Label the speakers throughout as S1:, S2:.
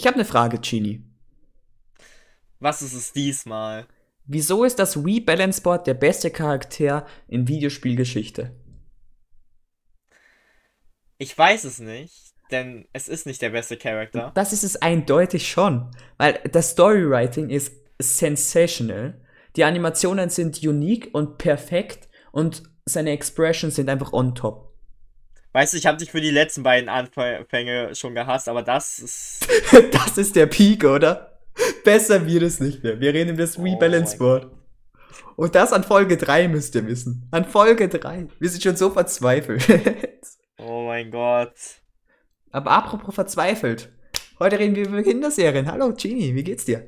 S1: Ich habe eine Frage, Genie.
S2: Was ist es diesmal?
S1: Wieso ist das Wii Balance Board der beste Charakter in Videospielgeschichte?
S2: Ich weiß es nicht, denn es ist nicht der beste Charakter.
S1: Das ist es eindeutig schon, weil das Storywriting ist sensational. Die Animationen sind unique und perfekt und seine Expressions sind einfach on top.
S2: Weißt du, ich habe dich für die letzten beiden Anfänge schon gehasst, aber das ist.
S1: das ist der Peak, oder? Besser wird es nicht mehr. Wir reden über das Wii
S2: Oh
S1: Balance
S2: mein
S1: Board. Und das an Folge 3 müsst ihr wissen. An Folge 3. Wir sind schon so verzweifelt.
S2: Oh mein Gott.
S1: Aber apropos verzweifelt. Heute reden wir über Kinderserien. Hallo Genie, wie geht's dir?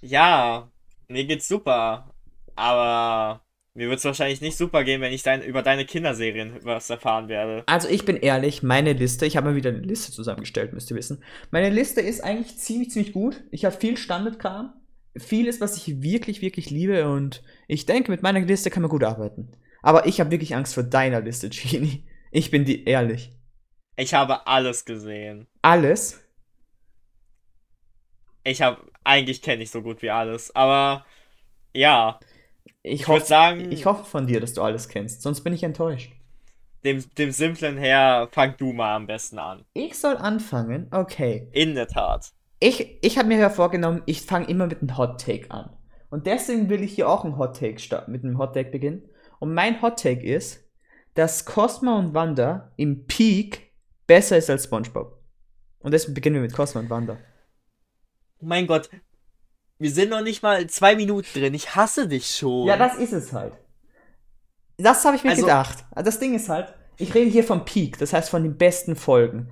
S2: Ja, mir geht's super. Aber mir wird's wahrscheinlich nicht super gehen, wenn ich dein, über deine Kinderserien was erfahren werde.
S1: Also ich bin ehrlich, meine Liste, ich habe mal wieder eine Liste zusammengestellt, müsst ihr wissen. Meine Liste ist eigentlich ziemlich, ziemlich gut. Ich habe viel Standardkram. Vieles, was ich wirklich, wirklich liebe und ich denke, mit meiner Liste kann man gut arbeiten. Aber ich habe wirklich Angst vor deiner Liste, Genie. Ich bin dir ehrlich.
S2: Ich habe alles gesehen.
S1: Alles?
S2: Ich habe, eigentlich kenne ich so gut wie alles. Aber ja,
S1: Ich,
S2: ich
S1: hoffe,
S2: sagen,
S1: ich hoffe von dir, dass du alles kennst, sonst bin ich enttäuscht.
S2: dem, dem Simplen her, fang du mal am besten an.
S1: Ich soll anfangen? Okay.
S2: In der Tat.
S1: Ich, ich habe mir ja vorgenommen, ich fange immer mit einem Hot Take an. Und deswegen will ich hier auch einen Hot Take starten, mit einem Hot Take beginnen. Und mein Hot Take ist, dass Cosmo und Wanda im Peak besser ist als SpongeBob. Und deswegen beginnen wir mit Cosmo und Wanda.
S2: Mein Gott, wir sind noch nicht mal zwei Minuten drin. Ich hasse dich schon.
S1: Ja, das ist es halt. Das habe ich mir
S2: Also-
S1: gedacht. Das Ding ist halt, ich rede hier vom Peak, das heißt von den besten Folgen.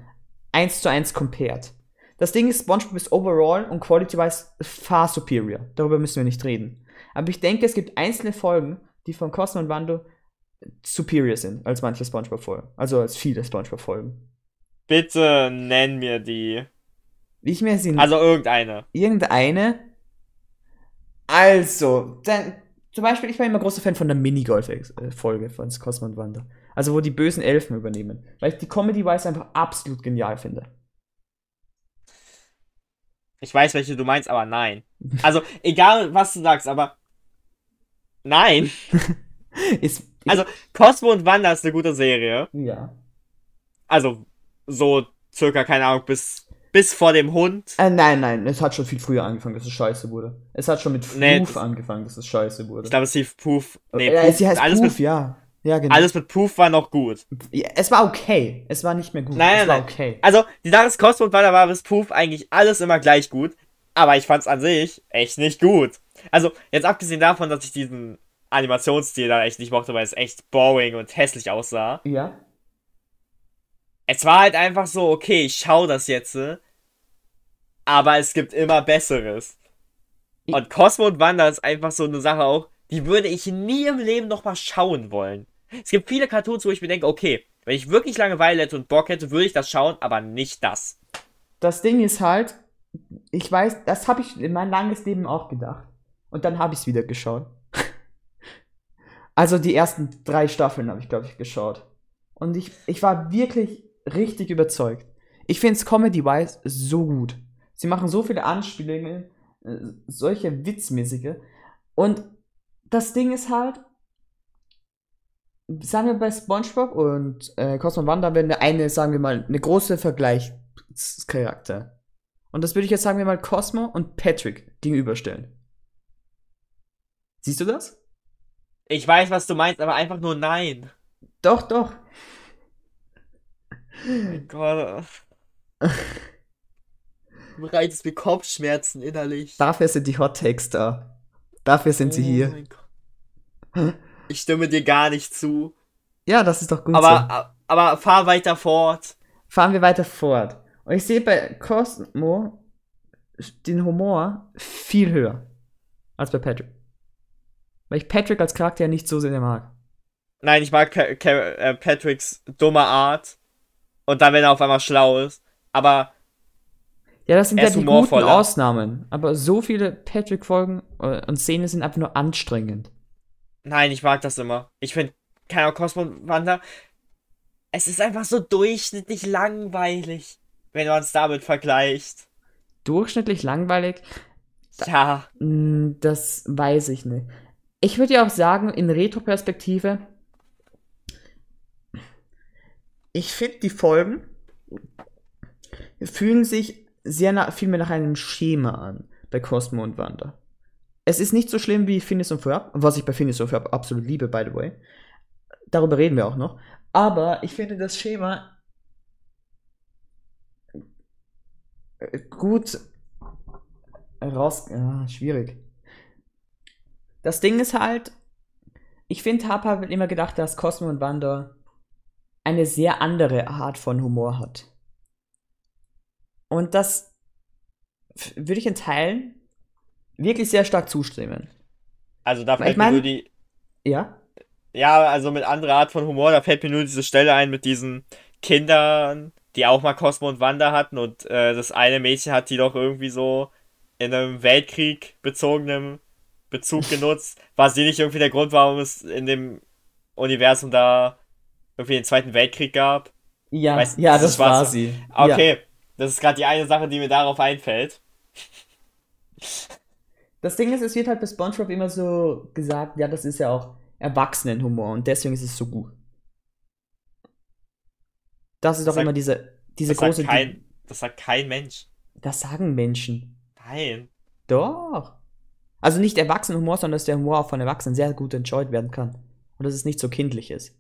S1: Eins zu eins compared. Das Ding ist, SpongeBob ist overall und quality-wise far superior. Darüber müssen wir nicht reden. Aber ich denke, es gibt einzelne Folgen, die von Cosmo und Wando superior sind als manche SpongeBob-Folgen. Also als viele SpongeBob-Folgen.
S2: Bitte nenn mir die.
S1: Wie ich mir sie
S2: Also irgendeine.
S1: irgendeine. Also, dann, zum Beispiel, ich war immer großer Fan von der Minigolf-Folge von Cosmo und Wanda. Also, wo die bösen Elfen übernehmen. Weil ich die Comedy-Wise einfach absolut genial finde.
S2: Ich weiß, welche du meinst, aber nein. Also, egal was du sagst, aber. Nein.
S1: Ist, ist,
S2: Also, Cosmo und Wanda ist eine gute Serie.
S1: ja.
S2: Also, so circa, keine Ahnung, bis, bis vor dem Hund.
S1: Äh, nein, nein, es hat schon viel früher angefangen, dass es scheiße wurde. Es hat schon mit Fluff
S2: Nee, das-
S1: angefangen, dass es scheiße wurde.
S2: Ich glaube, es hieß Poof. Nee,
S1: ja,
S2: Poof,
S1: sie heißt
S2: alles,
S1: Poof,
S2: mit,
S1: ja. Ja, genau.
S2: alles mit Poof war noch gut.
S1: ja, es war okay. Es war nicht mehr gut.
S2: Nein,
S1: es
S2: nein,
S1: war
S2: nein.
S1: okay.
S2: Also, die Sache ist, Cosmo und Wanda war bis Poof eigentlich alles immer gleich gut. Aber ich fand's an sich echt nicht gut. Also, jetzt abgesehen davon, dass ich diesen Animationsstil da echt nicht mochte, weil es echt boring und hässlich aussah.
S1: Ja.
S2: Es war halt einfach so, okay, ich schau das jetzt, äh, aber es gibt immer Besseres. Und Cosmo und Wanda ist einfach so eine Sache auch, die würde ich nie im Leben nochmal schauen wollen. Es gibt viele Cartoons, wo ich mir denke, okay, wenn ich wirklich Langeweile hätte und Bock hätte, würde ich das schauen, aber nicht das.
S1: das Ding ist halt, ich weiß, das habe ich in mein langes Leben auch gedacht. Und dann habe ich es wieder geschaut. also die ersten drei Staffeln habe ich, glaube ich, geschaut. Und ich, ich war wirklich richtig überzeugt. Ich finde es comedy-wise so gut. Sie machen so viele Anspielungen, äh, solche witzmäßige. Und das Ding ist halt, sagen wir bei SpongeBob und äh, Cosmo Wanda wäre eine, eine, sagen wir mal, eine große Vergleichscharakter. Und das würde ich jetzt sagen wir mal Cosmo und Patrick gegenüberstellen. Siehst du das?
S2: Ich weiß, was du meinst, aber einfach nur nein.
S1: Doch, doch.
S2: Gott. Du bereitest mir Kopfschmerzen innerlich.
S1: Dafür sind die Hot Takes da. Dafür sind sie
S2: Oh
S1: hier.
S2: mein Gott. Ich stimme dir gar nicht zu.
S1: Ja, das ist doch gut so.
S2: Aber, aber fahr weiter fort.
S1: Fahren wir weiter fort. Und ich sehe bei Cosmo den Humor viel höher als bei Patrick. Weil ich Patrick als Charakter ja nicht so sehr mag.
S2: Nein, ich mag Pa- äh, Patricks dumme Art. Und dann, wenn er auf einmal schlau ist. Aber
S1: Ja, das sind ja die guten. Ausnahmen. Aber so viele Patrick-Folgen äh, und Szenen sind einfach nur anstrengend.
S2: nein, ich mag das immer. Ich finde, keine Ahnung, Cosmo und Wanda. Es ist einfach so durchschnittlich langweilig, wenn man es damit vergleicht.
S1: durchschnittlich langweilig.
S2: Ja,
S1: Hm, Das weiß ich nicht. Ich würde ja auch sagen, in Retro-Perspektive, ich finde, die Folgen fühlen sich sehr nach, viel mehr nach einem Schema an bei Cosmo und Wanda. Es ist nicht so schlimm wie Phineas und Ferb, was ich bei Phineas und Ferb absolut liebe, by the way. Darüber reden wir auch noch. Aber ich finde das Schema gut raus. Ah, schwierig. Das Ding ist halt, ich finde, habe halt immer gedacht, dass Cosmo und Wanda eine sehr andere Art von Humor hat. Und das würde ich in Teilen wirklich sehr stark zustimmen.
S2: also da
S1: Ich
S2: fällt
S1: mein-
S2: mir nur die.
S1: Ja?
S2: Ja, also mit anderer Art von Humor, da fällt mir nur diese Stelle ein mit diesen Kindern, die auch mal Cosmo und Wanda hatten und äh, das eine Mädchen hat die doch irgendwie so in einem Weltkrieg bezogenen Bezug genutzt. War sie nicht irgendwie der Grund, warum es in dem Universum da irgendwie den Zweiten Weltkrieg gab?
S1: Ja,
S2: Weißt-
S1: ja,
S2: das
S1: das
S2: war so-
S1: sie.
S2: Okay, das ist gerade die eine Sache, die mir darauf einfällt.
S1: Das Ding ist, es wird halt bei SpongeBob immer so gesagt, ja, das ist ja auch Erwachsenenhumor und deswegen ist es so gut. Das ist doch
S2: sagt-
S1: immer diese, diese
S2: Das sagt,
S1: große.
S2: kein, das sagt kein Mensch.
S1: Das sagen Menschen.
S2: Nein.
S1: Doch. Also nicht Erwachsenenhumor, sondern dass der Humor auch von Erwachsenen sehr gut enjoyed werden kann. Und dass es nicht so kindlich ist.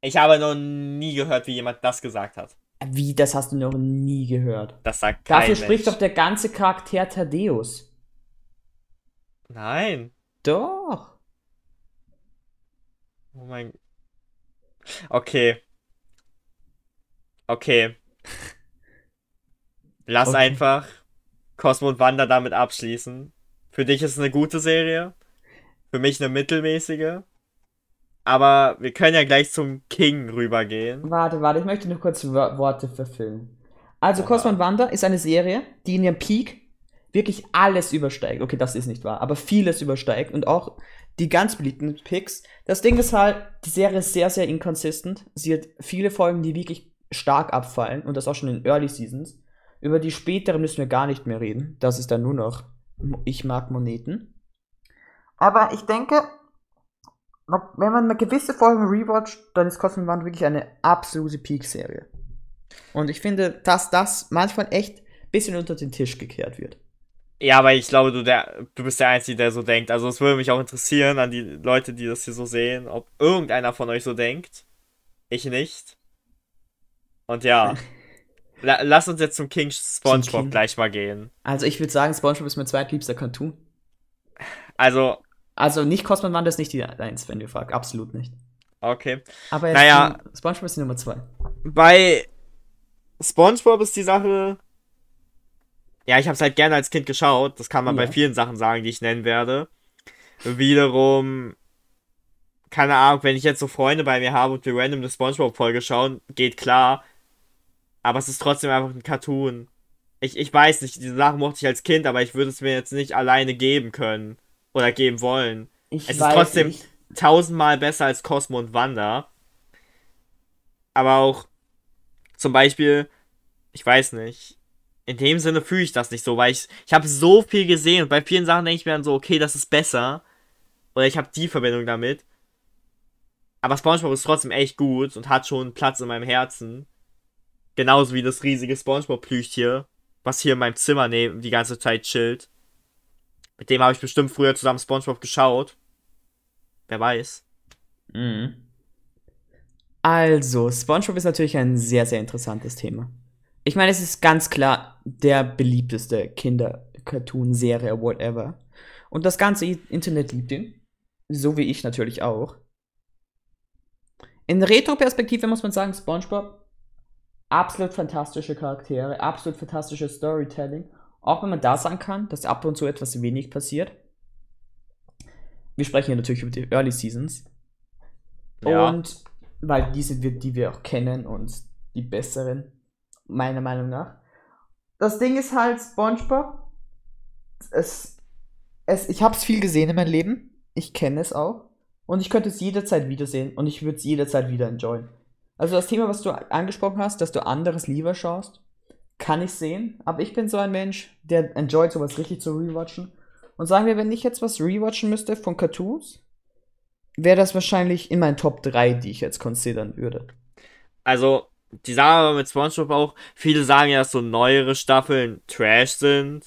S2: Ich habe noch nie gehört, wie jemand das gesagt hat.
S1: Wie, das hast du noch nie gehört.
S2: Das sagt kein
S1: Dafür
S2: Mensch.
S1: spricht doch der ganze Charakter Thaddeus.
S2: Nein.
S1: Doch.
S2: Oh mein. Okay. Okay. Lass
S1: Okay.
S2: einfach Cosmo und Wanda damit abschließen. Für dich ist es eine gute Serie. Für mich eine mittelmäßige. Aber wir können ja gleich zum King rübergehen.
S1: Warte, warte, ich möchte nur kurz Wo- Worte verfüllen. Also,
S2: Oha.
S1: Cosmo und Wanda ist eine Serie, die in ihrem Peak wirklich alles übersteigt. Okay, das ist nicht wahr, aber vieles übersteigt und auch die ganz beliebten Picks. Das Ding ist halt, die Serie ist sehr, sehr inconsistent. Sie hat viele Folgen, die wirklich stark abfallen und das auch schon in Early Seasons. Über die späteren müssen wir gar nicht mehr reden. Das ist dann nur noch Ich mag Moneten. Aber ich denke, wenn man mal gewisse Folgen rewatcht, dann ist Cosmo und Wanda wirklich eine absolute Peak-Serie. Und ich finde, dass das manchmal echt ein bisschen unter den Tisch gekehrt wird.
S2: Ja, aber ich glaube, du, der, du bist der Einzige, der so denkt. Also es würde mich auch interessieren an die Leute, die das hier so sehen, ob irgendeiner von euch so denkt. Ich nicht. Und ja. La lass uns jetzt zum King SpongeBob
S1: King.
S2: gleich mal gehen.
S1: Also ich würde sagen, SpongeBob ist mein zweitliebster Cartoon.
S2: Also,
S1: Also nicht Cosmo Wanda ist nicht die Eins, wenn du fragst. Absolut nicht.
S2: okay.
S1: Aber
S2: Naja.
S1: die- SpongeBob ist die Nummer zwei.
S2: Bei SpongeBob ist die Sache. Ja, ich habe es halt gerne als Kind geschaut. Das kann man
S1: Ja.
S2: bei vielen Sachen sagen, die ich nennen werde. Wiederum, keine Ahnung, wenn ich jetzt so Freunde bei mir habe und wir random eine SpongeBob-Folge schauen, geht klar. Aber es ist trotzdem einfach ein Cartoon. Ich, ich weiß nicht, diese Sachen mochte ich als Kind, aber ich würde es mir jetzt nicht alleine geben können. Oder geben wollen.
S1: Ich
S2: Es ist trotzdem-
S1: nicht.
S2: tausendmal besser als Cosmo und Wanda. Aber auch zum Beispiel, ich weiß nicht, in dem Sinne fühle ich das nicht so, weil ich, ich habe so viel gesehen und bei vielen Sachen denke ich mir dann so, okay, das ist besser. Oder ich habe die Verbindung damit. Aber SpongeBob ist trotzdem echt gut und hat schon Platz in meinem Herzen. Genauso wie das riesige SpongeBob-Plüchtchen, was hier in meinem Zimmer neben die ganze Zeit chillt. Mit dem habe ich bestimmt früher zusammen SpongeBob geschaut. Wer weiß.
S1: Mhm. Also, SpongeBob ist natürlich ein sehr, sehr interessantes Thema. Ich meine, es ist ganz klar der beliebteste Kinder-Cartoon-Serie, whatever. Und das ganze Internet liebt ihn. So wie ich natürlich auch. In Retro-Perspektive muss man sagen, SpongeBob, absolut fantastische Charaktere, absolut fantastisches Storytelling. Auch wenn man da sagen kann, dass ab und zu etwas wenig passiert. Wir sprechen hier natürlich über die Early Seasons.
S2: Ja.
S1: Und weil die sind wir, die wir auch kennen und die besseren, meiner Meinung nach. Das Ding ist halt, SpongeBob, es, es, ich habe es viel gesehen in meinem Leben. Ich kenne es auch. Und ich könnte es jederzeit wiedersehen und ich würde es jederzeit wieder enjoyen. Also das Thema, was du angesprochen hast, dass du anderes lieber schaust, kann ich sehen, aber ich bin so ein Mensch, der enjoyt sowas richtig zu rewatchen. Und sagen wir, wenn ich jetzt was rewatchen müsste von Cartoons, wäre das wahrscheinlich in meinen Top 3, die ich jetzt considern würde.
S2: Also, die Sache mit SpongeBob auch, viele sagen ja, dass so neuere Staffeln Trash sind.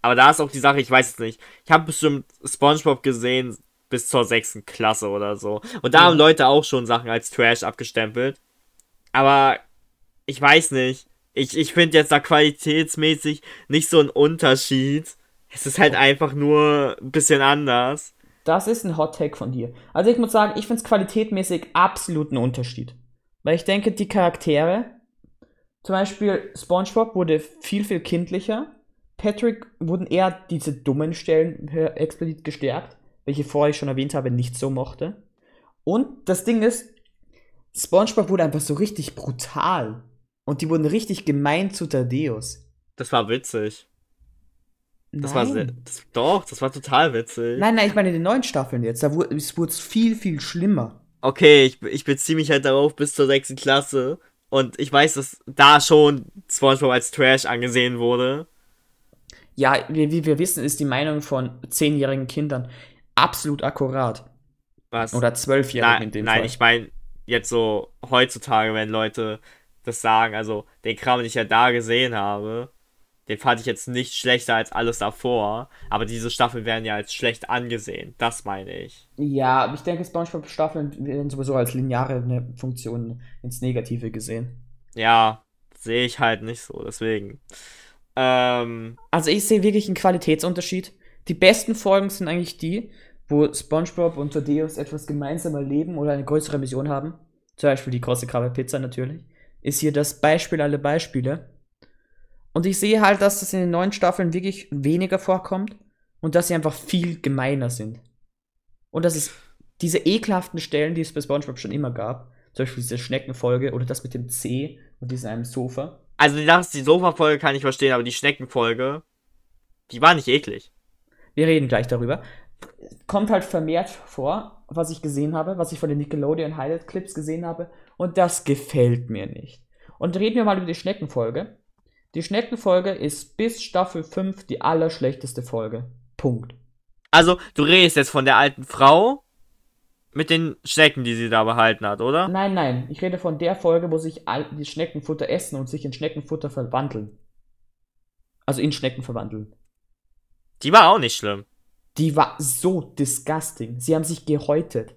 S2: Aber da ist auch die Sache, ich weiß es nicht. Ich habe bestimmt SpongeBob gesehen bis zur sechsten Klasse oder so. Und da ja. haben Leute auch schon Sachen als Trash abgestempelt. Aber ich weiß nicht. Ich, ich finde jetzt da qualitätsmäßig nicht so ein Unterschied. Es ist halt einfach nur ein bisschen anders.
S1: Das ist ein Hot Take von dir. Also ich muss sagen, ich finde es qualitätmäßig absolut ein Unterschied. Weil ich denke, die Charaktere, zum Beispiel SpongeBob wurde viel, viel kindlicher. Patrick wurden eher diese dummen Stellen explizit gestärkt, welche vorher ich schon erwähnt habe, nicht so mochte. Und das Ding ist, SpongeBob wurde einfach so richtig brutal. Und die wurden richtig gemein zu Thaddeus.
S2: Das war witzig. Das nein. war sehr, das, doch, das war total witzig.
S1: Nein, nein, ich meine in den neuen Staffeln jetzt. Da wurde es wurde viel, viel schlimmer.
S2: Okay, ich, ich beziehe mich halt darauf bis zur sechsten Klasse. Und ich weiß, dass da schon SpongeBob als Trash angesehen wurde.
S1: Ja, wie, wie wir wissen, ist die Meinung von zehnjährigen Kindern absolut akkurat.
S2: Was?
S1: Oder zwölfjährigen in dem
S2: nein, Fall. Nein, ich meine jetzt so heutzutage, wenn Leute das sagen, also den Kram, den ich ja da gesehen habe, den fand ich jetzt nicht schlechter als alles davor, aber diese Staffeln werden ja als schlecht angesehen. Das meine ich.
S1: Ja, ich denke, SpongeBob-Staffeln werden sowieso als lineare Funktion ins Negative gesehen.
S2: Ja, sehe ich halt nicht so, deswegen. Ähm,
S1: also ich sehe wirklich einen Qualitätsunterschied. Die besten Folgen sind eigentlich die, wo SpongeBob und Thaddeus etwas gemeinsam erleben oder eine größere Mission haben. Zum Beispiel die große Krabbe Pizza natürlich. Ist hier das Beispiel aller Beispiele. Und ich sehe halt, dass das in den neuen Staffeln wirklich weniger vorkommt und dass sie einfach viel gemeiner sind. Und dass es diese ekelhaften Stellen, die es bei SpongeBob schon immer gab, zum Beispiel diese Schneckenfolge oder das mit dem C und diesem einem Sofa.
S2: Also das, die Sofa-Folge kann ich verstehen, aber die Schneckenfolge, die war nicht eklig.
S1: Wir reden gleich darüber. Kommt halt vermehrt vor, was ich gesehen habe, was ich von den Nickelodeon Highlight Clips gesehen habe, und das gefällt mir nicht. Und reden wir mal über die Schneckenfolge. Die Schneckenfolge ist bis Staffel 5 die allerschlechteste Folge. Punkt.
S2: Also, du redest jetzt von der alten Frau mit den Schnecken, die sie da behalten hat, oder?
S1: Nein, nein. Ich rede von der Folge, wo sich die Schneckenfutter essen und sich in Schneckenfutter verwandeln. Also in Schnecken verwandeln.
S2: Die war auch nicht schlimm.
S1: Die war so disgusting. Sie haben sich gehäutet.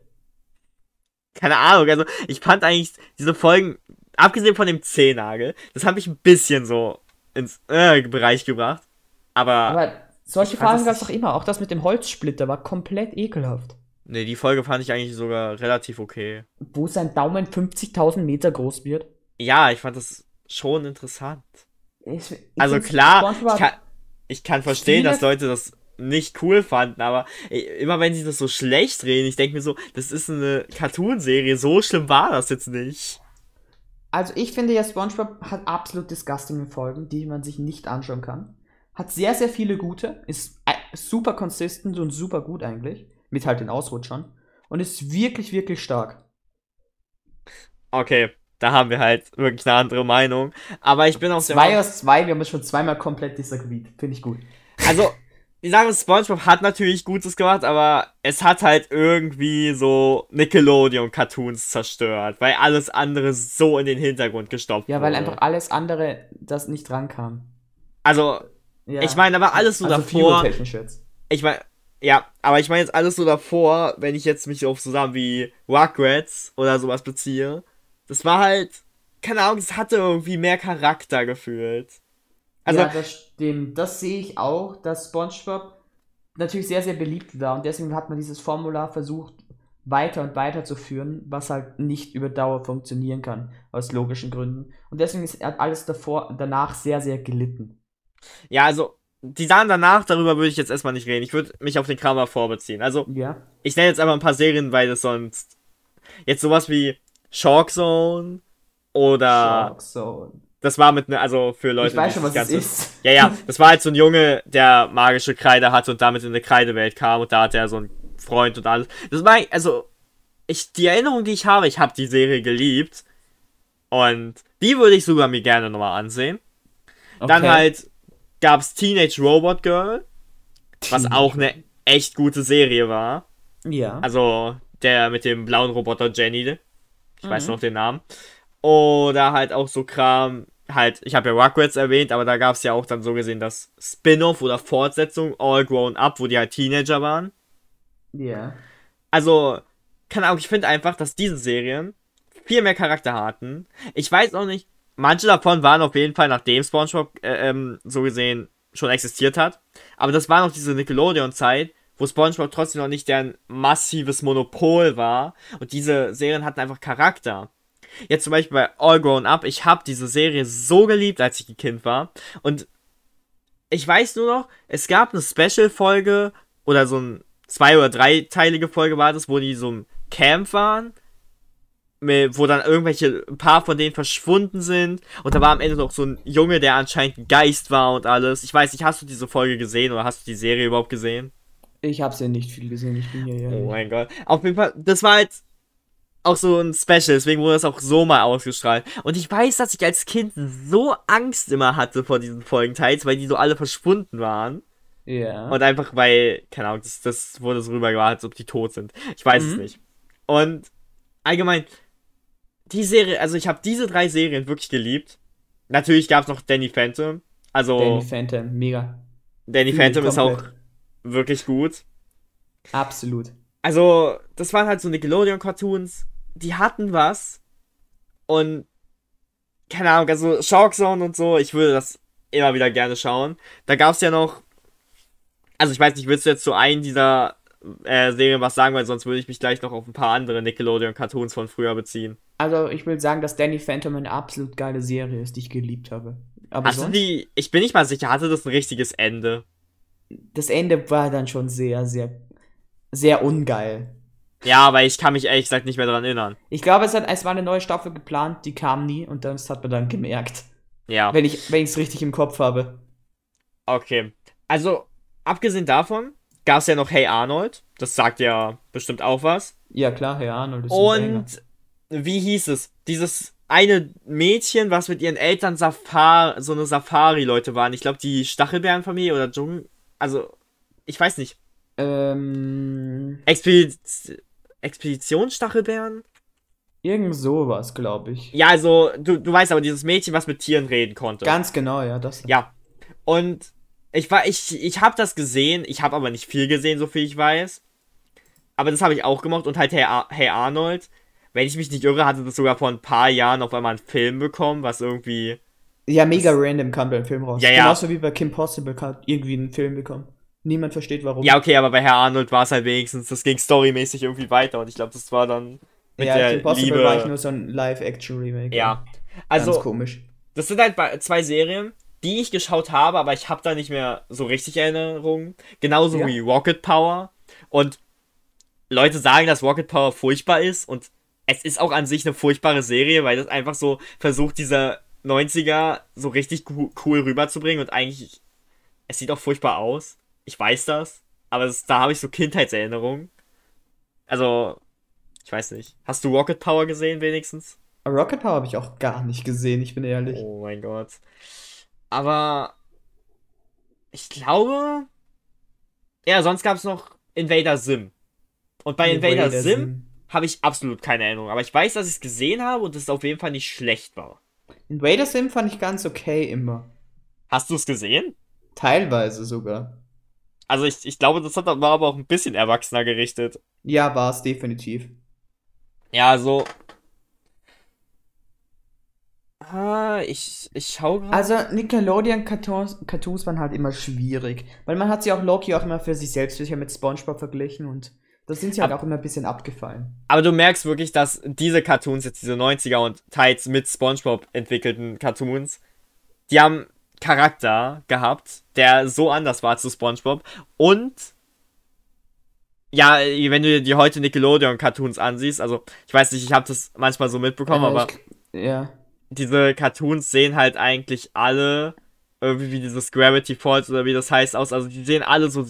S2: Keine Ahnung, also ich fand eigentlich diese Folgen, abgesehen von dem Zehnagel, das habe ich ein bisschen so ins äh, Bereich gebracht. Aber.
S1: Aber solche Fragen gab es doch immer. Auch das mit dem Holzsplitter war komplett ekelhaft.
S2: Nee, die Folge fand ich eigentlich sogar relativ okay.
S1: Wo sein Daumen 50.000 Meter groß wird.
S2: Ja, ich fand das schon interessant. Ich, ich also klar, ich kann, ich kann verstehen, dass Leute das nicht cool fanden, aber immer wenn sie das so schlecht reden, ich denke mir so, das ist eine Cartoonserie, so schlimm war das jetzt nicht.
S1: Also ich finde ja, SpongeBob hat absolut disgusting Folgen, die man sich nicht anschauen kann. Hat sehr, sehr viele gute, ist äh, super consistent und super gut eigentlich, mit halt den Ausrutschern. Und ist wirklich, wirklich stark.
S2: Okay, da haben wir halt wirklich eine andere Meinung. Aber ich bin auch
S1: sehr. Zwei aus zwei, wir haben es schon zweimal komplett disagreed. Finde ich gut.
S2: Also, ich sage, SpongeBob hat natürlich Gutes gemacht, aber es hat halt irgendwie so Nickelodeon-Cartoons zerstört, weil alles andere so in den Hintergrund gestopft
S1: Ja, weil wurde. einfach alles andere das nicht rankam.
S2: Also, ja. ich meine, aber alles so also davor. Ich meine, ja, aber ich meine jetzt alles so davor, wenn ich jetzt mich auf zusammen wie Rugrats oder sowas beziehe. Das war halt, keine Ahnung, es hatte irgendwie mehr Charakter gefühlt.
S1: Also, ja, das stimmt. Das sehe ich auch, dass SpongeBob natürlich sehr, sehr beliebt war und deswegen hat man dieses Formular versucht weiter und weiter zu führen, was halt nicht über Dauer funktionieren kann, aus logischen Gründen. Und deswegen ist alles davor, danach sehr, sehr gelitten.
S2: Ja, also die Sachen danach, darüber würde ich jetzt erstmal nicht reden. Ich würde mich auf den Kramer vorbeziehen. Also, ja. ich nenne jetzt einfach ein paar Serien, weil das sonst jetzt sowas wie Shark Zone oder Shark Zone. Das war mit ne, also für Leute,
S1: ich weiß schon, was ganze, es ist.
S2: Ja, ja, das war halt so ein Junge, der magische Kreide hatte und damit in eine Kreidewelt kam und da hat er so einen Freund und alles. Das war also ich die Erinnerung, die ich habe, ich habe die Serie geliebt und die würde ich sogar mir gerne nochmal ansehen. Dann
S1: Okay.
S2: halt gab's Teenage Robot Girl, was
S1: Teenage
S2: auch eine echt gute Serie war.
S1: Ja.
S2: Also der mit dem blauen Roboter Jenny. Ich weiß
S1: Mhm.
S2: noch den Namen. Oder halt auch so Kram. Halt, ich habe ja Rugrats erwähnt, aber da gab es ja auch dann so gesehen das Spin-off oder Fortsetzung All Grown Up, wo die halt Teenager waren.
S1: ja.
S2: Also, keine Ahnung, ich finde einfach, dass diese Serien viel mehr Charakter hatten. Ich weiß auch nicht, manche davon waren auf jeden Fall, nachdem SpongeBob äh, ähm, so gesehen schon existiert hat. Aber das war noch diese Nickelodeon-Zeit, wo SpongeBob trotzdem noch nicht deren massives Monopol war. Und diese Serien hatten einfach Charakter. Jetzt zum Beispiel bei All Grown Up, ich habe diese Serie so geliebt, als ich ein Kind war. Und ich weiß nur noch, es gab eine Special-Folge oder so ein zwei- oder dreiteilige Folge war das, wo die so im Camp waren, wo dann irgendwelche, ein paar von denen verschwunden sind. Und da war am Ende noch so ein Junge, der anscheinend ein Geist war und alles. Ich weiß nicht, hast du diese Folge gesehen oder hast du die Serie überhaupt gesehen?
S1: Ich hab's ja nicht viel gesehen, ich bin hier ja.
S2: Oh mein Gott. Auf jeden Fall, das war halt auch so ein Special, deswegen wurde das auch so mal ausgestrahlt. Und ich weiß, dass ich als Kind so Angst immer hatte vor diesen Folgenteils, weil die so alle verschwunden waren.
S1: Ja.
S2: Und einfach weil, keine Ahnung, das, das wurde so rübergebracht, als ob die tot sind. Ich weiß es
S1: Mhm.
S2: nicht. Und allgemein, die Serie, also ich habe diese drei Serien wirklich geliebt. Natürlich gab es noch Danny Phantom. Also
S1: Danny
S2: Danny,
S1: Phantom, mega.
S2: Phantom ist auch wirklich gut.
S1: Absolut.
S2: Also, das waren halt so Nickelodeon-Cartoons, die hatten was. Und, keine Ahnung, also Shark Zone und so, ich würde das immer wieder gerne schauen. Da gab es ja noch, also ich weiß nicht, willst du jetzt zu einem dieser äh, Serien was sagen, weil sonst würde ich mich gleich noch auf ein paar andere Nickelodeon-Cartoons von früher beziehen.
S1: Also, ich will sagen, dass Danny Phantom eine absolut geile Serie ist, die ich geliebt habe. Aber
S2: Hast du
S1: sonst,
S2: die, ich bin nicht mal sicher, hatte das ein richtiges Ende?
S1: das Ende war dann schon sehr, sehr, sehr ungeil.
S2: Ja, aber ich kann mich ehrlich gesagt nicht mehr daran erinnern.
S1: Ich glaube, es, hat, es war eine neue Staffel geplant, die kam nie und das hat man dann gemerkt.
S2: Ja.
S1: Wenn ich es richtig im Kopf habe.
S2: Okay. Also, abgesehen davon gab es ja noch Hey Arnold. Das sagt ja bestimmt auch was.
S1: Ja, klar, Herr Arnold ist.
S2: Und wie hieß es? Dieses eine Mädchen, was mit ihren Eltern Safari, so eine Safari-Leute waren. Ich glaube, die Stachelbärenfamilie oder Dschungel. Also, ich weiß nicht.
S1: Ähm,
S2: Expediz Expeditionsstachelbären?
S1: irgend sowas, glaube ich.
S2: Ja, also, du, du weißt aber, dieses Mädchen, was mit Tieren reden konnte.
S1: Ganz genau, ja, das.
S2: Ja. Und ich war, ich, ich habe das gesehen, ich habe aber nicht viel gesehen, so viel ich weiß. Aber das habe ich auch gemacht und halt Hey, hey Arnold, wenn ich mich nicht irre, hatte das sogar vor ein paar Jahren auf einmal einen Film bekommen, was irgendwie.
S1: Ja, mega random kam da ein Film raus.
S2: Ja, ja.
S1: Genauso wie bei Kim Possible hat irgendwie einen Film bekommen. Niemand versteht warum.
S2: Ja, okay, aber bei Herr Arnold war es halt wenigstens, das ging storymäßig irgendwie weiter und ich glaube, das war dann mit
S1: ja
S2: der
S1: Kim Possible
S2: Liebe.
S1: war ich nur so ein Live-Action-Remake.
S2: ja.
S1: Ganz
S2: Also,
S1: komisch.
S2: das sind halt zwei Serien, die ich geschaut habe, aber ich habe da nicht mehr so richtig Erinnerungen. Genauso
S1: Ja.
S2: wie Rocket Power. Und Leute sagen, dass Rocket Power furchtbar ist und es ist auch an sich eine furchtbare Serie, weil das einfach so versucht, dieser 90er so richtig co- cool rüberzubringen und eigentlich, es sieht auch furchtbar aus. Ich weiß das, aber das, da habe ich so Kindheitserinnerungen. Also, ich weiß nicht. Hast du Rocket Power gesehen wenigstens?
S1: Rocket Power habe ich auch gar nicht gesehen, ich bin ehrlich.
S2: Oh mein Gott. Aber ich glaube. Ja, sonst gab es noch Invader Sim. Und bei Invader, Sim habe ich absolut keine Erinnerung. Aber ich weiß, dass ich es gesehen habe und es auf jeden Fall nicht schlecht war.
S1: Invader Sim fand ich ganz okay immer.
S2: Hast du es gesehen?
S1: Teilweise sogar.
S2: Also ich, ich glaube, das hat, war aber auch ein bisschen erwachsener gerichtet.
S1: Ja, war es definitiv.
S2: Ja, so. Ah, ich, ich schau gerade.
S1: Also Nickelodeon-Cartoons Cartoons waren halt immer schwierig. Weil man hat sie auch Loki auch immer für sich selbst sicher mit Spongebob verglichen und da sind sie halt
S2: Ab-
S1: auch immer ein bisschen abgefallen.
S2: Aber du merkst wirklich, dass diese Cartoons, jetzt diese 90er und teils mit SpongeBob entwickelten Cartoons, die haben Charakter gehabt, der so anders war zu SpongeBob. Und ja, wenn du dir die heute Nickelodeon-Cartoons ansiehst, also ich weiß nicht, ich habe das manchmal so mitbekommen,
S1: Äh,
S2: aber
S1: ich, ja.
S2: diese Cartoons sehen halt eigentlich alle irgendwie wie dieses Gravity Falls oder wie das heißt aus. Also die sehen alle so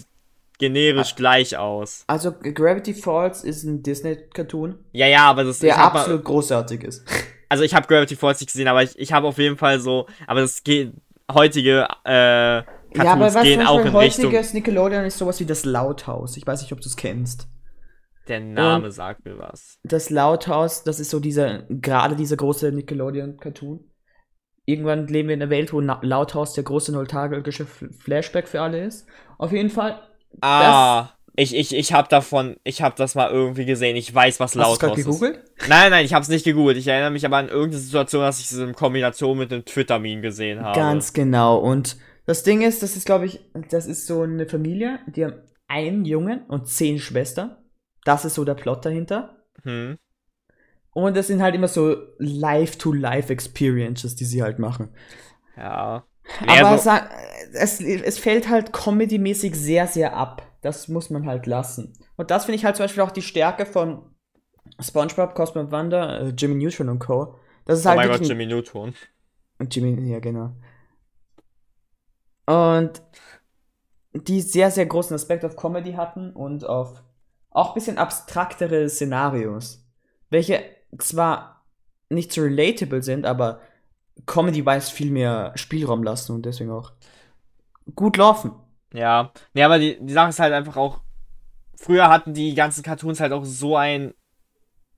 S2: generisch
S1: Ah.
S2: gleich aus.
S1: Also Gravity Falls ist ein Disney-Cartoon,
S2: Ja, ja, aber das
S1: der
S2: ich hab mal-
S1: absolut großartig ist.
S2: also ich habe Gravity Falls nicht gesehen, aber ich, ich habe auf jeden Fall so, aber das geht, heutige äh, Cartoons
S1: ja, aber was
S2: gehen auch in Richtung.
S1: heutiges Nickelodeon ist sowas wie das Lauthaus. Ich weiß nicht, ob du es kennst.
S2: Der Name sagt mir was.
S1: Das Lauthaus, das ist so dieser, gerade dieser große Nickelodeon-Cartoon. Irgendwann leben wir in einer Welt, wo Na Lauthaus der große nostalgische F- Flashback für alle ist. Auf jeden Fall.
S2: Ah, ich, ich, ich hab davon, ich hab das mal irgendwie gesehen. Ich weiß, was
S1: Hast du
S2: laut
S1: gerade
S2: ist.
S1: gegoogelt?
S2: Nein, nein, ich hab's nicht gegoogelt. Ich erinnere mich aber an irgendeine Situation, dass ich es in Kombination mit dem Twitter-Meme gesehen habe.
S1: Ganz genau. Und das Ding ist, das ist, glaube ich, das ist so eine Familie, die haben einen Jungen und zehn Schwestern. Das ist so der Plot dahinter.
S2: Hm.
S1: Und das sind halt immer so Live-to-Life-Experiences, die sie halt machen.
S2: Ja.
S1: Aber
S2: so,
S1: es, es fällt halt comedy-mäßig sehr, sehr ab. Das muss man halt lassen. Und das finde ich halt zum Beispiel auch die Stärke von SpongeBob, Cosmo Wonder, äh, Jimmy Neutron und Co. Das ist
S2: oh
S1: halt
S2: mein Gott, Jimmy Neutron.
S1: Und Jimmy, ja, genau. Und die sehr, sehr großen Aspekt auf Comedy hatten und auf auch ein bisschen abstraktere Szenarios. Welche zwar nicht so relatable sind, aber Comedy-wise viel mehr Spielraum lassen und deswegen auch gut laufen.
S2: Ja. Nee, aber die, die Sache ist halt einfach auch, früher hatten die ganzen Cartoons halt auch so einen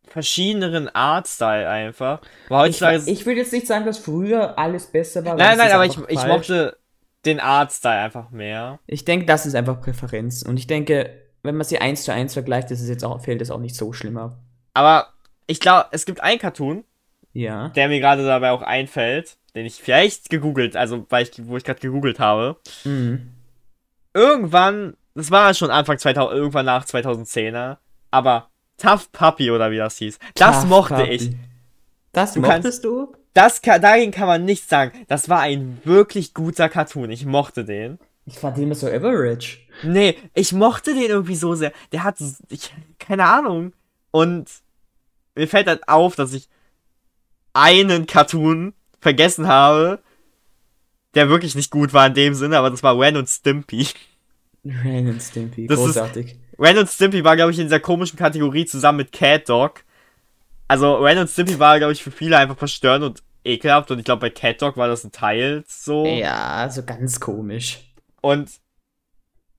S2: verschiedenen Artstyle einfach. Aber
S1: Ich,
S2: heutzutage
S1: ich würde jetzt nicht sagen, dass früher alles besser war.
S2: Nein, nein, aber ich, ich mochte den Artstyle einfach mehr.
S1: Ich denke, das ist einfach Präferenz. Und ich denke, wenn man sie eins zu eins vergleicht, ist es jetzt auch, fällt es auch nicht so schlimm ab.
S2: Aber ich glaube, es gibt einen Cartoon,
S1: Ja.
S2: der mir gerade dabei auch einfällt, den ich vielleicht gegoogelt, also weil ich, wo ich gerade gegoogelt habe.
S1: Mhm.
S2: Irgendwann, das war schon Anfang 2000, irgendwann nach 2010er, aber Tough Puppy oder wie das hieß, das
S1: Tough
S2: mochte
S1: Puppy.
S2: ich.
S1: Das
S2: Du
S1: mochtest du?
S2: Das kann, dagegen kann man nichts sagen. Das war ein wirklich guter Cartoon. Ich mochte den.
S1: Ich fand den immer so average.
S2: Nee, ich mochte den irgendwie so sehr. Der hat, ich, keine Ahnung. Und mir fällt halt auf, dass ich einen Cartoon vergessen habe, der wirklich nicht gut war in dem Sinne, aber das war Ren und Stimpy.
S1: Ren und Stimpy,
S2: Das ist-
S1: großartig.
S2: Ren und Stimpy war, glaube ich, in dieser komischen Kategorie zusammen mit Cat Dog. Also Ren und Stimpy war, glaube ich, für viele einfach verstörend und ekelhaft und ich glaube, bei Cat Dog war das ein Teil so.
S1: Ja, so ganz komisch.
S2: Und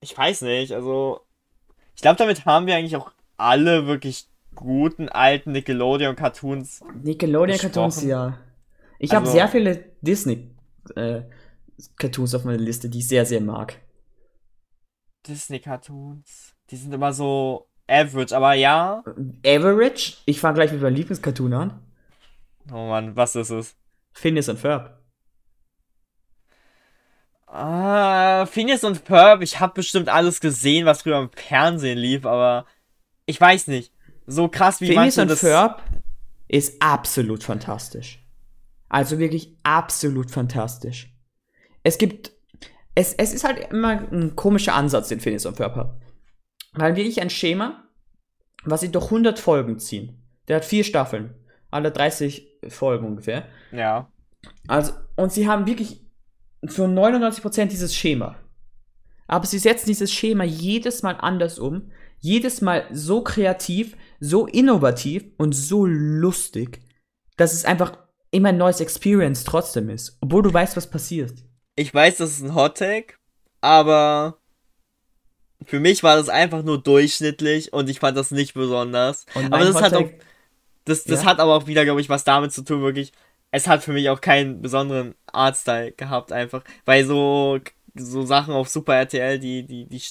S2: ich weiß nicht, also ich glaube, damit haben wir eigentlich auch alle wirklich guten alten Nickelodeon-Cartoons.
S1: Nickelodeon-Cartoons, ja. Ich habe
S2: Also-
S1: sehr viele Disney-Cartoons auf meiner Liste, die ich sehr, sehr mag.
S2: Disney-Cartoons. Die sind immer so average, aber ja.
S1: Average? Ich fange gleich mit meinem Lieblingscartoon an.
S2: Oh Mann, was ist es?
S1: Phineas und Ferb.
S2: Ah, Phineas und Ferb, ich habe bestimmt alles gesehen, was früher im Fernsehen lief, aber ich weiß nicht. So krass wie
S1: Phineas
S2: manche
S1: und
S2: das.
S1: Ferb ist absolut fantastisch. Also wirklich absolut fantastisch. Es gibt. Es, es ist halt immer ein komischer Ansatz, den Phineas und Ferb hat. Weil wirklich ein Schema, was sie durch 100 Folgen ziehen. Der hat vier Staffeln. Alle 30 Folgen ungefähr.
S2: Ja.
S1: Also, und sie haben wirklich so 99% dieses Schema. Aber sie setzen dieses Schema jedes Mal anders um. Jedes Mal so kreativ, so innovativ und so lustig, dass es einfach immer ein neues Experience trotzdem ist. Obwohl du weißt, was passiert.
S2: Ich weiß, das ist ein Hot Take, aber für mich war das einfach nur durchschnittlich und ich fand das nicht besonders. Aber das hat auch, das, das
S1: Ja?
S2: hat aber auch wieder, glaube ich, was damit zu tun, wirklich. Es hat für mich auch keinen besonderen Artstyle gehabt, einfach. Weil so, so Sachen auf Super RTL, die, die, die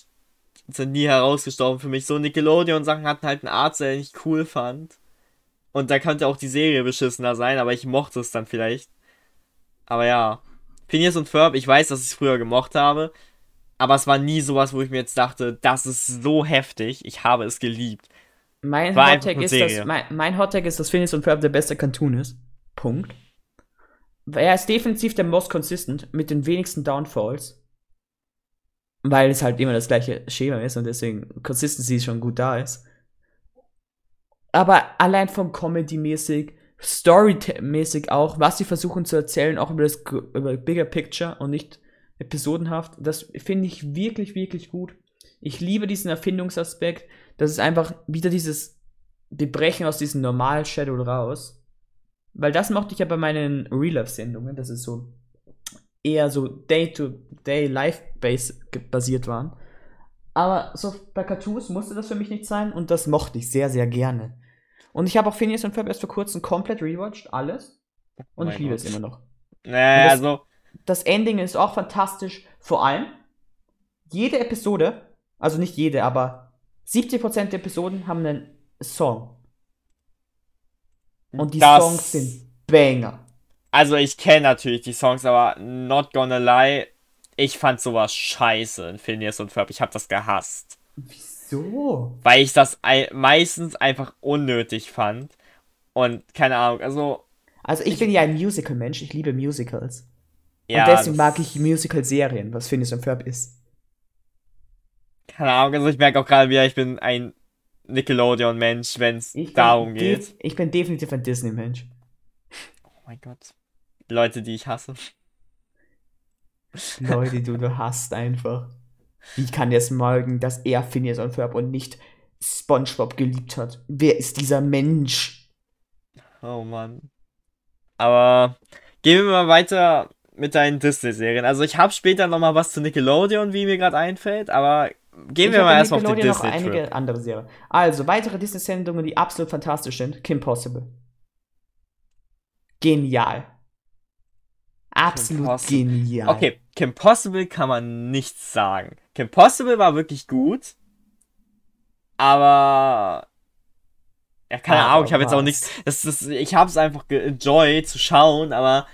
S2: sind nie herausgestorben für mich. So Nickelodeon-Sachen hatten halt einen Artstyle, den ich cool fand. Und da könnte auch die Serie beschissener sein, aber ich mochte es dann vielleicht. Aber ja. Phineas und Ferb, ich weiß, dass ich es früher gemocht habe. Aber es war nie sowas, wo ich mir jetzt dachte, das ist so heftig. Ich habe es geliebt.
S1: Mein
S2: eine
S1: ist, dass, mein, mein ist, dass Phineas und Ferb der beste Cartoon ist. Punkt. Er ist definitiv der most consistent mit den wenigsten Downfalls. Weil es halt immer das gleiche Schema ist und deswegen Consistency schon gut da ist. Aber allein vom Comedy-mäßig, Story-mäßig auch, was sie versuchen zu erzählen, auch über das über Bigger Picture und nicht episodenhaft, das finde ich wirklich, wirklich gut. Ich liebe diesen Erfindungsaspekt. Das ist einfach wieder dieses, wir brechen aus diesem normalen Shadow raus. Weil das mochte ich ja bei meinen Real-Life-Sendungen, dass es so eher so Day-to-Day-Life-base basiert waren. Aber so bei Cartoons musste das für mich nicht sein und das mochte ich sehr, sehr gerne. Und ich habe auch Phineas und Ferb erst vor kurzem komplett rewatcht, alles. Und
S2: Oh
S1: ich liebe
S2: Gott.
S1: es immer noch.
S2: Naja,
S1: das-
S2: also,
S1: Das Ending ist auch fantastisch. Vor allem, jede Episode, also nicht jede, aber 70% der Episoden haben einen Song. Und die
S2: das-
S1: Songs sind Banger.
S2: Also ich kenne natürlich die Songs, aber not gonna lie, ich fand sowas scheiße in Phineas und Ferb. Ich habe das gehasst.
S1: Wieso?
S2: Weil ich das ei- meistens einfach unnötig fand. Und keine Ahnung, also.
S1: Also ich, bin ja ein Musical-Mensch, ich liebe Musicals.
S2: Ja,
S1: und deswegen mag ich Musical-Serien, was Phineas und Ferb ist.
S2: Keine Ahnung, also ich merke auch gerade wieder, ich bin ein Nickelodeon-Mensch, wenn es
S1: Ich
S2: darum geht.
S1: Ich bin definitiv ein Disney-Mensch.
S2: Oh mein Gott. Leute, die ich hasse.
S1: Leute, die du, du hast einfach. Wie kann der es mögen, dass er Phineas und Ferb und nicht SpongeBob geliebt hat? Wer ist dieser Mensch?
S2: Oh Mann. Aber gehen wir mal weiter mit deinen Disney-Serien. Also ich habe später noch mal was zu Nickelodeon, wie mir gerade einfällt, aber gehen
S1: Ich
S2: wir mal erstmal auf den
S1: Nickelodeon noch
S2: Disney-Trip.
S1: einige andere Serien. Also, weitere Disney-Sendungen, die absolut fantastisch sind. Kim Possible. Genial. Absolut genial.
S2: Okay, Kim Possible kann man nichts sagen. Kim Possible war wirklich gut, aber ja, keine
S1: Aber
S2: Ahnung, ich habe jetzt auch nichts. Das, das, ich habe es einfach geenjoyed zu schauen, aber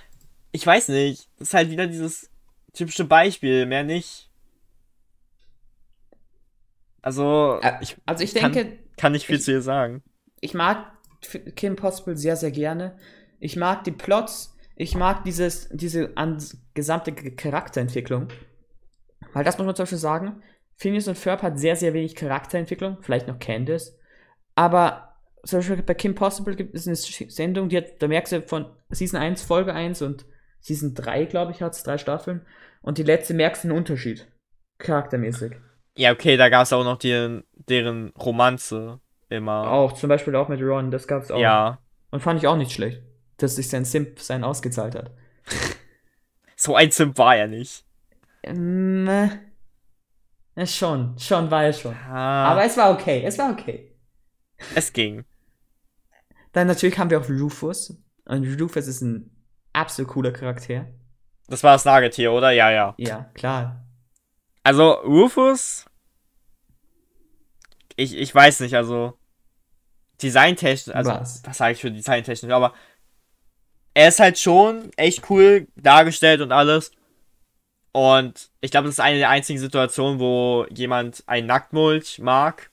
S2: ich weiß nicht. Das ist halt wieder dieses typische Beispiel, mehr nicht. Also, ich
S1: Also, ich
S2: kann-
S1: denke,
S2: kann nicht viel
S1: ich-
S2: zu ihr sagen.
S1: ich mag Kim Possible sehr, sehr gerne. Ich mag die Plots. Ich mag dieses, diese gesamte Charakterentwicklung. Weil das muss man zum Beispiel sagen. Phineas und Ferb hat sehr, sehr wenig Charakterentwicklung. Vielleicht noch Candace. Aber zum Beispiel bei Kim Possible gibt es eine Sendung, die hat, da merkst du von Season 1, Folge 1 und Season 3, glaube ich, hat es drei Staffeln. Und die letzte merkst du einen Unterschied. Charaktermäßig.
S2: Ja, okay, da gab es auch noch die, deren Romanze immer.
S1: Auch, zum Beispiel auch mit Ron, das gab es auch.
S2: Ja.
S1: Und fand ich auch nicht schlecht, dass sich sein Simp sein ausgezahlt hat.
S2: So ein Simp war er nicht.
S1: Ähm, äh, schon, schon war er schon.
S2: Ah,
S1: Aber es war okay, es war okay.
S2: es ging.
S1: Dann natürlich haben wir auch Rufus. Und Rufus ist ein absolut cooler Charakter.
S2: Das war das Nagetier, oder? Ja, ja.
S1: Ja, klar.
S2: Also, Rufus. Ich, ich weiß nicht, also. Designtechnisch, also.
S1: Was?
S2: Was, sage ich für Designtechnisch? Aber. Er ist halt schon echt cool dargestellt und alles. Und ich glaube, das ist eine der einzigen Situationen, wo jemand ein Nacktmulch mag.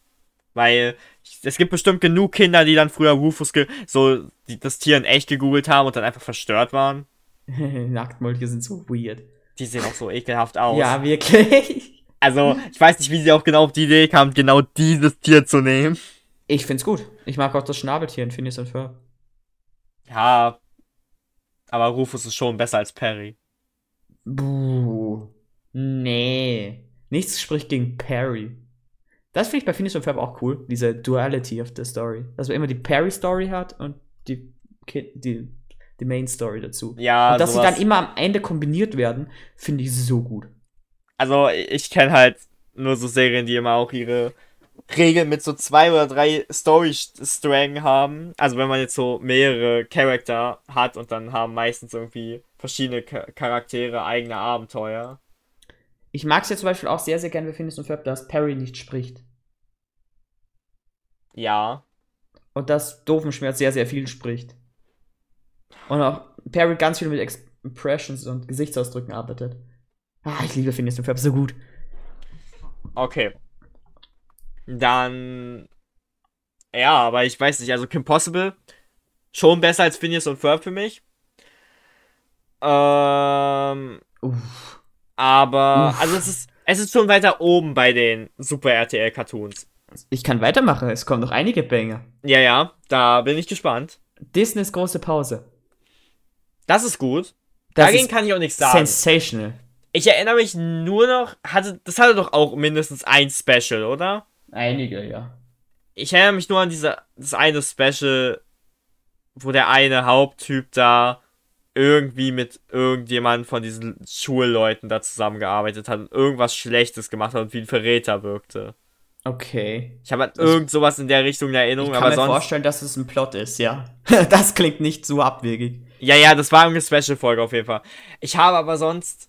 S2: Weil es gibt bestimmt genug Kinder, die dann früher Rufus so die, das Tier in echt gegoogelt haben und dann einfach verstört waren.
S1: Nacktmolche sind so weird.
S2: Die sehen auch so ekelhaft aus.
S1: Ja, wirklich.
S2: Also, ich weiß nicht, wie sie auch genau auf die Idee kamen, genau dieses Tier zu nehmen.
S1: Ich find's gut. Ich mag auch das Schnabeltier in Phineas und Ferb.
S2: Ja. Aber Rufus ist schon besser als Perry.
S1: Buh. Nee. Nichts spricht gegen Perry. Das finde ich bei Phineas und Ferb auch cool, diese Duality of the Story. Dass man immer die Perry-Story hat und die, die, die Main-Story dazu.
S2: Ja,
S1: und dass sie
S2: sowas-
S1: dann immer am Ende kombiniert werden, finde ich so gut.
S2: Also, ich kenne halt nur so Serien, die immer auch ihre Regeln mit so zwei oder drei Story-Strängen haben. Also, wenn man jetzt so mehrere Charakter hat und dann haben meistens irgendwie verschiedene Cha- Charaktere eigene Abenteuer.
S1: Ich mag es ja zum Beispiel auch sehr, sehr gerne bei Phineas und Ferb, dass Perry nicht spricht.
S2: Ja.
S1: Und dass Doofenschmerz sehr, sehr viel spricht. Und auch Perry ganz viel mit Expressions und Gesichtsausdrücken arbeitet. Ah, ich liebe Phineas und Ferb so gut.
S2: Okay. Dann. Ja, aber ich weiß nicht, also Kim Possible schon besser als Phineas und Ferb für mich. Ähm,
S1: Uff.
S2: Aber, also es ist, es ist schon weiter oben bei den Super RTL Cartoons.
S1: Ich kann weitermachen, es kommen noch einige Banger.
S2: Ja, ja, da bin ich gespannt.
S1: Disneys große Pause.
S2: Das ist gut.
S1: Das
S2: Dagegen
S1: ist
S2: kann ich auch nichts sagen.
S1: sensational.
S2: Ich erinnere mich nur noch, hatte, das hatte doch auch mindestens ein Special, oder?
S1: Einige, ja.
S2: ich erinnere mich nur an diese, das eine Special, wo der eine Haupttyp da irgendwie mit irgendjemandem von diesen Schulleuten da zusammengearbeitet hat und irgendwas Schlechtes gemacht hat und wie ein Verräter wirkte.
S1: Okay.
S2: Ich habe halt irgend sowas in der Richtung in
S1: Ich
S2: Erinnerung,
S1: kann
S2: aber
S1: mir vorstellen, dass es ein Plot ist, ja. das klingt nicht so abwegig.
S2: Ja, ja, das war eine Special-Folge auf jeden Fall. Ich habe aber sonst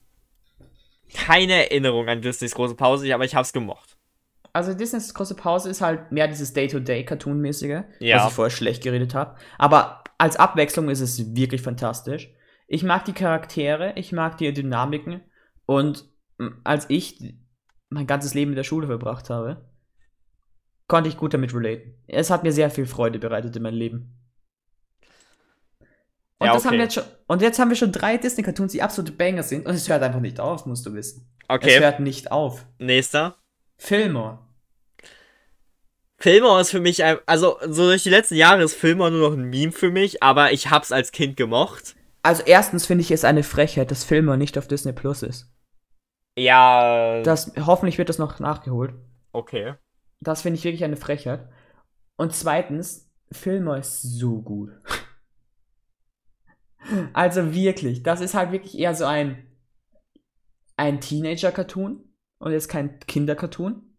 S2: keine Erinnerung an Disneys große Pause, aber ich habe es gemocht.
S1: Also Disneys große Pause ist halt mehr dieses Day-to-Day-Cartoon-mäßige,
S2: Ja.
S1: was ich vorher schlecht geredet habe. Aber als Abwechslung ist es wirklich fantastisch. Ich mag die Charaktere, ich mag die Dynamiken und als ich mein ganzes Leben in der Schule verbracht habe, konnte ich gut damit relaten. Es hat mir sehr viel Freude bereitet in meinem Leben. Und,
S2: Ja,
S1: das haben
S2: okay.
S1: wir jetzt schon, und jetzt haben wir schon drei Disney-Cartoons, die absolute Banger sind und es hört einfach nicht auf, musst du wissen. Es
S2: Okay,
S1: hört nicht auf.
S2: nächster.
S1: Fillmore.
S2: Fillmore ist für mich, ein, also so durch die letzten Jahre ist Fillmore nur noch ein Meme für mich, aber ich hab's als Kind gemocht.
S1: Also erstens finde ich es eine Frechheit, dass Filmer nicht auf Disney Plus ist.
S2: Ja,
S1: Das, hoffentlich wird das noch nachgeholt.
S2: okay.
S1: Das finde ich wirklich eine Frechheit. Und zweitens, Filmer ist so gut. also wirklich, das ist halt wirklich eher so ein, ein Teenager-Cartoon und jetzt kein Kinder-Cartoon.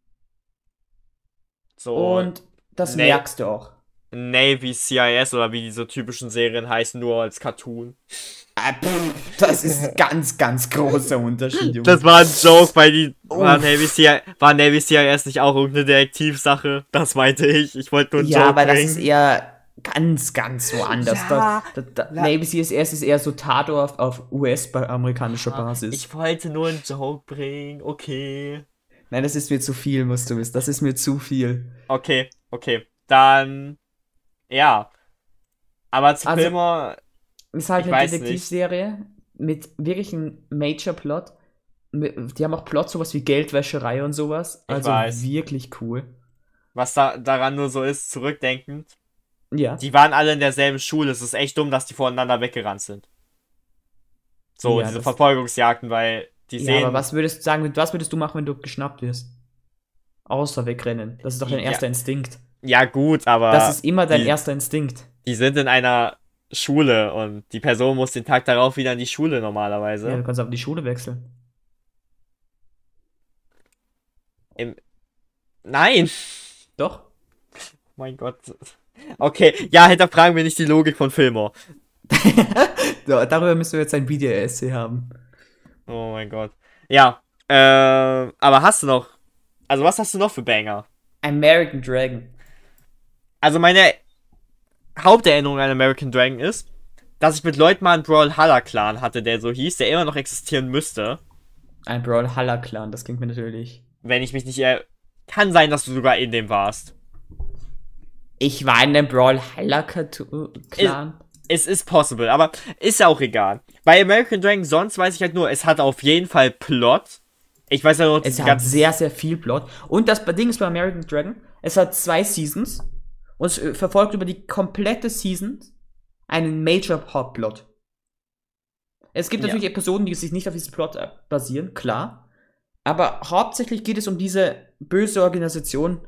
S2: So
S1: Und das
S2: nee.
S1: merkst du auch.
S2: Navy CIS oder wie diese typischen Serien heißen, nur als Cartoon.
S1: Ah, Das ist ein ganz, ganz großer Unterschied, Junge.
S2: Das war ein Joke, weil die war. Navy, CIS, war Navy CIS nicht auch irgendeine Detektivsache? Das meinte ich. Ich wollte nur einen
S1: Ja,
S2: Joke
S1: aber das
S2: bringen.
S1: ist eher ganz, ganz woanders.
S2: Ja,
S1: da, da, da, Navy CSS ist eher so Tatort auf, auf US-amerikanischer Basis.
S2: Ich wollte nur einen Joke bringen, okay.
S1: Nein, das ist mir zu viel, musst du wissen. Das ist mir zu viel.
S2: Okay, okay. Dann, ja. Aber zu
S1: Also,
S2: Filmer,
S1: Ist halt
S2: Ich
S1: eine. Detektivserie mit wirklich einem Major-Plot. Die haben auch Plot, sowas wie Geldwäscherei und sowas.
S2: Ich
S1: Also wirklich cool.
S2: was da daran nur so ist, zurückdenkend,
S1: Ja.
S2: die waren alle in derselben Schule. Es ist echt dumm, dass die voneinander weggerannt sind. So,
S1: Ja,
S2: diese Verfolgungsjagden, weil die
S1: ja,
S2: sehen.
S1: aber was würdest du sagen, was würdest du machen, wenn du geschnappt wirst? Außer wegrennen. Das ist doch dein
S2: Ja.
S1: erster Instinkt.
S2: Ja, gut, aber
S1: Das ist immer dein
S2: die-
S1: erster Instinkt.
S2: die sind in einer Schule und die Person muss den Tag darauf wieder in die Schule normalerweise.
S1: Ja, du kannst aber die Schule wechseln.
S2: Nein!
S1: Doch?
S2: Mein Gott. Okay, ja, hinterfragen wir nicht die Logik von Fillmore.
S1: Ja, darüber müssen wir jetzt ein Video-Essay haben.
S2: Oh mein Gott. Ja, äh, aber hast du noch. Also, was hast du noch für Banger?
S1: American Dragon.
S2: Also, meine Haupterinnerung an American Dragon ist, dass ich mit Leuten mal einen Brawlhalla-Clan hatte, der so hieß, der immer noch existieren müsste.
S1: Ein Brawlhalla Clan, das klingt mir natürlich.
S2: Wenn ich mich nicht eher. Kann sein, dass du sogar in dem warst.
S1: Ich war in dem Brawlhalla Clan.
S2: Es ist possible, aber ist ja auch egal. Bei American Dragon sonst weiß ich halt nur, es hat auf jeden Fall Plot. Ich weiß ja nur,
S1: Es hat sehr, sehr viel Plot. Und das Ding ist bei American Dragon, es hat zwei Seasons und es äh, verfolgt über die komplette Season einen Major Plot. Es gibt
S2: Ja.
S1: natürlich Episoden, die sich nicht auf diesen Plot äh, basieren, klar. Aber hauptsächlich geht es um diese böse Organisation,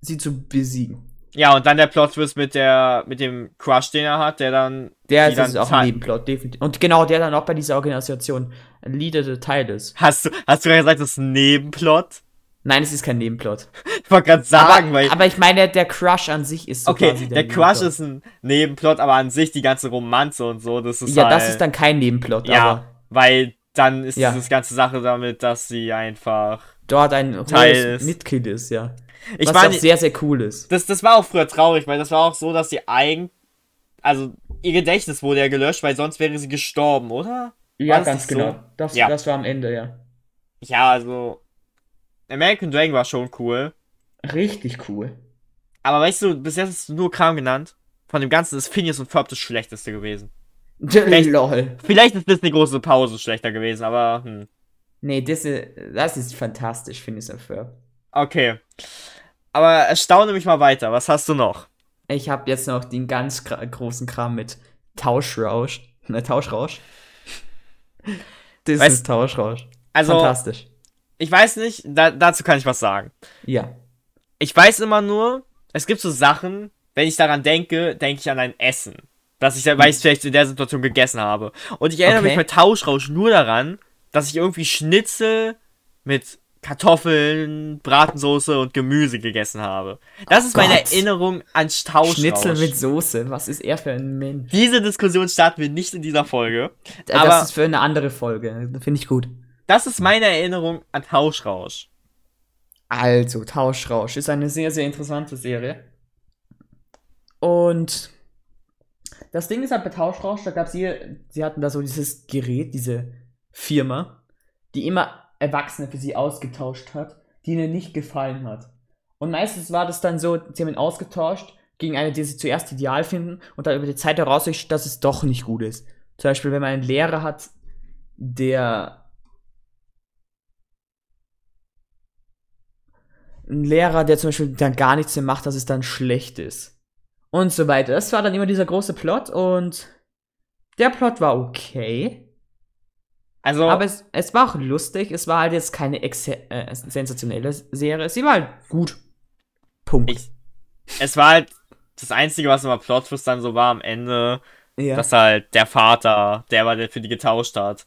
S1: sie zu besiegen.
S2: Ja, und dann der Plot-Twist mit der, mit dem Crush, den er hat, der dann.
S1: Der ist,
S2: dann
S1: auch ein Nebenplot, definitiv. Und genau, der dann auch bei dieser Organisation ein leadende Teil ist.
S2: Hast du, hast du gerade gesagt, das ist ein Nebenplot?
S1: Nein, es ist kein Nebenplot.
S2: Ich wollte gerade sagen,
S1: aber,
S2: weil.
S1: aber ich meine, der Crush an sich ist so
S2: okay,
S1: quasi
S2: der, Crush ist ein Nebenplot, aber an sich die ganze Romanze und so, das ist
S1: Ja,
S2: halt,
S1: das ist dann kein Nebenplot,
S2: Ja,
S1: aber
S2: weil dann ist
S1: Ja.
S2: dieses ganze Sache damit, dass sie einfach.
S1: dort ein
S2: Teil ist.
S1: Mitglied ist, ja.
S2: Ich
S1: Was
S2: war
S1: auch sehr, sehr cool ist.
S2: das, das war auch früher traurig, weil das war auch so, dass sie eigentlich. Also, ihr Gedächtnis wurde ja gelöscht, weil sonst wäre sie gestorben, oder? War das nicht so?
S1: Das,
S2: Ja.
S1: das war am Ende, ja.
S2: Ja, also. American Dragon war schon cool.
S1: Richtig cool.
S2: Aber weißt du, bis jetzt hast du nur Kram genannt. Von dem Ganzen ist Phineas und Ferb das schlechteste gewesen.
S1: Lol.
S2: Vielleicht ist Disney große Pause schlechter gewesen, aber hm.
S1: Nee, das ist, das ist fantastisch, finde ich so für.
S2: Okay. Aber erstaune mich mal weiter. Was hast du noch?
S1: Ich habe jetzt noch den ganz großen Kram mit Tauschrausch. Ne, Tauschrausch. Das
S2: Weißt-
S1: ist Tauschrausch.
S2: Also,
S1: Fantastisch.
S2: ich weiß nicht, da, dazu kann ich was sagen.
S1: Ja.
S2: Ich weiß immer nur, es gibt so Sachen, wenn ich daran denke, denke ich an ein Essen. Dass ich, weil ich es vielleicht in der Situation gegessen habe. Und ich erinnere
S1: Okay.
S2: mich bei Tauschrausch nur daran, dass ich irgendwie Schnitzel mit Kartoffeln, Bratensoße und Gemüse gegessen habe. Das
S1: Oh
S2: ist meine
S1: Gott.
S2: Erinnerung an Tauschrausch.
S1: Schnitzel mit Soße. Was ist er für ein Mensch?
S2: Diese Diskussion starten wir nicht in dieser Folge.
S1: Äh,
S2: Aber-
S1: das ist für eine andere Folge. Finde ich gut.
S2: Das ist meine Erinnerung an Tauschrausch.
S1: Also, Tauschrausch ist eine sehr, sehr interessante Serie. Und das Ding ist halt bei Tauschrausch, da gab es hier, sie hatten da so dieses Gerät, diese Firma, die immer Erwachsene für sie ausgetauscht hat, die ihnen nicht gefallen hat. Und meistens war das dann so, sie haben ihn ausgetauscht gegen eine, die sie zuerst ideal finden und dann über die Zeit herausgestellt, dass es doch nicht gut ist. Zum Beispiel, wenn man einen Lehrer hat, der ein Lehrer, der zum Beispiel dann gar nichts mehr macht, dass es dann schlecht ist. Und so weiter. Das war dann immer dieser große Plot und der Plot war okay.
S2: Also,
S1: Aber es, es war auch lustig. Es war halt jetzt keine äh, sensationelle Serie. Sie war halt gut. Punkt.
S2: ich, es war halt das Einzige, was immer Plot-Twist dann so war am Ende,
S1: ja.
S2: dass halt der Vater, der war, der für die getauscht hat.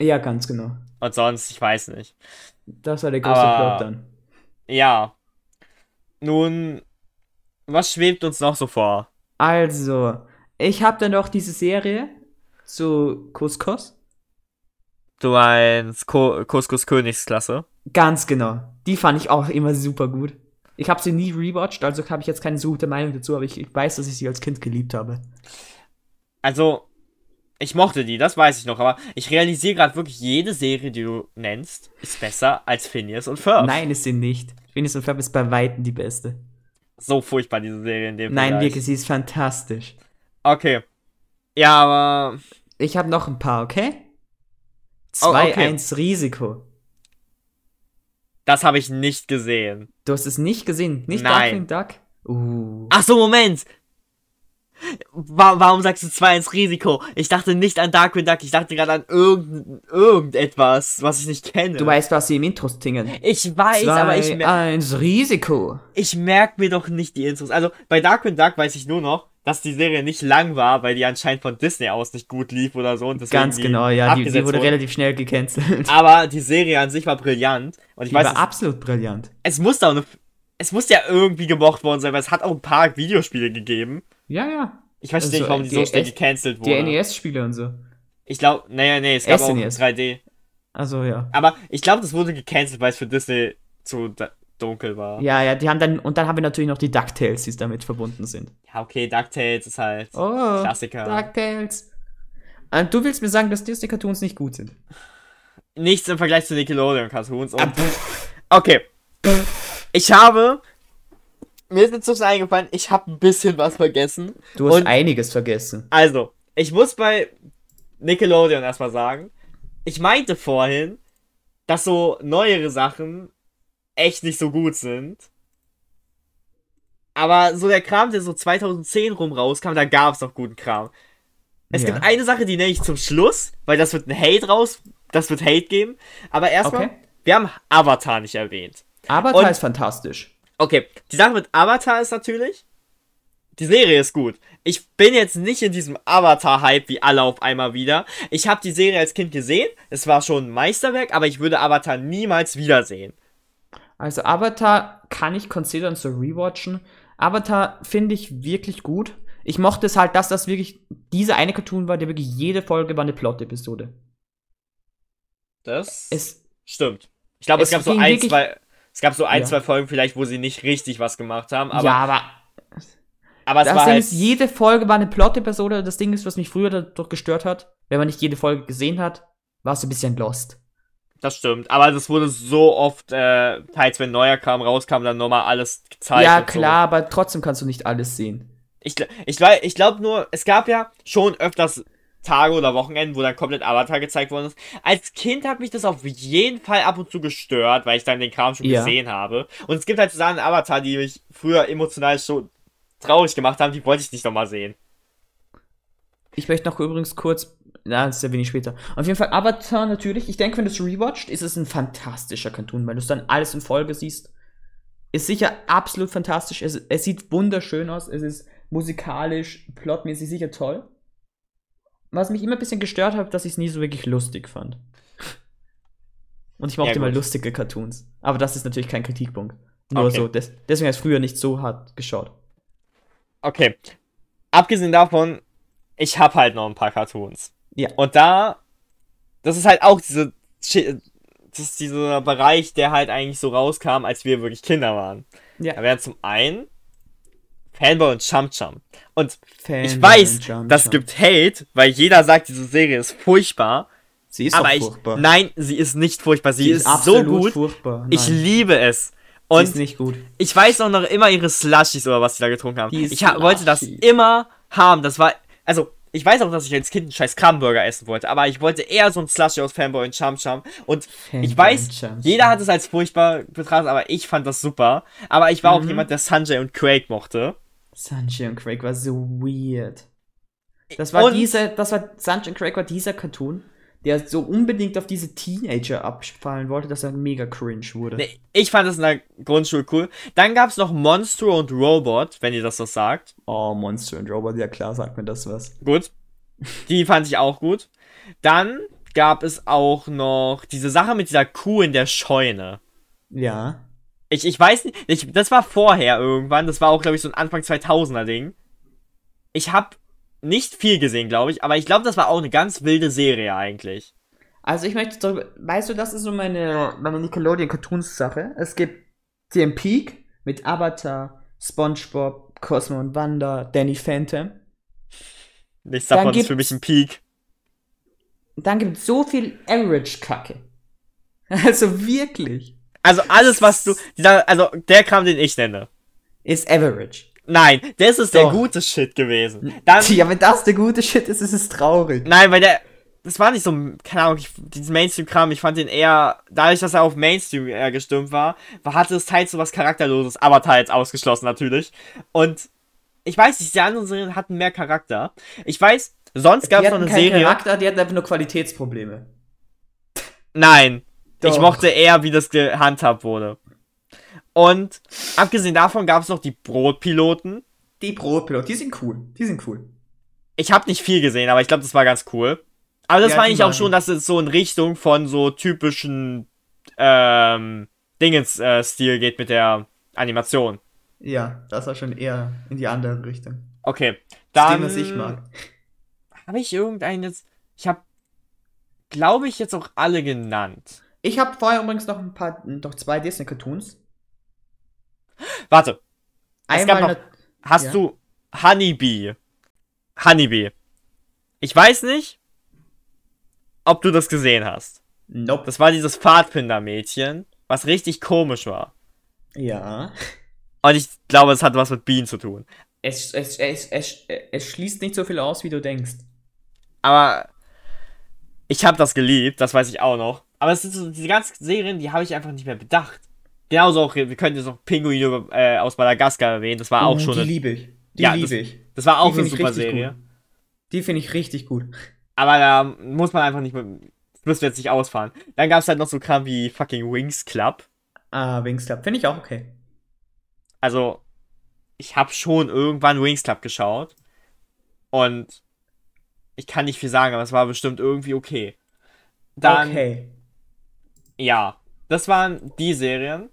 S1: ja, ganz genau.
S2: Und sonst, ich weiß nicht.
S1: Das war der große
S2: Aber-
S1: Plot dann.
S2: Ja. Nun, was schwebt uns noch so vor?
S1: Also, ich habe dann noch diese Serie zu Couscous.
S2: Du meinst Couscous Königsklasse?
S1: Ganz genau. Die fand ich auch immer super gut. Ich habe sie nie rewatcht, also habe ich jetzt keine so gute Meinung dazu, aber ich, ich weiß, dass ich sie als Kind geliebt habe.
S2: Also, ich mochte die, das weiß ich noch, aber ich realisiere gerade wirklich, jede Serie, die du nennst, ist besser als Phineas und Ferb.
S1: Nein, ist sie nicht. Phineas und Ferb ist bei Weitem die beste.
S2: So furchtbar, diese Serie in dem
S1: Nein,
S2: Vergleich.
S1: wirklich, sie ist fantastisch.
S2: Okay. Ja, aber
S1: Ich habe noch ein paar, okay?
S2: Oh,
S1: 2-1
S2: okay.
S1: Risiko.
S2: das habe ich nicht gesehen.
S1: Du hast es nicht gesehen, nicht
S2: Nein.
S1: Darkwing Duck? Uh.
S2: Ach so, Moment. Wa warum sagst du 2-1 Risiko? Ich dachte nicht an Darkwing Duck, ich dachte gerade an irgend irgendetwas, was ich nicht kenne.
S1: Du weißt, was sie im Intro singen.
S2: ich weiß, aber ich, mer
S1: 2-1 Risiko.
S2: ich merke mir doch nicht die Intros. Also bei Darkwing Duck weiß ich nur noch, dass die Serie nicht lang war, weil die anscheinend von Disney aus nicht gut lief oder so. Und
S1: Ganz genau, ja, die, die wurde relativ schnell gecancelt.
S2: Aber die Serie an sich war brillant. Und ich
S1: Die
S2: weiß,
S1: war
S2: es,
S1: absolut brillant.
S2: es musste auch eine, es muss ja irgendwie gemocht worden sein, weil es hat auch ein paar Videospiele gegeben.
S1: Ja, ja.
S2: Ich verstehe
S1: Also,
S2: nicht, warum die
S1: die
S2: so schnell
S1: S-
S2: gecancelt
S1: Die
S2: wurde.
S1: NES-Spiele und so.
S2: Ich glaube, naja, nee, es gab auch
S1: SNES.
S2: 3D.
S1: Also ja.
S2: Aber ich glaube, das wurde gecancelt, weil es für Disney zu dunkel war.
S1: Ja, ja, die haben dann, und dann haben wir natürlich noch die DuckTales, die damit verbunden sind.
S2: Ja, okay, DuckTales ist halt
S1: Oh,
S2: Klassiker.
S1: DuckTales. Und du willst mir sagen, dass Disney-Cartoons nicht gut sind?
S2: Nichts im Vergleich zu Nickelodeon-Cartoons.
S1: Ah,
S2: okay. Ich habe. Mir ist inzwischen eingefallen, ich habe ein bisschen was vergessen.
S1: Du hast
S2: Und-
S1: einiges vergessen.
S2: Also, ich muss bei Nickelodeon erstmal sagen, ich meinte vorhin, dass so neuere Sachen echt nicht so gut sind. Aber so der Kram, der so 2010 rum rauskam, da gab es noch guten Kram. Es
S1: Ja.
S2: gibt eine Sache, die nenne ich zum Schluss, weil das wird ein Hate raus, das wird Hate geben. Aber erstmal,
S1: Okay.
S2: wir haben Avatar nicht erwähnt.
S1: Avatar
S2: Und-
S1: ist fantastisch.
S2: Okay, die Sache mit Avatar ist natürlich, die Serie ist gut. Ich bin jetzt nicht in diesem Avatar-Hype wie alle auf einmal wieder. Ich habe die Serie als Kind gesehen, es war schon ein Meisterwerk, aber ich würde Avatar niemals wiedersehen.
S1: Also Avatar kann ich considern zu rewatchen. Avatar finde ich wirklich gut. Ich mochte es halt, dass das wirklich diese eine Cartoon war, der wirklich jede Folge war eine Plot-Episode.
S2: Das
S1: Es,
S2: stimmt. Ich glaube, es,
S1: es
S2: gab so ein, zwei, es gab so ein,
S1: Ja.
S2: zwei Folgen vielleicht, wo sie nicht richtig was gemacht haben, aber,
S1: ja, aber
S2: aber es
S1: das
S2: war
S1: Ding
S2: halt,
S1: ist, jede Folge war eine Plot-Episode. Das Ding ist, was mich früher dadurch gestört hat, wenn man nicht jede Folge gesehen hat, war es ein bisschen lost.
S2: das stimmt. Aber das wurde so oft, äh, teils wenn neuer Kram rauskam, dann nochmal alles gezeigt.
S1: ja,
S2: und so.
S1: klar, aber trotzdem kannst du nicht alles sehen.
S2: Ich, ich, ich glaube nur, es gab ja schon öfters Tage oder Wochenenden, wo dann komplett Avatar gezeigt worden ist. Als Kind hat mich das auf jeden Fall ab und zu gestört, weil ich dann den Kram schon
S1: Ja.
S2: gesehen habe. Und es gibt halt so Sachen Avatar, die mich früher emotional schon traurig gemacht haben, die wollte ich nicht nochmal sehen.
S1: Ich möchte noch übrigens kurz, na, das ist ja wenig später. Auf jeden Fall Avatar natürlich. Ich denke, wenn du es rewatcht, ist es ein fantastischer Cartoon, weil du es dann alles in Folge siehst. Ist sicher absolut fantastisch. Es, es sieht wunderschön aus. Es ist musikalisch, plotmäßig sicher toll. Was mich immer ein bisschen gestört hat, dass ich es nie so wirklich lustig fand. Und ich mochte
S2: Ja,
S1: mal
S2: gut.
S1: lustige Cartoons. Aber das ist natürlich kein Kritikpunkt. Nur
S2: Okay.
S1: so, des, deswegen habe ich früher nicht so hart geschaut.
S2: Okay. Abgesehen davon, ich hab halt noch ein paar Cartoons.
S1: Ja.
S2: Und da, das ist halt auch diese, das ist dieser Bereich, der halt eigentlich so rauskam, als wir wirklich Kinder waren.
S1: Ja.
S2: Da wären zum einen Fanboy und Chum Chum. Und
S1: Fan
S2: ich weiß,
S1: Jump
S2: das gibt Hate, weil jeder sagt, diese Serie ist furchtbar.
S1: Sie ist
S2: aber
S1: auch
S2: ich,
S1: furchtbar.
S2: nein, sie ist nicht furchtbar. Sie, ist, so
S1: absolut
S2: gut.
S1: furchtbar.
S2: Ich liebe es.
S1: sie
S2: Und
S1: ist nicht gut.
S2: ich weiß auch noch immer ihre Slushies oder was sie da getrunken haben. Ich ha wollte das immer haben. Das war, also, ich weiß auch, dass ich als Kind einen scheiß Krabbenburger essen wollte, aber ich wollte eher so ein Slushie aus Fanboy und Chum Chum. Und
S1: Fanboy
S2: ich weiß,
S1: und Chum
S2: jeder
S1: Chum.
S2: hat es als furchtbar betrachtet, aber ich fand das super. Aber ich war auch
S1: Mhm.
S2: jemand, der Sanjay und Craig mochte.
S1: Sanjay und Craig war so weird. Das war
S2: Und-
S1: dieser, das war, Sanjay und Craig war dieser Cartoon, der so unbedingt auf diese Teenager abfallen wollte, dass er mega cringe wurde.
S2: Nee, ich fand das in der Grundschule cool. Dann gab es noch Monstro und Robot, wenn ihr das so sagt.
S1: Oh, Monster und Robot, ja klar, sagt mir das was.
S2: Gut. Die fand ich auch gut. Dann gab es auch noch diese Sache mit dieser Kuh in der Scheune.
S1: Ja.
S2: Ich, ich weiß nicht, ich, das war vorher irgendwann. Das war auch, glaube ich, so ein Anfang 2000er Ding. Ich habe nicht viel gesehen, glaube ich, aber ich glaube, das war auch eine ganz wilde Serie eigentlich.
S1: Also ich möchte darüber, weißt du, das ist so meine, meine Nickelodeon Cartoons Sache. Es gibt den Peak mit Avatar, SpongeBob, Cosmo und Wanda, Danny Phantom.
S2: Nichts
S1: Dann
S2: davon ist für mich ein Peak.
S1: Dann gibt es so viel Average-Kacke. Also wirklich.
S2: Also alles, was du. Also der Kram, den ich nenne.
S1: Ist Average.
S2: Nein, das ist der
S1: Doch.
S2: gute Shit gewesen. Dann,
S1: Ja, wenn das der gute Shit ist, ist es traurig.
S2: Nein, weil der. Das war nicht so, keine Ahnung, ich, diesen Mainstream-Kram, ich fand den eher, dadurch, dass er auf Mainstream eher gestimmt war, war hatte es teils so was Charakterloses, aber teils ausgeschlossen natürlich. Und ich weiß nicht, die anderen Serien hatten mehr Charakter. Ich weiß, sonst gab es noch eine Serie.
S1: Charakter, die hatten einfach nur Qualitätsprobleme.
S2: Nein, ich
S1: Doch.
S2: mochte eher, wie das gehandhabt wurde. Und abgesehen davon gab es noch die Brotpiloten.
S1: Die Brotpilot, die sind cool. Die sind cool.
S2: Ich habe nicht viel gesehen, aber ich glaube, das war ganz cool. Aber das
S1: Ja,
S2: war
S1: die
S2: eigentlich auch schon, dass es so in Richtung von so typischen ähm, Dingens-Stil geht mit der Animation.
S1: Ja, das war schon eher in die andere Richtung.
S2: Okay,
S1: Das
S2: dann
S1: Ding, was ich mag.
S2: habe ich irgendeinen jetzt. Ich habe, glaube ich, jetzt auch alle genannt.
S1: Ich habe vorher übrigens noch ein paar, noch zwei Disney-Cartoons.
S2: Warte, Es gab
S1: Einmal
S2: noch- hast
S1: Ja.
S2: du Honeybee? Honeybee. Ich weiß nicht, ob du das gesehen hast.
S1: Nope.
S2: Das war dieses Pfadfinder-Mädchen, was richtig komisch war.
S1: ja.
S2: Und ich glaube, es hat was mit Bienen zu tun.
S1: Es, es, es, es, es schließt nicht so viel aus, wie du denkst.
S2: Aber ich habe das geliebt, das weiß ich auch noch. Aber es sind so diese ganzen Serien, die habe ich einfach nicht mehr bedacht. Genauso auch, wir können jetzt noch Pinguine äh, aus Madagaskar erwähnen. Das war auch
S1: Oh,
S2: schon
S1: Die
S2: eine,
S1: liebe ich. Die
S2: Ja,
S1: liebe ich.
S2: das war auch eine super Serie.
S1: gut. Die finde ich richtig gut.
S2: Aber da muss man einfach nicht mehr, das müssen wir jetzt nicht ausfahren. Dann gab es halt noch so Kram wie fucking Wings Club.
S1: Ah, Wings Club. Finde ich auch okay.
S2: Also, ich habe schon irgendwann Wings Club geschaut. Und ich kann nicht viel sagen, aber es war bestimmt irgendwie okay. Dann,
S1: okay.
S2: Ja, das waren die Serien.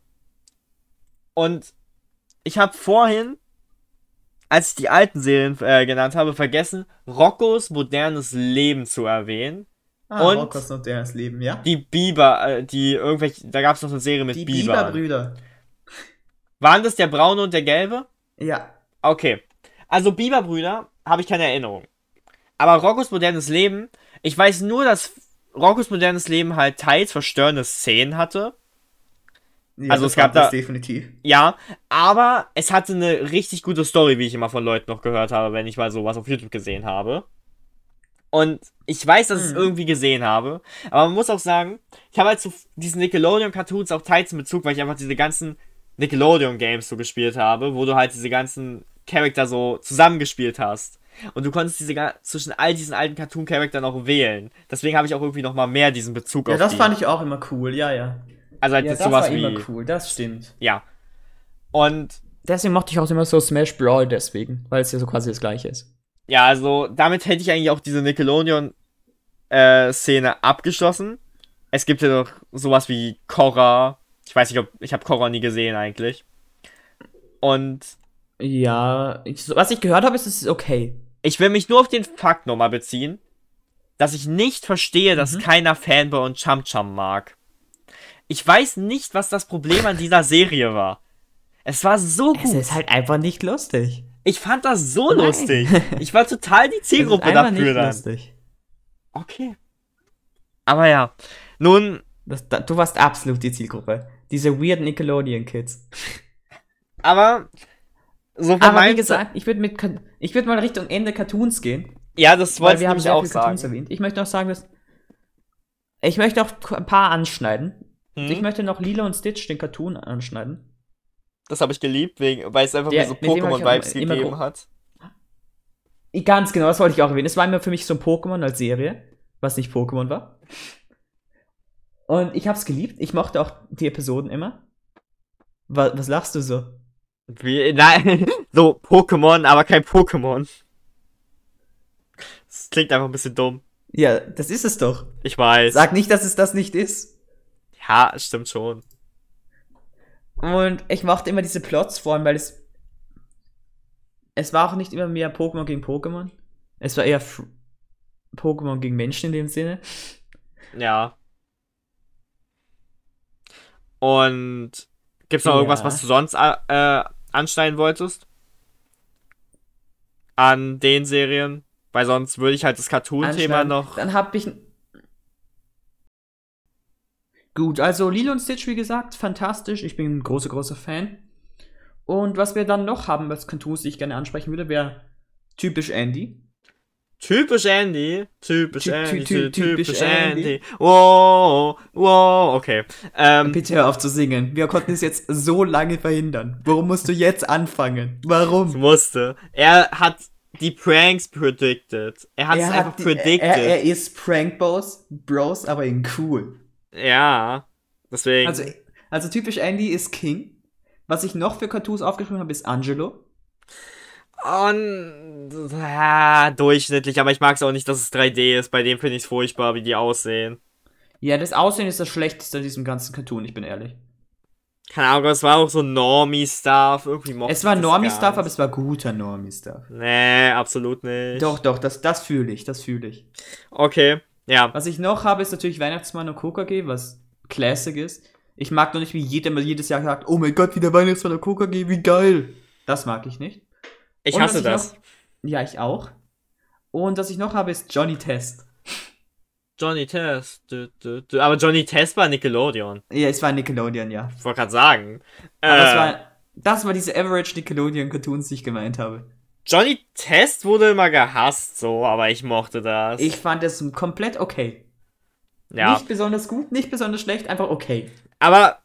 S2: Und ich habe vorhin, als ich die alten Serien äh, genannt habe, vergessen, Roccos modernes Leben zu erwähnen.
S1: Ah,
S2: Und-
S1: Rockers modernes Leben, ja?
S2: Die Biber, äh, die irgendwelche, da gab es noch eine Serie mit
S1: Die
S2: Bibern.
S1: Biberbrüder.
S2: Waren das der braune und der gelbe?
S1: Ja.
S2: Okay. Also Biberbrüder habe ich keine Erinnerung. Aber Roccos modernes Leben, ich weiß nur, dass Roccos modernes Leben halt teils verstörende Szenen hatte.
S1: ja
S2: Also es gab da-
S1: definitiv.
S2: Ja, aber es hatte eine richtig gute Story, wie ich immer von Leuten noch gehört habe, wenn ich mal sowas auf YouTube gesehen habe. Und ich weiß, dass ich es
S1: Mhm.
S2: irgendwie gesehen habe. Aber man muss auch sagen, ich habe halt zu diesen Nickelodeon-Cartoons auch teils in Bezug, weil ich einfach diese ganzen Nickelodeon-Games so gespielt habe, wo du halt diese ganzen Charakter so zusammengespielt hast. Und du konntest diese zwischen all diesen alten Cartoon-Charakteren auch wählen. Deswegen habe ich auch irgendwie noch mal mehr diesen Bezug
S1: Ja,
S2: auf
S1: das
S2: die.
S1: fand ich auch immer cool, ja, ja.
S2: also halt
S1: Ja, das
S2: sowas
S1: war
S2: wie
S1: immer cool, das stimmt.
S2: ja. Und
S1: deswegen mochte ich auch immer so Smash Brawl deswegen, weil es ja so quasi das gleiche ist.
S2: Ja, also damit hätte ich eigentlich auch diese Nickelodeon-Szene abgeschlossen. Es gibt ja noch sowas wie Korra. Ich weiß nicht, ob ich habe Korra nie gesehen eigentlich. Und
S1: Ja, ich, was ich gehört habe, ist, es ist okay.
S2: Ich will mich nur auf den Fakt nochmal beziehen, dass ich nicht verstehe, dass
S1: Mhm.
S2: keiner Fanboy und Chum Chum mag. Ich weiß nicht, was das Problem an dieser Serie war. Es war so
S1: Es
S2: gut.
S1: ist halt einfach nicht lustig.
S2: Ich fand das so
S1: Nein.
S2: lustig. Ich war total die
S1: Es
S2: Zielgruppe dafür
S1: nicht
S2: dann.
S1: lustig.
S2: Okay. Aber ja. Nun,
S1: Das, da, du warst absolut die Zielgruppe. Diese weird Nickelodeon-Kids.
S2: aber so
S1: Aber wie gesagt, ich würde mit, ich würde mal Richtung Ende Cartoons gehen.
S2: Ja, das wollte ich nämlich auch sagen.
S1: erwähnt. Ich möchte auch sagen, dass. Ich möchte auch ein paar anschneiden.
S2: Hm?
S1: Ich möchte noch Lilo und Stitch, den Cartoon, anschneiden.
S2: Das habe ich geliebt, wegen, weil es einfach
S1: Der-
S2: mir so Pokémon-Vibes gegeben
S1: gro-
S2: hat.
S1: Ganz genau, das wollte ich auch erwähnen. Es war immer für mich so ein Pokémon als Serie, was nicht Pokémon war. Und ich habe es geliebt. Ich mochte auch die Episoden immer. Was, was lachst du so?
S2: Wie, nein, so Pokémon, aber kein Pokémon. Das klingt einfach ein bisschen dumm.
S1: Ja, das ist es doch.
S2: Ich weiß.
S1: Sag nicht, dass es das nicht ist.
S2: Ja, stimmt schon.
S1: Und ich mochte immer diese Plots vor allem, weil es. Es war auch nicht immer mehr Pokémon gegen Pokémon. Es war eher F Pokémon gegen Menschen in dem Sinne.
S2: Ja. Und gibt's noch
S1: Ja.
S2: irgendwas, was du sonst äh, anschneiden wolltest? An den Serien? Weil sonst würde ich halt das Cartoon-Thema noch.
S1: Dann hab ich. Gut, also Lilo und Stitch, wie gesagt, fantastisch. Ich bin ein großer, großer Fan. Und was wir dann noch haben als Cartoons, die ich gerne ansprechen würde, wäre typisch Andy.
S2: Typisch Andy. Typisch
S1: Ty- ty-
S2: Andy.
S1: ty-
S2: typisch Andy.
S1: Andy.
S2: Wow, wow, okay. Ähm,
S1: Bitte hör auf zu singen. Wir konnten es jetzt so lange verhindern. Warum musst du jetzt anfangen? Warum?
S2: musste. Er hat die Pranks predicted. Er hat es einfach
S1: die-
S2: predicted.
S1: Er, er ist Prank Bros, Bros, aber in cool.
S2: ja. Deswegen.
S1: Also, also typisch Andy ist King. Was ich noch für Cartoons aufgeschrieben habe, ist Angelo.
S2: Und, ja, durchschnittlich, aber ich mag es auch nicht, dass es 3D ist. Bei dem finde ich es furchtbar, wie die aussehen.
S1: Ja, das Aussehen ist das Schlechteste an diesem ganzen Cartoon, ich bin ehrlich.
S2: Keine Ahnung, es war auch so Normie-Stuff. Irgendwie mochte
S1: Es war Normie-Stuff, aber es war guter Normie-Stuff.
S2: Nee, absolut nicht.
S1: Doch, doch, das, das fühle ich, das fühle ich.
S2: Okay, ja.
S1: Was ich noch habe, ist natürlich Weihnachtsmann und KKG, was Classic ist. Ich mag noch nicht, wie jeder mal jedes Jahr sagt, oh mein Gott, wieder Weihnachtsmann und KKG, wie geil. Das mag ich nicht.
S2: Ich
S1: Und
S2: hasse das.
S1: Noch, ja, ich auch. Und was ich noch habe, ist Johnny Test.
S2: Johnny Test. Du, du, du. Aber Johnny Test war Nickelodeon.
S1: Ja, es war Nickelodeon, ja.
S2: Ich wollte gerade sagen.
S1: Aber
S2: Äh,
S1: das war, das war diese Average Nickelodeon-Cartoons, die ich gemeint habe.
S2: Johnny Test wurde immer gehasst, so, aber ich mochte das.
S1: Ich fand es komplett okay.
S2: ja.
S1: Nicht besonders gut, nicht besonders schlecht, einfach okay.
S2: Aber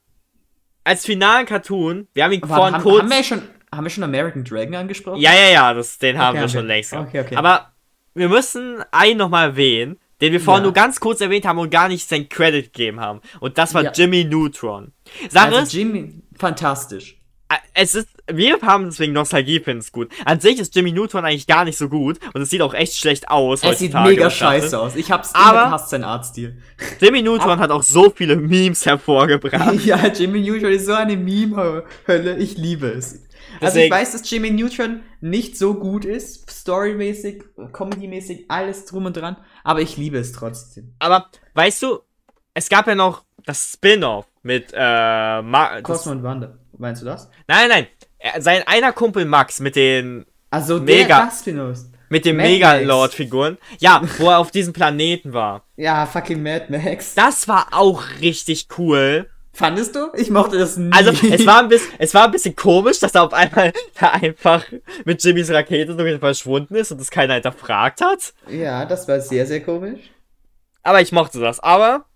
S2: als finalen Cartoon, wir haben ihn vorhin kurz.
S1: haben, wir schon, haben wir schon American Dragon angesprochen?
S2: Ja, ja, ja, das, den haben
S1: Okay,
S2: wir
S1: okay.
S2: schon längst.
S1: Okay, okay.
S2: Aber wir müssen einen nochmal erwähnen, den wir vorhin
S1: Ja.
S2: nur ganz kurz erwähnt haben und gar nicht sein Credit gegeben haben. Und das war
S1: Ja.
S2: Jimmy Neutron. Sache
S1: Also Jimmy, fantastisch.
S2: es ist, wir haben deswegen Nostalgie, finden es gut. An sich ist Jimmy Neutron eigentlich gar nicht so gut und es sieht auch echt schlecht aus.
S1: Es sieht mega scheiße aus. Ich hab's
S2: Aber-
S1: immer gehasst, sein Artstil.
S2: Jimmy Neutron hat auch so viele Memes hervorgebracht.
S1: ja, Jimmy Neutron ist so eine Meme-Hölle. Ich liebe es. Also ich weiß, dass Jimmy Neutron nicht so gut ist, storymäßig, comedymäßig, alles drum und dran, aber ich liebe es trotzdem.
S2: Aber, weißt du, es gab ja noch das Spin-off mit, äh, Ma
S1: Cosmo und Wanda, meinst du das?
S2: Nein, nein, er- sein einer Kumpel Max mit den
S1: Also
S2: Mega. mit den
S1: Mad
S2: Megalord-Figuren. Ja, wo er auf diesem Planeten war.
S1: Ja, fucking Mad Max.
S2: Das war auch richtig cool.
S1: Fandest du? Ich mochte das nie.
S2: Also, es war ein bisschen, es war ein bisschen komisch, dass er auf einmal da einfach mit Jimmys Rakete so verschwunden ist und das keiner hinterfragt hat.
S1: Ja, das war sehr, sehr komisch.
S2: Aber ich mochte das. Aber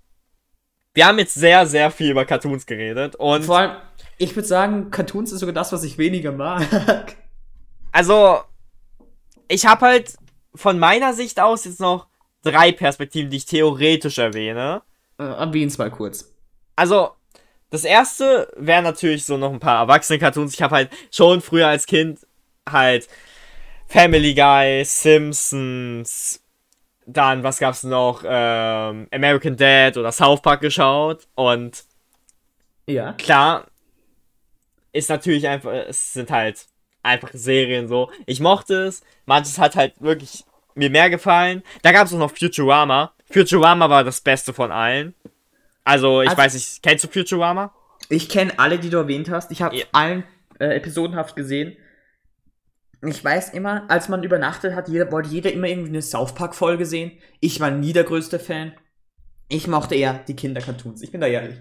S2: wir haben jetzt sehr, sehr viel über Cartoons geredet und
S1: Vor allem, ich würde sagen, Cartoons ist sogar das, was ich weniger mag.
S2: also ich habe halt von meiner Sicht aus jetzt noch drei Perspektiven, die ich theoretisch erwähne.
S1: Äh, erwähn's mal kurz.
S2: Also, das erste wären natürlich so noch ein paar Erwachsene-Cartoons. Ich habe halt schon früher als Kind halt Family Guy, Simpsons, dann, was gab's noch, ähm, American Dad oder South Park geschaut. Und
S1: Ja.
S2: klar, ist natürlich einfach, es sind halt einfach Serien so. Ich mochte es, manches hat halt wirklich mir mehr gefallen. Da gab es auch noch Futurama. Futurama war das Beste von allen. Also, ich
S1: Also-
S2: weiß nicht, kennst du Futurama?
S1: Ich kenne alle, die du erwähnt hast. Ich habe
S2: Ja.
S1: allen äh, episodenhaft gesehen. Ich weiß immer, als man übernachtet hat, jeder, wollte jeder immer irgendwie eine South Park-Folge sehen. Ich war nie der größte Fan. Ich mochte eher die Kindercartoons. Ich bin da ehrlich.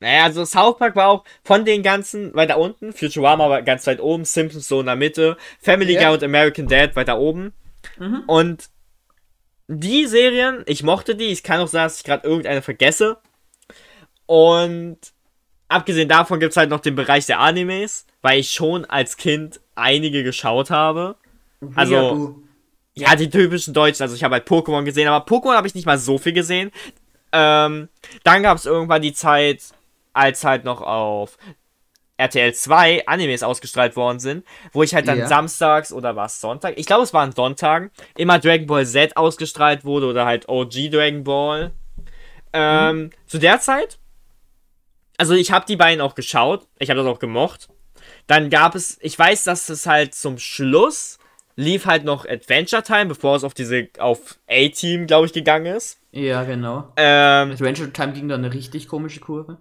S2: Naja, also South Park war auch von den ganzen weiter unten, Futurama war ganz weit oben, Simpsons so in der Mitte, Family
S1: Ja.
S2: Guy und American Dad weiter oben.
S1: Mhm.
S2: Und die Serien, ich mochte die, ich kann auch sagen, dass ich gerade irgendeine vergesse. Und abgesehen davon gibt es halt noch den Bereich der Animes, weil ich schon als Kind einige geschaut habe. Also-
S1: Ja, du.
S2: Ja, die typischen Deutschen. Also ich habe halt Pokémon gesehen, aber Pokémon habe ich nicht mal so viel gesehen. Ähm, dann gab es irgendwann die Zeit, als halt noch auf RTL 2 Animes ausgestrahlt worden sind, wo ich halt dann
S1: Ja.
S2: samstags oder war es Sonntag? Ich glaube, es waren Sonntagen, immer Dragon Ball Z ausgestrahlt wurde oder halt OG Dragon Ball. Ähm, Zu der Zeit, also ich habe die beiden auch geschaut, ich habe das auch gemocht. Dann gab es, ich weiß, dass es halt zum Schluss lief halt noch Adventure Time, bevor es auf diese, auf A-Team, glaube ich, gegangen ist.
S1: Ja, genau.
S2: Ähm,
S1: Adventure Time ging da eine richtig komische Kurve.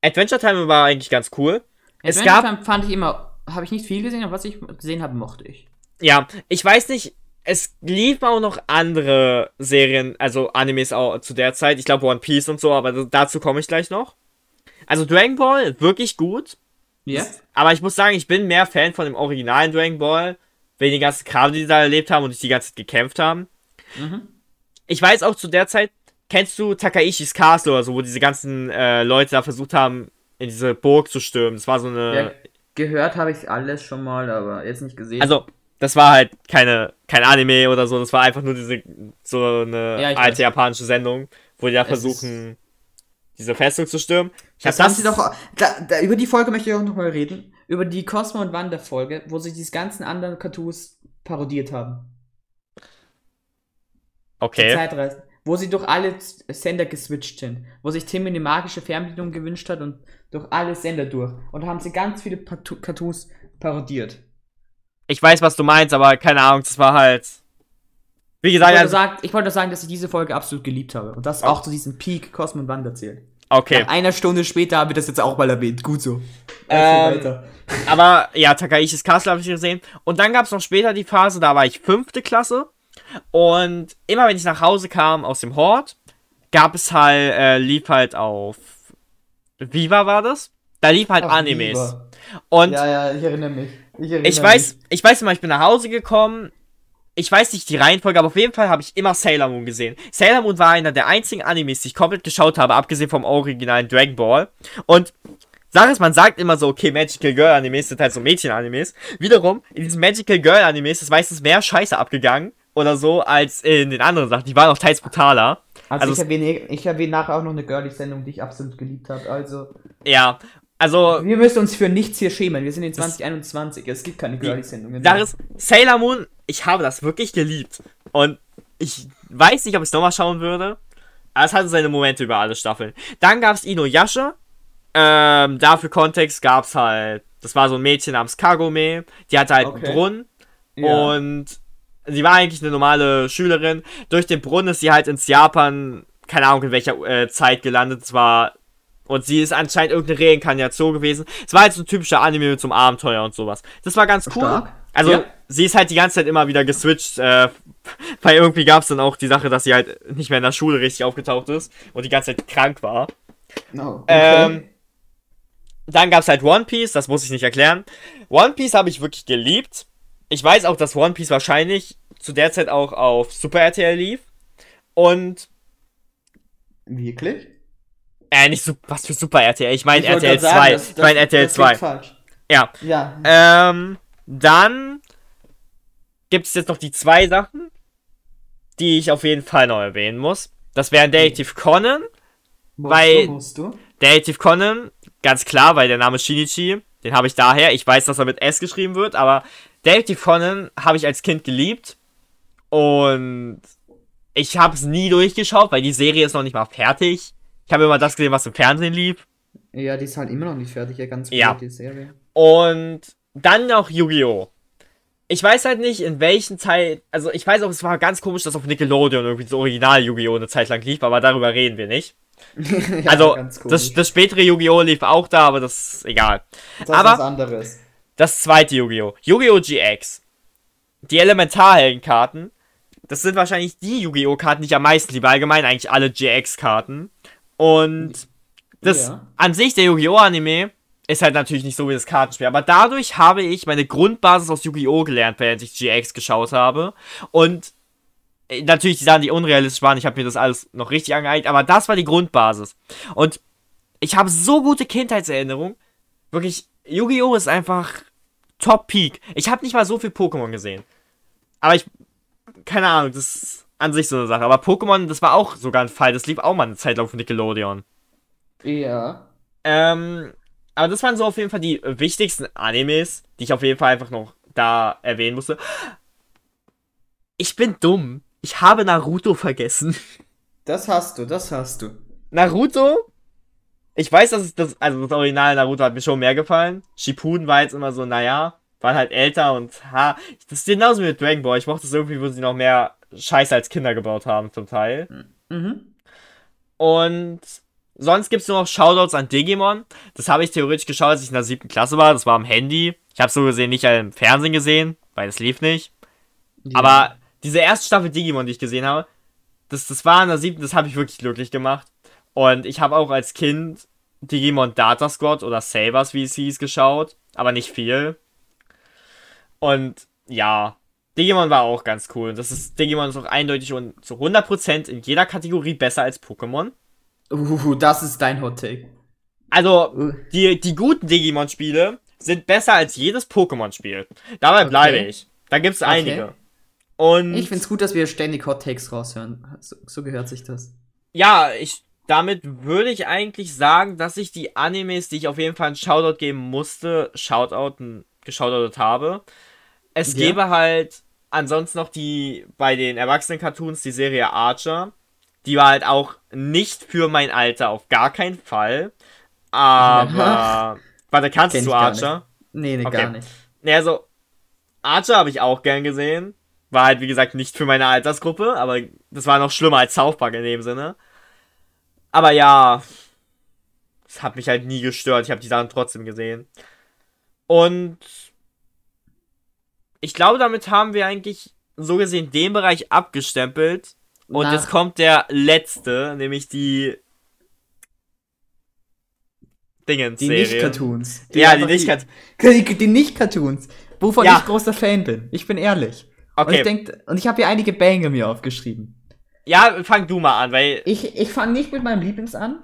S2: Adventure Time war eigentlich ganz cool. Es
S1: Adventure
S2: gab-
S1: Time fand ich immer, habe ich nicht viel gesehen, aber was ich gesehen habe, mochte ich.
S2: Ja, ich weiß nicht, es liefen auch noch andere Serien, also Animes auch zu der Zeit. Ich glaube One Piece und so, aber dazu komme ich gleich noch. Also Dragon Ball, wirklich gut.
S1: Ja?
S2: Aber ich muss sagen, ich bin mehr Fan von dem originalen Dragon Ball, wegen den ganzen Kram, die da erlebt haben und die ganze Zeit gekämpft haben.
S1: Mhm.
S2: Ich weiß auch zu der Zeit, kennst du Takaishis Castle oder so, wo diese ganzen äh, Leute da versucht haben, in diese Burg zu stürmen. Das war so eine.
S1: ja gehört habe ich alles schon mal, aber jetzt nicht gesehen.
S2: Also, das war halt keine, kein Anime oder so, das war einfach nur diese, so eine
S1: Ja,
S2: alte japanische Sendung, wo die da
S1: Es
S2: versuchen, diese Festung zu stürmen. Ich
S1: das
S2: hab
S1: haben sie doch. Da, da, über die Folge möchte ich auch noch mal reden. Über die Cosmo und Wanda Folge, wo sie diese ganzen anderen Cartoons parodiert haben. Die
S2: Okay.
S1: Zeitreisen. Wo sie durch alle Sender geswitcht sind. Wo sich Tim eine magische Fernbedienung gewünscht hat und durch alle Sender durch. Und da haben sie ganz viele Cartoons parodiert.
S2: Ich weiß, was du meinst, aber keine Ahnung, das war halt. Wie
S1: Ich
S2: gesagt,
S1: wollte,
S2: also,
S1: sagen, ich wollte sagen, dass ich diese Folge absolut geliebt habe. Und das
S2: Oh.
S1: auch zu diesem Peak Cosmo und Wanda zählt.
S2: Okay.
S1: Nach einer Stunde später haben wir das jetzt auch mal erwähnt. Gut so.
S2: Ähm. Aber ja, Takaishis Castle habe ich gesehen. Und dann gab es noch später die Phase, da war ich fünfte Klasse. Und immer wenn ich nach Hause kam aus dem Hort, gab es halt, äh, lief halt auf Viva war das? Da lief halt
S1: Ach,
S2: Animes.
S1: lieber.
S2: Und
S1: Ja, ja, ich erinnere mich. Ich, erinnere
S2: ich weiß, ich weiß immer, ich bin nach Hause gekommen. Ich weiß nicht die Reihenfolge, aber auf jeden Fall habe ich immer Sailor Moon gesehen. Sailor Moon war einer der einzigen Animes, die ich komplett geschaut habe, abgesehen vom originalen Dragon Ball. Und Sache ist, man sagt immer so, okay, Magical Girl Animes sind halt so Mädchen-Animes. Wiederum, in diesen Magical Girl Animes ist meistens mehr Scheiße abgegangen oder so, als in den anderen Sachen. Die waren auch teils brutaler.
S1: Also,
S2: Also
S1: ich erwähne, ich erwähne nachher auch noch eine Girly-Sendung, die ich absolut geliebt habe. Also,
S2: Ja, also,
S1: wir müssen uns für nichts hier schämen. Wir sind in 2021. Es gibt keine Girly-Sendungen.
S2: Sache ist, Sailor Moon, ich habe das wirklich geliebt. Und ich weiß nicht, ob ich es nochmal schauen würde. Aber es hatte seine Momente über alle Staffeln. Dann gab es Inuyasha. Ähm, dafür Kontext gab es halt, das war so ein Mädchen namens Kagome. Die hatte halt
S1: Okay.
S2: einen Brunnen.
S1: Ja.
S2: Und sie war eigentlich eine normale Schülerin. Durch den Brunnen ist sie halt ins Japan, keine Ahnung in welcher äh, Zeit gelandet. Es war. Und sie ist anscheinend irgendeine Reinkarnation gewesen. Es war halt so ein typischer Anime mit so einem Abenteuer und sowas. Das war ganz cool.
S1: Stark.
S2: Also,
S1: Ja.
S2: sie ist halt die ganze Zeit immer wieder geswitcht, äh, weil irgendwie gab es dann auch die Sache, dass sie halt nicht mehr in der Schule richtig aufgetaucht ist und die ganze Zeit krank war.
S1: No.
S2: Ähm, dann gab es halt One Piece, das muss ich nicht erklären. One Piece habe ich wirklich geliebt. Ich weiß auch, dass One Piece wahrscheinlich zu der Zeit auch auf Super RTL lief. Und,
S1: Wirklich?
S2: Äh, nicht so, was für Super RTL, ich meine RTL
S1: grad sagen,
S2: 2.
S1: das-
S2: ich meine RTL
S1: das
S2: 2.
S1: klingt Falsch.
S2: Ja.
S1: Ja.
S2: Ähm, dann gibt es jetzt noch die zwei Sachen, die ich auf jeden Fall noch erwähnen muss. Das wären Detective Conan.
S1: Musst
S2: weil-
S1: du, musst du?
S2: Detective Conan ganz klar, weil der Name Shinichi, den habe ich daher. Ich weiß, dass er mit S geschrieben wird, aber Dave Conan habe ich als Kind geliebt. Und ich habe es nie durchgeschaut, weil die Serie ist noch nicht mal fertig. Ich habe immer das gesehen, was im Fernsehen lief.
S1: Ja, die ist halt immer noch nicht fertig, ja, ganz
S2: Ja.
S1: die Serie.
S2: Und dann noch Yu-Gi-Oh! Ich weiß halt nicht, in welchen Zeit. Also, ich weiß auch, es war ganz komisch, dass auf Nickelodeon irgendwie so original Yu-Gi-Oh! eine Zeit lang lief, aber darüber reden wir nicht.
S1: ja,
S2: also,
S1: ganz
S2: das, das spätere Yu-Gi-Oh! lief auch da, aber das ist egal.
S1: das ist
S2: aber-
S1: was anderes.
S2: Das zweite Yu-Gi-Oh! Yu-Gi-Oh! GX. Die Elementarheldenkarten. Das sind wahrscheinlich die Yu-Gi-Oh! Karten, die ich am meisten liebe. Allgemein eigentlich alle GX-Karten. Und das
S1: Ja.
S2: an sich, der Yu-Gi-Oh! Anime, ist halt natürlich nicht so wie das Kartenspiel. Aber dadurch habe ich meine Grundbasis aus Yu-Gi-Oh! gelernt, während ich GX geschaut habe. Und äh, natürlich die Sachen, die unrealistisch waren, ich habe mir das alles noch richtig angeeignet. Aber das war die Grundbasis. Und ich habe so gute Kindheitserinnerungen. Wirklich, Yu-Gi-Oh! ist einfach Top Peak. Ich habe nicht mal so viel Pokémon gesehen. Aber ich, keine Ahnung, das an sich so eine Sache. Aber Pokémon, das war auch sogar ein Fall. Das lief auch mal eine Zeit lang auf Nickelodeon.
S1: Ja.
S2: Ähm, aber das waren so auf jeden Fall die wichtigsten Animes, die ich auf jeden Fall einfach noch da erwähnen musste. Ich bin dumm. Ich habe Naruto vergessen.
S1: Das hast du, das hast du.
S2: Naruto? Ich weiß, dass es das, also das Original Naruto hat mir schon mehr gefallen. Shippuden war jetzt immer so, naja, waren halt älter und ha, das ist genauso wie mit Dragon Ball. Ich mochte es irgendwie, wo sie noch mehr Scheiße als Kinder gebaut haben, zum Teil.
S1: Mhm.
S2: Und sonst gibt es nur noch Shoutouts an Digimon. Das habe ich theoretisch geschaut, als ich in der siebten Klasse war. Das war am Handy. Ich habe so gesehen nicht im Fernsehen gesehen, weil es lief nicht. Aber diese erste Staffel Digimon, die ich gesehen habe, das, das war in der siebten, das habe ich wirklich glücklich gemacht. Und ich habe auch als Kind Digimon Data Squad oder Sabers, wie es hieß, geschaut. Aber nicht viel. Und ja, Digimon war auch ganz cool. Das ist, Digimon ist auch eindeutig und zu 100% in jeder Kategorie besser als Pokémon.
S1: Uh, das ist dein Hot Take.
S2: Also,
S1: Uh.
S2: die, die guten Digimon-Spiele sind besser als jedes Pokémon-Spiel. Dabei bleibe
S1: Okay.
S2: ich. Da gibt es
S1: Okay.
S2: einige. Und
S1: Ich find's gut, dass wir ständig Hot Takes raushören. So, so gehört sich das.
S2: ja, ich, damit würde ich eigentlich sagen, dass ich die Animes, die ich auf jeden Fall einen Shoutout geben musste, Shoutouten, geschautoutet habe. Es
S1: Ja.
S2: gäbe halt ansonsten noch die, bei den Erwachsenen-Cartoons, die Serie Archer. Die war halt auch nicht für mein Alter, auf gar keinen Fall. Aber, warte, kannst
S1: Kenn
S2: du Archer?
S1: Nee, nee,
S2: Okay.
S1: gar nicht.
S2: Ne, also, Archer habe ich auch gern gesehen. War halt, wie gesagt, nicht für meine Altersgruppe, aber das war noch schlimmer als South Park in dem Sinne. Aber ja, es hat mich halt nie gestört. Ich habe die Sachen trotzdem gesehen. Und ich glaube, damit haben wir eigentlich so gesehen den Bereich abgestempelt. Und
S1: Nach-
S2: jetzt kommt der letzte, nämlich die Dingens
S1: Die. Nicht-Cartoons.
S2: Ja, die Nicht-Cartoons.
S1: Die, die Nicht-Cartoons. Wovon
S2: Ja.
S1: ich großer Fan bin. Ich bin ehrlich. Und
S2: Okay,
S1: ich, denk, und ich habe hier einige Banger mir aufgeschrieben.
S2: ja, fang du mal an, weil
S1: Ich, ich fange nicht mit meinem Lieblings an.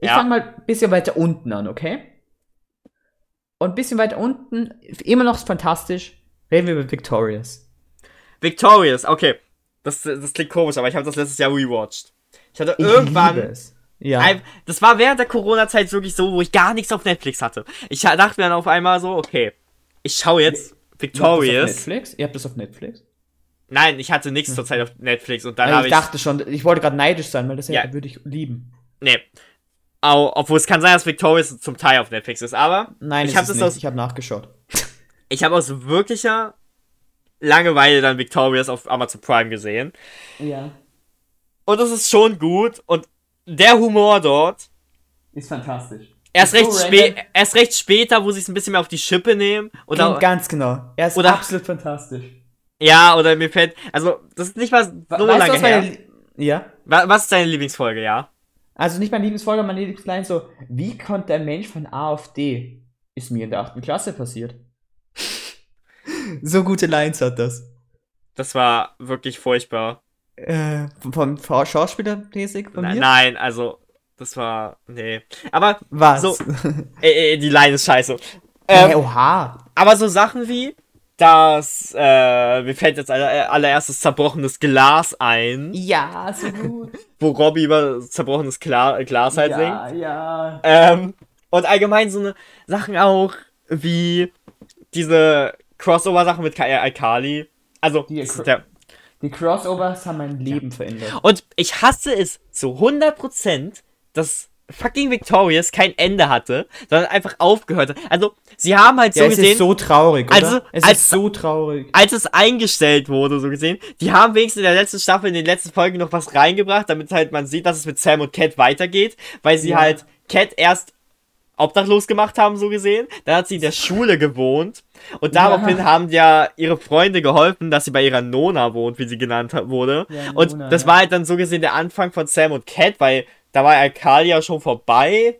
S1: Ich
S2: Ja.
S1: fange mal ein bisschen weiter unten an, okay? Und ein bisschen weiter unten, immer noch fantastisch, reden wir über Victorious.
S2: Victorious, okay. Das, das klingt komisch, aber ich habe das letztes Jahr rewatcht. Ich hatte
S1: Ich
S2: irgendwann.
S1: Ja.
S2: Ein, das war während der Corona-Zeit wirklich so, wo ich gar nichts auf Netflix hatte. Ich dachte mir dann auf einmal so, okay, ich schaue jetzt
S1: Ihr habt das auf
S2: Victorious.
S1: Netflix? Ihr habt das auf Netflix?
S2: Nein, ich hatte nichts zur Zeit auf Netflix und dann
S1: Also
S2: habe
S1: ich
S2: ich.
S1: dachte schon, ich wollte gerade neidisch sein, weil das
S2: Ja.
S1: würde ich lieben.
S2: Nee. Au, obwohl es kann sein, dass Victorious zum Teil auf Netflix ist, aber
S1: Nein,
S2: ich habe
S1: habe
S2: das
S1: nicht.
S2: aus,
S1: ich habe nachgeschaut.
S2: Ich habe aus wirklicher Langeweile dann Victorious auf Amazon Prime gesehen.
S1: Ja.
S2: Und es ist schon gut und der Humor dort
S1: Ist fantastisch.
S2: Erst recht,
S1: so
S2: spä erst recht später, wo sie es ein bisschen mehr auf die Schippe nehmen. Oder,
S1: Ganz genau. Er ist
S2: Oder-
S1: absolut fantastisch.
S2: ja, oder mir fällt. Also, das ist nicht mal so
S1: We-
S2: lange
S1: weißt du, was
S2: her.
S1: meine, ja?
S2: Wa- Was ist deine Lieblingsfolge, ja?
S1: Also nicht meine Lieblingsfolge, meine Lieblingsline so, wie konnte ein Mensch von A auf D? Ist mir in der achten Klasse passiert. So gute Lines hat das.
S2: Das war wirklich furchtbar.
S1: Äh, vom Schauspieler-mäßig von
S2: Na,
S1: mir?
S2: nein, also, das war. Nee. Aber,
S1: Was?
S2: So- äh, äh, die Line ist scheiße.
S1: äh,
S2: Ähm,
S1: oha.
S2: aber so Sachen wie, dass, äh, mir fällt jetzt aller, allererstes zerbrochenes Glas ein,
S1: Ja, so gut.
S2: wo Robbie über zerbrochenes Kla Glas halt singt.
S1: ja, ja.
S2: Ähm, Und allgemein so eine Sachen auch wie diese Crossover-Sachen mit Ka- Alkali. Also,
S1: Die
S2: der,
S1: Die Crossovers haben mein Leben verändert.
S2: und ich hasse es zu 100%, dass fucking Victorious kein Ende hatte, sondern einfach aufgehört hat. Also, sie haben halt so
S1: Ja, es
S2: gesehen,
S1: ist so traurig, oder?
S2: Also,
S1: es
S2: als-
S1: ist so traurig.
S2: als es eingestellt wurde, so gesehen, die haben wenigstens in der letzten Staffel, in den letzten Folgen noch was reingebracht, damit halt man sieht, dass es mit Sam und Cat weitergeht, weil sie
S1: Ja.
S2: halt Cat erst obdachlos gemacht haben, so gesehen. Dann hat sie in der Schule gewohnt und
S1: Ja.
S2: daraufhin haben ja ihre Freunde geholfen, dass sie bei ihrer Nona wohnt, wie sie genannt wurde.
S1: Ja,
S2: und
S1: Nona,
S2: das
S1: ja.
S2: war halt dann so gesehen der Anfang von Sam und Cat, weil da war Alkalia schon vorbei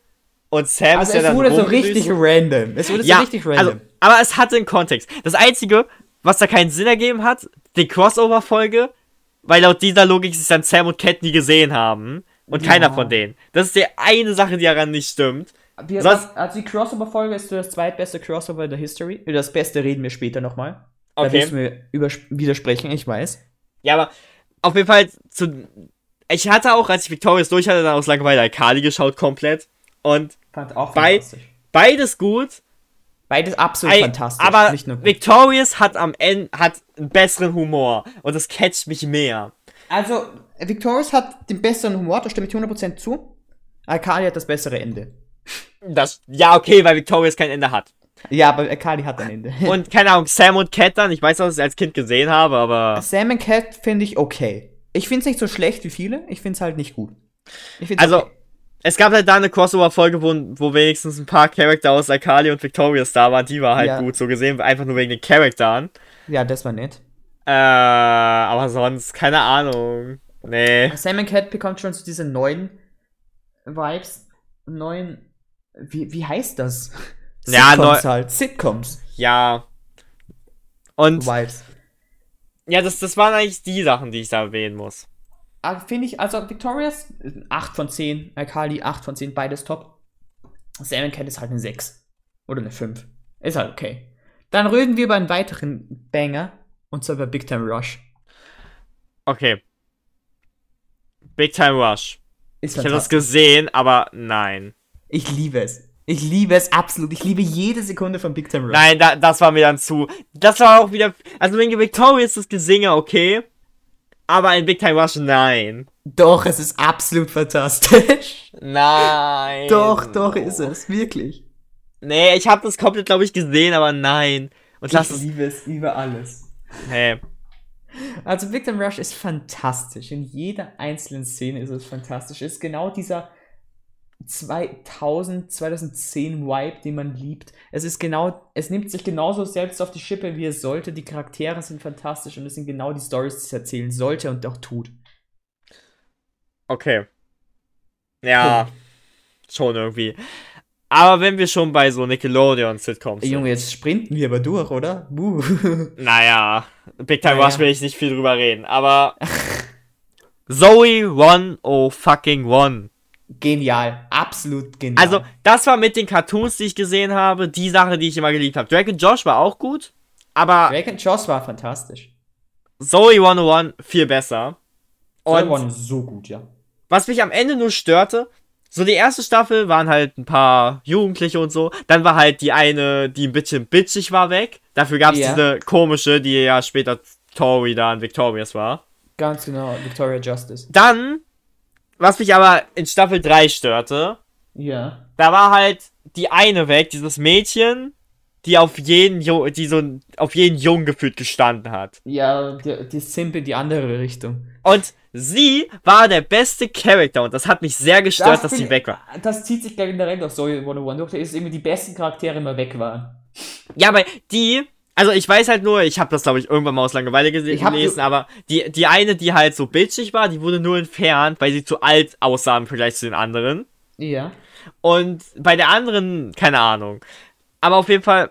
S2: und Sam
S1: Also
S2: ist ja
S1: es
S2: dann
S1: wurde so richtig random. Es wurde so richtig random.
S2: Also, aber es hatte einen Kontext. Das Einzige, was da keinen Sinn ergeben hat, die Crossover-Folge, weil laut dieser Logik sich dann Sam und Cat nie gesehen haben. Und
S1: Ja.
S2: keiner von denen. Das ist die eine Sache, die daran nicht stimmt.
S1: Wir,
S2: Sonst-
S1: also die Crossover-Folge ist das zweitbeste Crossover in der History. Über das Beste reden wir später nochmal. Da
S2: Okay.
S1: müssen wir übers- widersprechen, ich weiß.
S2: Ja, aber auf jeden Fall zu. Ich hatte auch, als ich Victorious durch hatte, dann aus Langeweile Alkali geschaut, komplett. Und
S1: Fand auch
S2: Bei- beides gut.
S1: Beides absolut
S2: Ei-
S1: fantastisch.
S2: Aber
S1: nicht nur gut.
S2: Victorious hat am Ende hat einen besseren Humor. Und das catcht mich mehr.
S1: Also, Victorious hat den besseren Humor, da stimme ich 100% zu. Akali hat das bessere Ende.
S2: Das, ja, okay, weil Victorious kein Ende hat.
S1: Ja, aber Akali hat ein Ende.
S2: Und keine Ahnung, Sam und Cat dann. Ich weiß, dass ich es als Kind gesehen habe, aber.
S1: Sam and Cat finde ich okay. Ich finde es nicht so schlecht wie viele, ich finde es halt nicht gut.
S2: Also,
S1: okay.
S2: es gab halt da eine Crossover-Folge, wo, wo wenigstens ein paar Charakter aus Akali und Victorious da waren. Die war halt
S1: Ja.
S2: gut so gesehen, einfach nur wegen den Charakteren.
S1: Ja, das war nett.
S2: Äh, aber sonst, keine Ahnung. Nee.
S1: Sam and Cat bekommt schon so diese neuen Vibes, neuen. Wie, wie heißt das?
S2: Ja,
S1: Sitcoms
S2: neu-
S1: halt. Sitcoms
S2: Ja. Und
S1: Vibes.
S2: ja, das, das waren eigentlich die Sachen, die ich da erwähnen muss.
S1: Ah, Finde ich, also Victorious 8 von 10, Akali 8 von 10, beides top. Sam Cat ist halt eine 6. Oder eine 5. Ist halt okay. Dann reden wir über einen weiteren Banger. Und zwar über Big Time Rush.
S2: Okay. Big Time Rush.
S1: Ist
S2: Ich habe das gesehen, aber nein.
S1: Ich liebe es. Ich liebe es absolut. Ich liebe jede Sekunde von Big Time Rush.
S2: Nein, da, das war mir dann zu. Das war auch wieder. Also wegen Victorious das Gesinge, okay. Aber in Big Time Rush, nein.
S1: Doch, es ist absolut fantastisch.
S2: Nein.
S1: Doch, doch ist es. Wirklich.
S2: Nee, ich habe das komplett, glaube ich, gesehen, aber nein. Und
S1: ich
S2: es.
S1: liebe es über alles.
S2: Hey.
S1: Also Victim Rush ist fantastisch. In jeder einzelnen Szene ist es fantastisch. Es ist genau dieser 2000, 2010 Vibe, den man liebt. Es ist genau, es nimmt sich genauso selbst auf die Schippe, wie es sollte. Die Charaktere sind fantastisch und es sind genau die Stories, die es erzählen sollte und auch tut.
S2: Okay. Ja. Schon irgendwie. Aber wenn wir schon bei so Nickelodeon-Sitcoms sind.
S1: Junge, jetzt sprinten wir aber durch, oder? Buh.
S2: Naja, Big Time
S1: Naja.
S2: Rush will ich nicht viel drüber reden, aber. Zoe One oh fucking One.
S1: Genial. Absolut genial.
S2: Also, das war mit den Cartoons, die ich gesehen habe, die Sache, die ich immer geliebt habe. Drake und Josh war auch gut, aber
S1: Drake and Josh war fantastisch.
S2: Zoe 101 viel besser.
S1: Und
S2: Und
S1: ist so gut, ja.
S2: was mich am Ende nur störte, so die erste Staffel waren halt ein paar Jugendliche und so. Dann war halt die eine, die ein bisschen bitchig war, weg. Dafür gab es
S1: Ja.
S2: diese komische, die ja später Tori da in Victorious war.
S1: Ganz genau, Victoria Justice.
S2: Dann, was mich aber in Staffel 3 störte,
S1: Ja.
S2: da war halt die eine weg, dieses Mädchen, die auf jeden, Ju die so auf jeden Jungen gefühlt gestanden hat.
S1: Ja, die, die ist simpel die andere Richtung.
S2: Und sie war der beste Charakter und das hat mich sehr gestört, dass
S1: bin-
S2: sie weg war.
S1: Das zieht sich gleich generell durch Zoe 101 durch, dass irgendwie die besten Charaktere immer weg waren.
S2: Ja, aber die, also ich weiß halt nur, ich habe das glaube ich irgendwann mal aus Langeweile gelesen, aber die, die eine, die halt so bitchig war, die wurde nur entfernt, weil sie zu alt aussah im Vergleich zu den anderen.
S1: Ja.
S2: Und bei der anderen, keine Ahnung. Aber auf jeden Fall,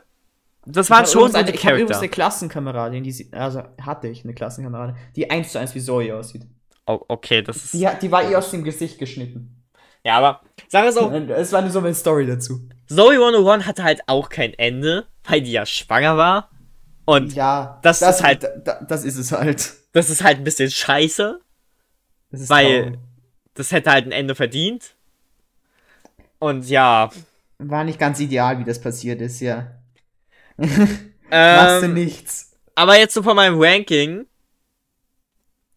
S2: das waren schon so
S1: eine, ich hab übrigens eine Klassenkameradin, die also hatte ich eine Klassenkameradin, die eins zu eins wie Zoe aussieht.
S2: Oh, okay, das ist.
S1: Die, die war ihr aus dem Gesicht geschnitten.
S2: Ja, aber Sache ist auch,
S1: Es war nur so eine Story dazu.
S2: Zoe 101 hatte halt auch kein Ende, weil die ja schwanger war. Und
S1: Ja,
S2: das ist halt-
S1: da- da- das ist es halt.
S2: das ist halt ein bisschen scheiße.
S1: Das ist
S2: Weil-
S1: traurig.
S2: Das hätte halt ein Ende verdient. Und ja,
S1: war nicht ganz ideal, wie das passiert ist, ja. Machst du
S2: Ähm,
S1: nichts.
S2: aber jetzt so von meinem Ranking.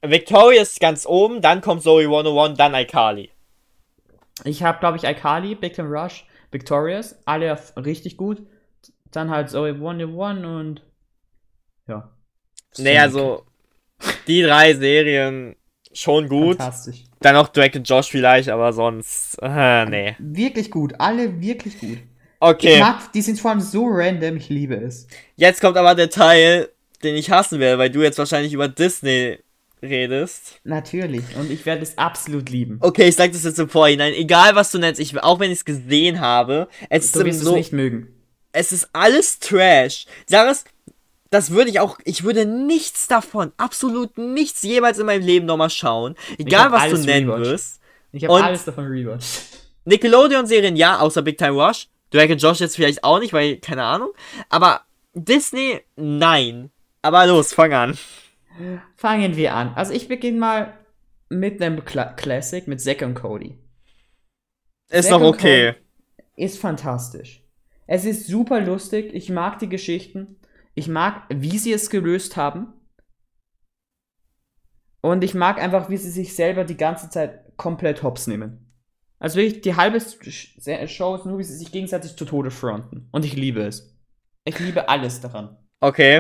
S2: Victoria ist ganz oben, dann kommt Zoe 101, dann iCarly.
S1: Ich habe, glaube ich, Alkali, Big Time Rush, Victorious, alle richtig gut. Dann halt Zoe 101 und ja.
S2: Nee, also die drei Serien schon gut.
S1: Fantastisch.
S2: Dann noch Drake und Josh vielleicht, aber sonst, äh, nee.
S1: Wirklich gut, alle wirklich gut. Ich
S2: Okay,
S1: mag, die sind vor allem so random, ich liebe es.
S2: jetzt kommt aber der Teil, den ich hassen werde, weil du jetzt wahrscheinlich über Disney redest.
S1: Natürlich. Und ich werde es absolut lieben.
S2: Okay, ich sag das jetzt im Vorhinein. Egal, was du nennst, ich, auch wenn ich es gesehen habe, es ist
S1: Du wirst
S2: so,
S1: es nicht mögen.
S2: es ist alles Trash. Sag es, das würde ich auch, ich würde nichts davon, absolut nichts jemals in meinem Leben nochmal schauen. Egal, was du nennen
S1: rewatcht.
S2: wirst.
S1: Ich habe alles davon rewatcht.
S2: Nickelodeon-Serien ja, außer Big Time Rush. Drake und Josh jetzt vielleicht auch nicht, weil, keine Ahnung. Aber Disney, nein. Aber los, fang an.
S1: Fangen wir an. Also ich beginne mal mit einem Cla Classic, mit Zack und Cody.
S2: Ist
S1: Zack
S2: noch
S1: und
S2: okay.
S1: Ist fantastisch. Es ist super lustig. Ich mag die Geschichten. Ich mag, wie sie es gelöst haben. Und ich mag einfach, wie sie sich selber die ganze Zeit komplett hops nehmen. Also wirklich, die halbe Sh- Show ist nur, wie sie sich gegenseitig zu Tode fronten. Und ich liebe es. Ich liebe alles daran.
S2: Okay.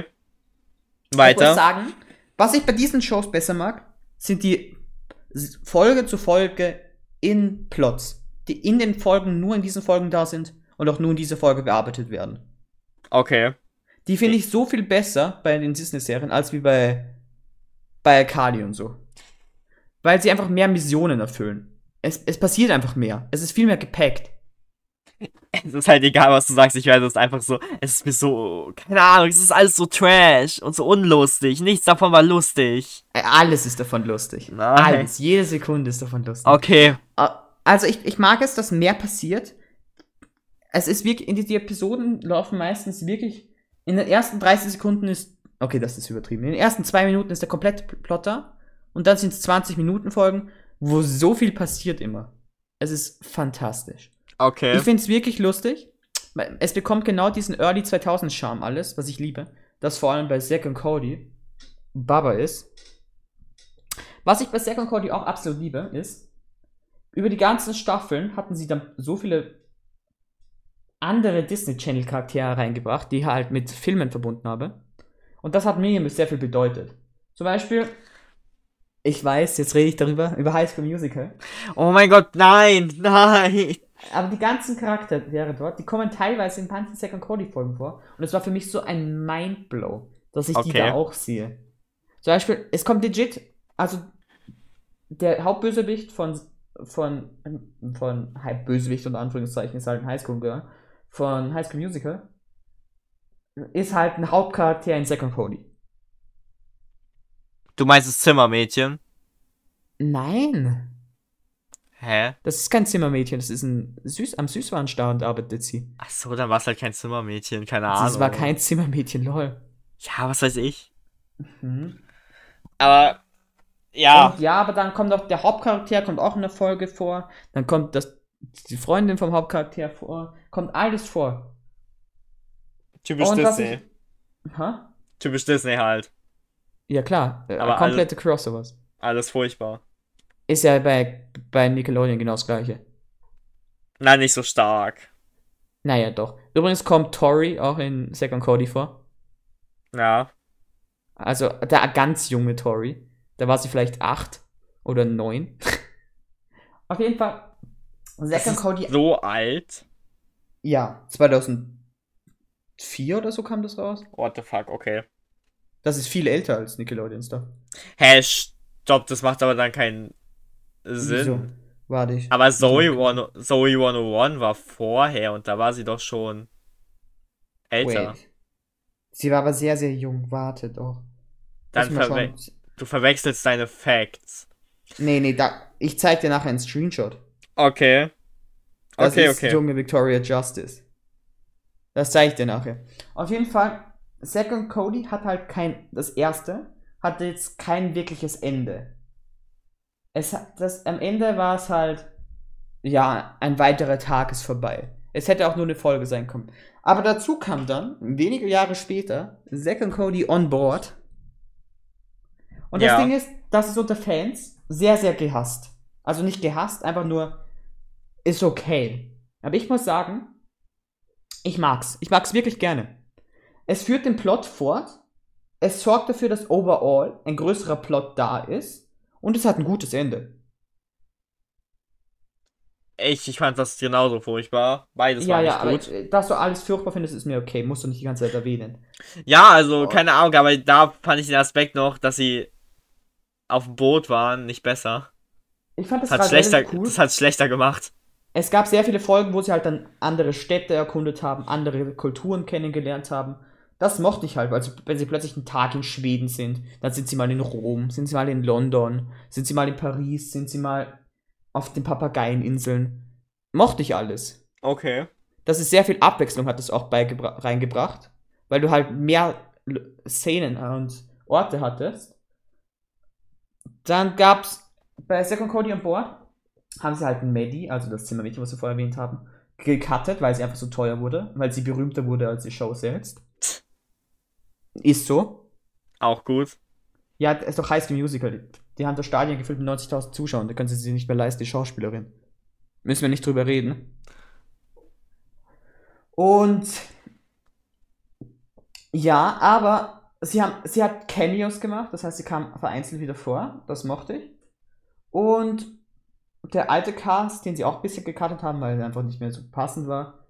S1: Ich muss
S2: Weiter.
S1: sagen, was ich bei diesen Shows besser mag, sind die Folge zu Folge in Plots, die in den Folgen nur in diesen Folgen da sind und auch nur in dieser Folge bearbeitet werden.
S2: Okay.
S1: Die finde ich so viel besser bei den Disney-Serien als wie bei bei Kali und so. Weil sie einfach mehr Missionen erfüllen. Es, es passiert einfach mehr. Es ist viel mehr gepackt.
S2: Es ist halt egal, was du sagst. Ich werde es einfach so. Es ist mir so. Keine Ahnung, es ist alles so trash und so unlustig. Nichts davon war lustig.
S1: Alles ist davon lustig.
S2: Nein.
S1: Alles. Jede Sekunde ist davon lustig.
S2: Okay.
S1: Äh, Also ich, ich mag es, dass mehr passiert. Es ist wirklich, die, die Episoden laufen meistens wirklich, in den ersten 30 Sekunden ist, okay, das ist übertrieben, in den ersten zwei Minuten ist der komplette Plot da und dann sind es 20 Minuten Folgen, wo so viel passiert immer. Es ist fantastisch.
S2: Okay.
S1: Ich finde es wirklich lustig. Es bekommt genau diesen Early 2000 Charme alles, was ich liebe. Das vor allem bei Zack und Cody Baba ist. Was ich bei Zack und Cody auch absolut liebe, ist, über die ganzen Staffeln hatten sie dann so viele andere Disney Channel Charaktere reingebracht, die ich halt mit Filmen verbunden habe. Und das hat mir sehr viel bedeutet. Zum Beispiel, ich weiß, jetzt rede ich darüber, über High School Musical.
S2: Oh mein Gott, nein, nein.
S1: Aber die ganzen Charaktere dort, die kommen teilweise in manchen Second Cody Folgen vor. Und es war für mich so ein Mindblow, dass ich die
S2: Okay.
S1: da auch sehe. Zum Beispiel, es kommt legit, also der Hauptbösewicht von, von, von Hi- Bösewicht unter Anführungszeichen ist halt ein Highschool Girl, von High School Musical, ist halt ein Hauptcharakter in Second Cody.
S2: Du meinst das Zimmermädchen?
S1: Nein,
S2: Hä?
S1: das ist kein Zimmermädchen, das ist ein Süß, am Süßwarenstand arbeitet sie.
S2: Ach so, dann war es halt kein Zimmermädchen, keine Ahnung.
S1: Das war kein Zimmermädchen, lol.
S2: Ja, was weiß ich.
S1: Mhm.
S2: Aber. Ja.
S1: Und ja, aber dann kommt auch der Hauptcharakter, kommt auch in der Folge vor. Dann kommt das, die Freundin vom Hauptcharakter vor. Kommt alles vor.
S2: Typisch
S1: Und
S2: Disney.
S1: Hä?
S2: Typisch Disney halt.
S1: Ja, klar. Äh,
S2: Aber
S1: komplette Crossovers.
S2: Alles furchtbar.
S1: Ist ja bei, bei Nickelodeon genau das gleiche.
S2: Nein, nicht so stark.
S1: Naja, doch. Übrigens kommt Tori auch in Second Cody vor.
S2: Ja.
S1: Also der ganz junge Tori. Da war sie vielleicht acht oder neun. Auf jeden Fall. Second
S2: ist
S1: Cody.
S2: so alt.
S1: Ja, 2004 oder so kam das raus.
S2: What the fuck, okay.
S1: Das ist viel älter als Nickelodeon Stuff.
S2: Hä, stopp, das macht aber dann keinen Sinn.
S1: Wieso? Warte ich.
S2: Aber Zoe, One, Zoe 101 war vorher und da war sie doch schon älter.
S1: Wait. Sie war aber sehr, sehr jung. Warte doch.
S2: Dann verwe du verwechselst deine Facts.
S1: Nee, nee, da. Ich zeig dir nachher einen Screenshot.
S2: Okay.
S1: Das
S2: Okay,
S1: ist
S2: okay.
S1: junge Victoria Justice. Das zeige ich dir nachher. Auf jeden Fall, Second Cody hat halt kein. Das erste hatte jetzt kein wirkliches Ende. Es hat, das, am Ende war es halt. Ja, ein weiterer Tag ist vorbei. Es hätte auch nur eine Folge sein können. Aber dazu kam dann, wenige Jahre später, Zack und Cody on board. Und das
S2: Ja.
S1: Ding ist, das ist unter Fans sehr, sehr gehasst. Also nicht gehasst, einfach nur ist okay. Aber ich muss sagen, ich mag's. Ich mag's wirklich gerne. Es führt den Plot fort. Es sorgt dafür, dass overall ein größerer Plot da ist. Und es hat ein gutes Ende.
S2: Ich, ich fand das genauso furchtbar. Beides
S1: ja,
S2: war
S1: ja,
S2: nicht
S1: aber
S2: gut.
S1: äh, dass du alles furchtbar findest, ist mir okay. Musst du nicht die ganze Zeit erwähnen.
S2: Ja, also,
S1: Oh.
S2: keine Ahnung, aber da fand ich den Aspekt noch, dass sie auf dem Boot waren, nicht besser.
S1: Ich fand das
S2: Das hat
S1: gerade
S2: schlechter,
S1: cool.
S2: das hat schlechter gemacht.
S1: Es gab sehr viele Folgen, wo sie halt dann andere Städte erkundet haben, andere Kulturen kennengelernt haben. Das mochte ich halt, also wenn sie plötzlich einen Tag in Schweden sind, dann sind sie mal in Rom, sind sie mal in London, sind sie mal in Paris, sind sie mal auf den Papageieninseln. Mochte ich alles.
S2: Okay.
S1: Das ist sehr viel Abwechslung, hat es auch reingebracht, weil du halt mehr Szenen und Orte hattest. Dann gab's bei Second Cody on Board haben sie halt ein Maddie, also das Zimmermädchen, was wir vorher erwähnt haben, gecuttet, weil sie einfach so teuer wurde, weil sie berühmter wurde als die Show selbst. Ist so.
S2: Auch gut.
S1: Ja, es ist doch High School Musical. Die, die haben das Stadion gefüllt mit 90.000 Zuschauern, da können sie sich nicht mehr leisten, die Schauspielerin. Müssen wir nicht drüber reden. Und ja, aber sie, haben, sie hat Cameos gemacht, das heißt, sie kam vereinzelt wieder vor, das mochte ich. Und der alte Cast, den sie auch ein bisschen gecuttet haben, weil er einfach nicht mehr so passend war,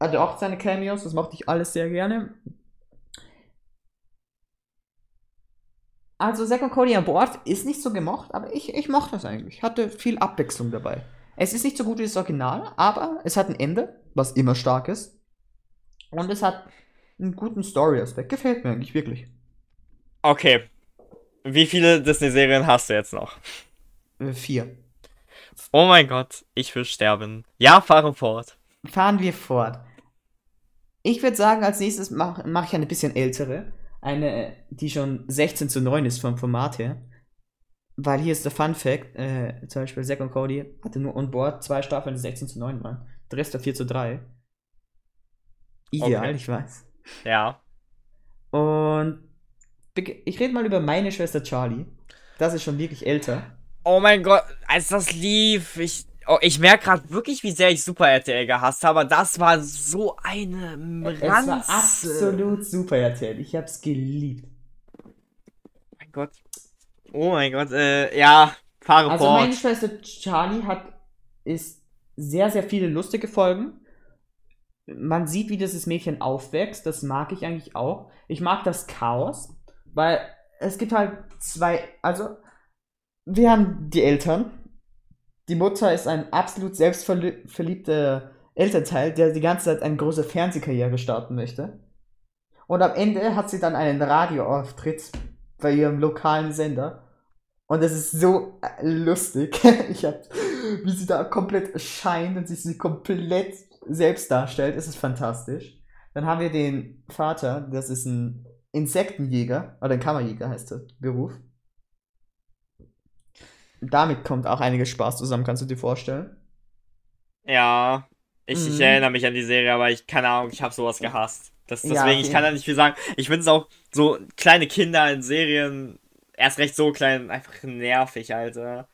S1: hatte auch seine Cameos, das mochte ich alles sehr gerne. Also Zack und Cody an Bord ist nicht so gemocht, aber ich, ich mochte das eigentlich. Hatte viel Abwechslung dabei. Es ist nicht so gut wie das Original, aber es hat ein Ende, was immer stark ist. Und es hat einen guten Story-Aspekt. Gefällt mir eigentlich wirklich.
S2: Okay. Wie viele Disney-Serien hast du jetzt noch?
S1: Äh, vier.
S2: Oh mein Gott, ich will sterben. Ja, fahre fort.
S1: Fahren wir fort. Ich würde sagen, als nächstes mache mach ich eine bisschen ältere. Eine, die schon 16 zu 9 ist vom Format her. Weil hier ist der Fun Fact, äh, zum Beispiel Zack und Cody hatte nur on board zwei Staffeln, die 16 zu 9 waren. Der Rest war 4 zu 3. Ideal,
S2: Okay.
S1: ich weiß.
S2: Ja.
S1: Und ich rede mal über meine Schwester Charlie. Das ist schon wirklich älter.
S2: Oh mein Gott, als das lief, ich, oh, ich merke gerade wirklich, wie sehr ich Super RTL gehasst habe. Das war so eine
S1: Es
S2: Ranze.
S1: war absolut super erzählt. Ich hab's geliebt.
S2: mein Gott. Oh mein Gott, äh, ja, fahre
S1: Also meine Schwester Charlie hat ist sehr, sehr viele lustige Folgen. Man sieht, wie dieses Mädchen aufwächst. Das mag ich eigentlich auch. Ich mag das Chaos, weil es gibt halt zwei. Also, wir haben die Eltern. Die Mutter ist ein absolut selbstverliebter Elternteil, der die ganze Zeit eine große Fernsehkarriere starten möchte. Und am Ende hat sie dann einen Radioauftritt bei ihrem lokalen Sender. Und es ist so äh, lustig. ich hab, wie sie da komplett scheint und sich komplett selbst darstellt. Es ist fantastisch. Dann haben wir den Vater, das ist ein Insektenjäger, oder ein Kammerjäger heißt der Beruf. Damit kommt auch einiges Spaß zusammen, kannst du dir vorstellen.
S2: Ja, ich, ich
S1: Mhm.
S2: erinnere mich an die Serie, aber ich, keine Ahnung, ich habe sowas gehasst. Das,
S1: Ja,
S2: deswegen, ich
S1: okay.
S2: kann da nicht viel sagen. Ich finde es auch so kleine Kinder in Serien, erst recht so klein, einfach nervig, Alter.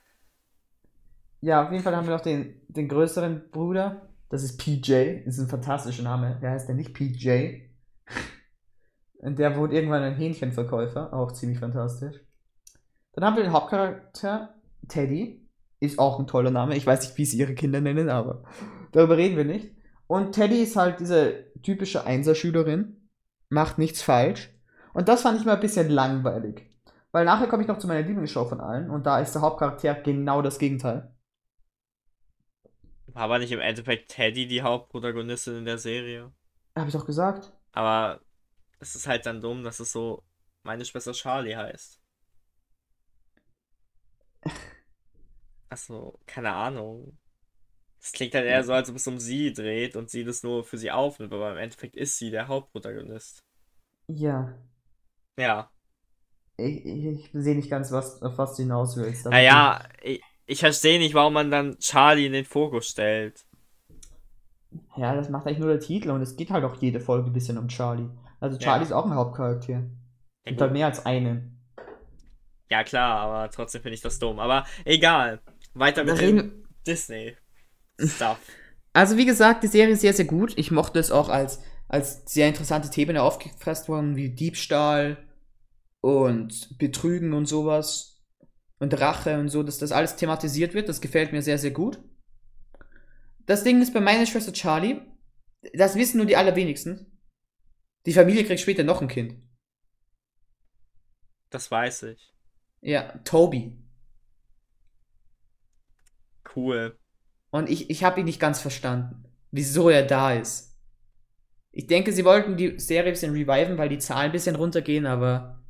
S1: Ja, auf jeden Fall haben wir noch den, den größeren Bruder. Das ist PJ. Das ist ein fantastischer Name. Der heißt ja nicht PJ. Und der wurde irgendwann ein Hähnchenverkäufer. Auch ziemlich fantastisch. Dann haben wir den Hauptcharakter, Teddy. Ist auch ein toller Name. Ich weiß nicht, wie sie ihre Kinder nennen, aber darüber reden wir nicht. Und Teddy ist halt diese typische Einserschülerin. Macht nichts falsch. Und das fand ich mal ein bisschen langweilig. Weil nachher komme ich noch zu meiner Lieblingsshow von allen. Und da ist der Hauptcharakter genau das Gegenteil.
S2: War aber nicht im Endeffekt Teddy die Hauptprotagonistin in der Serie.
S1: Habe ich doch gesagt.
S2: Aber es ist halt dann dumm, dass es so meine Schwester Charlie heißt. Achso, keine Ahnung. Es klingt halt eher so, als ob es um sie dreht und sie das nur für sie aufnimmt, aber im Endeffekt ist sie der Hauptprotagonist.
S1: Ja.
S2: Ja.
S1: Ich, ich, ich sehe nicht ganz, was, auf was du hinaus willst.
S2: Naja, ich, ich verstehe nicht, warum man dann Charlie in den Fokus stellt.
S1: Ja, das macht eigentlich nur der Titel und es geht halt auch jede Folge ein bisschen um Charlie. Also Charlie
S2: Ja.
S1: ist auch ein Hauptcharakter.
S2: Ja,
S1: Gibt halt mehr als einen.
S2: ja klar, aber trotzdem finde ich das dumm. Aber egal. Weiter mit dem Disney-Stuff.
S1: Also wie gesagt, die Serie ist sehr, sehr gut. Ich mochte es auch als, als sehr interessante Themen aufgefasst worden, wie Diebstahl und Betrügen und sowas. Und Rache und so, dass das alles thematisiert wird. Das gefällt mir sehr, sehr gut. Das Ding ist bei meiner Schwester Charlie, das wissen nur die allerwenigsten. Die Familie kriegt später noch ein Kind.
S2: Das weiß ich.
S1: Ja, Toby.
S2: Cool.
S1: Und ich, ich habe ihn nicht ganz verstanden, wieso er da ist. Ich denke, sie wollten die Serie ein bisschen reviven, weil die Zahlen ein bisschen runtergehen, aber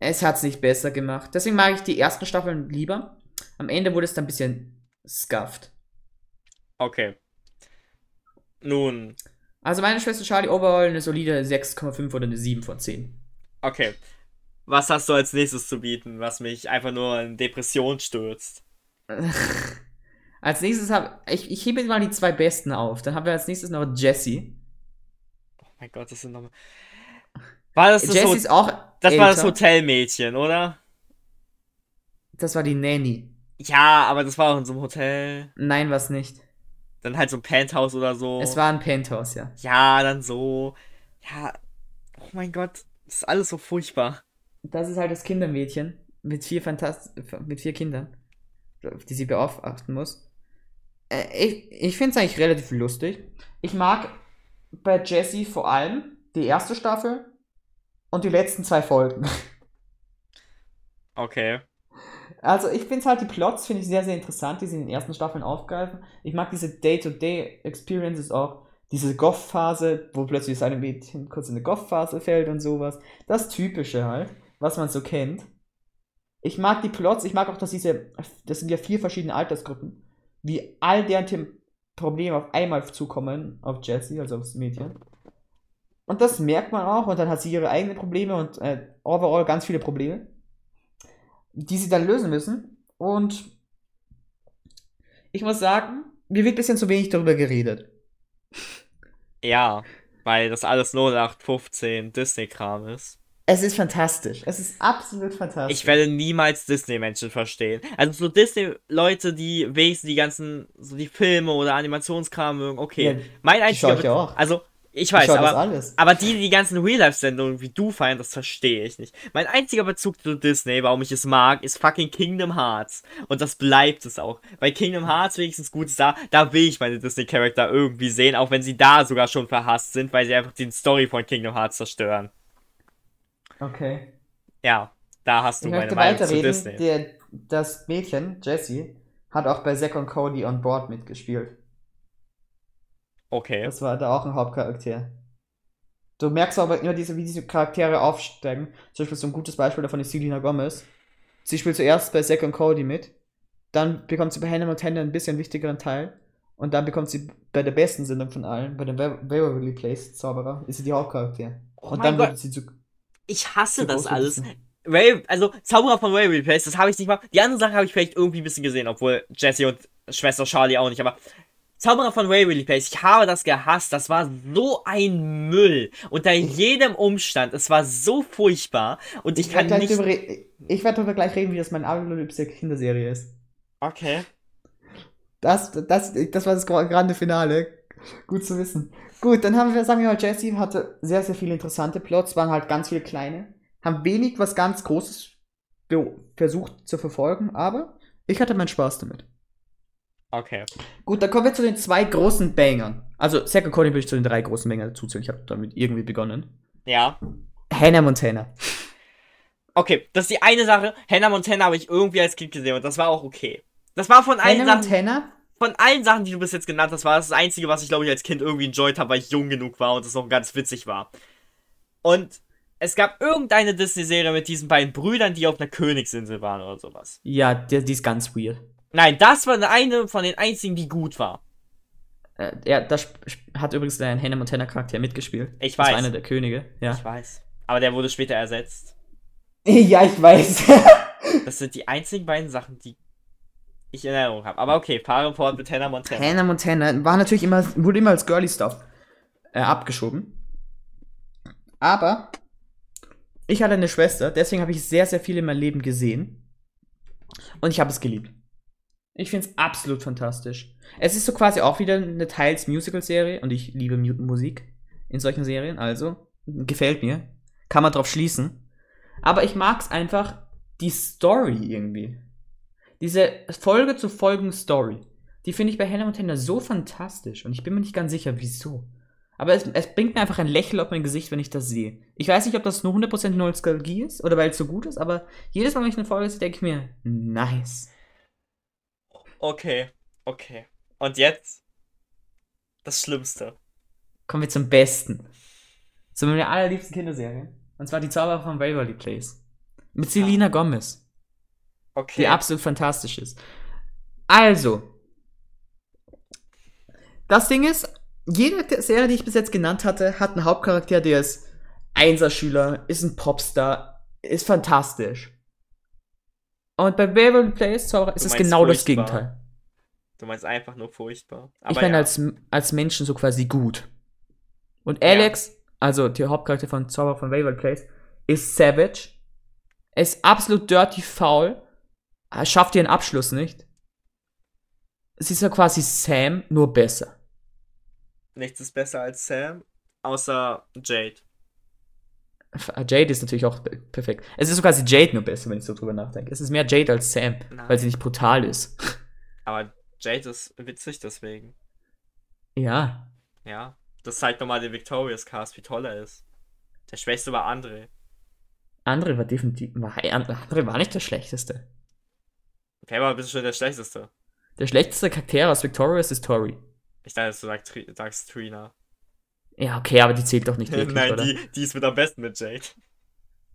S1: es hat's nicht besser gemacht. Deswegen mag ich die ersten Staffeln lieber. Am Ende wurde es dann ein bisschen scuffed.
S2: Okay. Nun,
S1: Also meine Schwester Charlie overall eine solide 6,5 oder eine 7 von 10.
S2: okay. Was hast du als nächstes zu bieten, was mich einfach nur in Depression stürzt?
S1: als nächstes habe ich, ich hebe mal die zwei besten auf. Dann haben wir als nächstes noch Jessie.
S2: Oh mein Gott, das sind nochmal. War das das, Ho
S1: ist auch
S2: das war das
S1: älter.
S2: Hotelmädchen, oder?
S1: Das war die Nanny.
S2: Ja, aber das war auch in so einem Hotel.
S1: Nein, was nicht.
S2: Dann halt so ein Penthouse oder so.
S1: Es war ein Penthouse, ja.
S2: Ja, dann so. Ja. Oh mein Gott, das ist alles so furchtbar.
S1: Das ist halt das Kindermädchen mit vier Fantast mit vier Kindern, die sie beauftragen muss. Äh, ich ich finde es eigentlich relativ lustig. Ich mag bei Jessie vor allem die erste Staffel und die letzten zwei Folgen.
S2: Okay.
S1: Also ich finde halt die Plots finde ich sehr sehr interessant, die sie in den ersten Staffeln aufgreifen. Ich mag diese Day-to-Day-Experiences auch. Diese Goth-Phase, wo plötzlich das eine Mädchen kurz in eine Goth-Phase fällt und sowas. Das Typische halt, was man so kennt. Ich mag die Plots, ich mag auch, dass diese, das sind ja vier verschiedene Altersgruppen, wie all deren Them- Probleme auf einmal zukommen auf Jessie, also aufs Mädchen. Und das merkt man auch, und dann hat sie ihre eigenen Probleme und äh, overall ganz viele Probleme, die sie dann lösen müssen. Und ich muss sagen, mir wird ein bisschen zu wenig darüber geredet.
S2: Ja, weil das alles 0815 Disney-Kram ist.
S1: Es ist fantastisch. Es ist absolut fantastisch.
S2: Ich werde niemals Disney-Menschen verstehen. Also so Disney-Leute, die wenigstens die ganzen, so die Filme oder Animationskram mögen, okay.
S1: Ja,
S2: mein einziger,
S1: ich ja auch.
S2: also ich
S1: Ich
S2: weiß,
S1: das
S2: aber,
S1: alles.
S2: aber die, die die ganzen Real-Life-Sendungen wie du feiern, das verstehe ich nicht. Mein einziger Bezug zu Disney, warum ich es mag, ist fucking Kingdom Hearts. Und das bleibt es auch. Bei Kingdom Hearts wenigstens gut ist da, da will ich meine Disney-Charakter irgendwie sehen, auch wenn sie da sogar schon verhasst sind, weil sie einfach die Story von Kingdom Hearts zerstören.
S1: Okay.
S2: Ja, da hast du
S1: Ich
S2: meine
S1: möchte
S2: Meinung zu
S1: weiterreden.
S2: Disney.
S1: Der, das Mädchen, Jessie, hat auch bei Zack und Cody on Board mitgespielt.
S2: Okay.
S1: Das war da auch ein Hauptcharakter. Du merkst aber immer, diese, wie diese Charaktere aufsteigen. Zum Beispiel so ein gutes Beispiel davon ist Selena Gomez. Sie spielt zuerst bei Zack und Cody mit. Dann bekommt sie bei Hannah Montana einen bisschen wichtigeren Teil. Und dann bekommt sie bei der besten Sendung von allen, bei dem Wa- Waverly Place Zauberer, ist sie die Hauptcharakter.
S2: Oh
S1: und dann
S2: Gott.
S1: wird sie zu.
S2: Ich hasse das alles. Ray, also Zauberer von Waverly Place, das habe ich nicht mal. Die anderen Sachen habe ich vielleicht irgendwie ein bisschen gesehen, obwohl Jessie und Schwester Charlie auch nicht. Aber Zauberer von Waverly Place, ich habe das gehasst. Das war so ein Müll. Unter jedem Umstand. Es war so furchtbar. Und ich,
S1: Ich
S2: kann
S1: werde
S2: nicht.
S1: ich werd darüber gleich reden, wie das meine allerliebste Kinderserie ist.
S2: Okay.
S1: Das, das, das war das gra- grande Finale. Gut zu wissen. Gut, dann haben wir, sagen wir mal, Jesse hatte sehr, sehr viele interessante Plots, waren halt ganz viele kleine, haben wenig was ganz Großes versucht zu verfolgen, aber ich hatte meinen Spaß damit.
S2: Okay.
S1: Gut, dann kommen wir zu den zwei großen Bangern. Also, Second Cody würde ich zu den drei großen Bangern dazuzählen. Ich habe damit irgendwie begonnen.
S2: Ja.
S1: Hannah Montana.
S2: Okay, das ist die eine Sache. Hannah Montana habe ich irgendwie als Kind gesehen und das war auch okay. Das war von allen
S1: Hannah
S2: Sachen.
S1: Montana?
S2: Von allen Sachen, die du bis jetzt genannt hast, war das das Einzige, was ich, glaube ich, als Kind irgendwie enjoyed habe, weil ich jung genug war und es noch ganz witzig war. Und es gab irgendeine Disney-Serie mit diesen beiden Brüdern, die auf einer Königsinsel waren oder sowas.
S1: Ja, die, die ist ganz weird.
S2: Nein, das war eine von den einzigen, die gut war.
S1: Äh, da sp- sp- hat übrigens ein Hannah Montana Charakter mitgespielt.
S2: Ich
S1: Das
S2: weiß.
S1: war einer der Könige, ja.
S2: Ich weiß. Aber der wurde später ersetzt.
S1: Ja, ich weiß.
S2: Das sind die einzigen beiden Sachen, die. Ich in Erinnerung habe. Aber okay, fahre fort mit Hannah Montana.
S1: Hannah Montana war natürlich immer, wurde immer als Girly Stuff äh, abgeschoben. Aber ich hatte eine Schwester, deswegen habe ich sehr, sehr viel in meinem Leben gesehen. Und ich habe es geliebt. Ich finde es absolut fantastisch. Es ist so quasi auch wieder eine teils Musical-Serie und ich liebe Mu Musik in solchen Serien, also gefällt mir. Kann man drauf schließen. Aber ich mag es einfach, die Story irgendwie. Diese Folge zu Folgen Story. Die finde ich bei Hannah Montana so fantastisch und ich bin mir nicht ganz sicher, wieso. Aber es, es bringt mir einfach ein Lächeln auf mein Gesicht, wenn ich das sehe. Ich weiß nicht, ob das nur 100% Nostalgie ist oder weil es so gut ist, aber jedes Mal, wenn ich eine Folge sehe, denke ich mir, nice.
S2: Okay, okay. Und jetzt das Schlimmste.
S1: Kommen wir zum Besten. Zu meiner allerliebsten Kinderserie. Und zwar die Zauberer von Waverly Place. Mit Selena Gomez.
S2: Okay.
S1: Die absolut fantastisch ist. Also. Das Ding ist, jede Serie, die ich bis jetzt genannt hatte, hat einen Hauptcharakter, der ist Einserschüler, ist ein Popstar, ist fantastisch. Und bei Waverly Place Zauberer ist es genau das
S2: furchtbar.
S1: Gegenteil.
S2: Du meinst einfach nur furchtbar.
S1: ich meine
S2: ja.
S1: als, als Menschen so quasi gut. Und
S2: Ja.
S1: Alex, also der Hauptcharakter von Zauberer von Waverly Place, ist savage. Er ist absolut dirty faul. Er schafft ihren Abschluss nicht. Sie ist ja quasi Sam, nur besser.
S2: Nichts ist besser als Sam, außer Jade.
S1: Jade ist natürlich auch pe- perfekt. Es ist so quasi Jade nur besser, wenn ich so drüber nachdenke. Es ist mehr Jade als Sam,
S2: Nein.
S1: weil sie nicht brutal ist.
S2: Aber Jade ist witzig deswegen.
S1: ja.
S2: Ja. Das zeigt nochmal den Victorious Cast, wie toll er ist. Der Schwächste war André.
S1: Andere war definitiv. War, andere war nicht der schlechteste.
S2: Wer war ein bisschen schon der Schlechteste?
S1: Der schlechteste Charakter aus Victorious ist Tori.
S2: Ich dachte, du sagst, sagst Trina.
S1: Ja, okay, aber die zählt doch nicht wirklich,
S2: Nein,
S1: oder?
S2: die, die ist mit am besten mit Jade.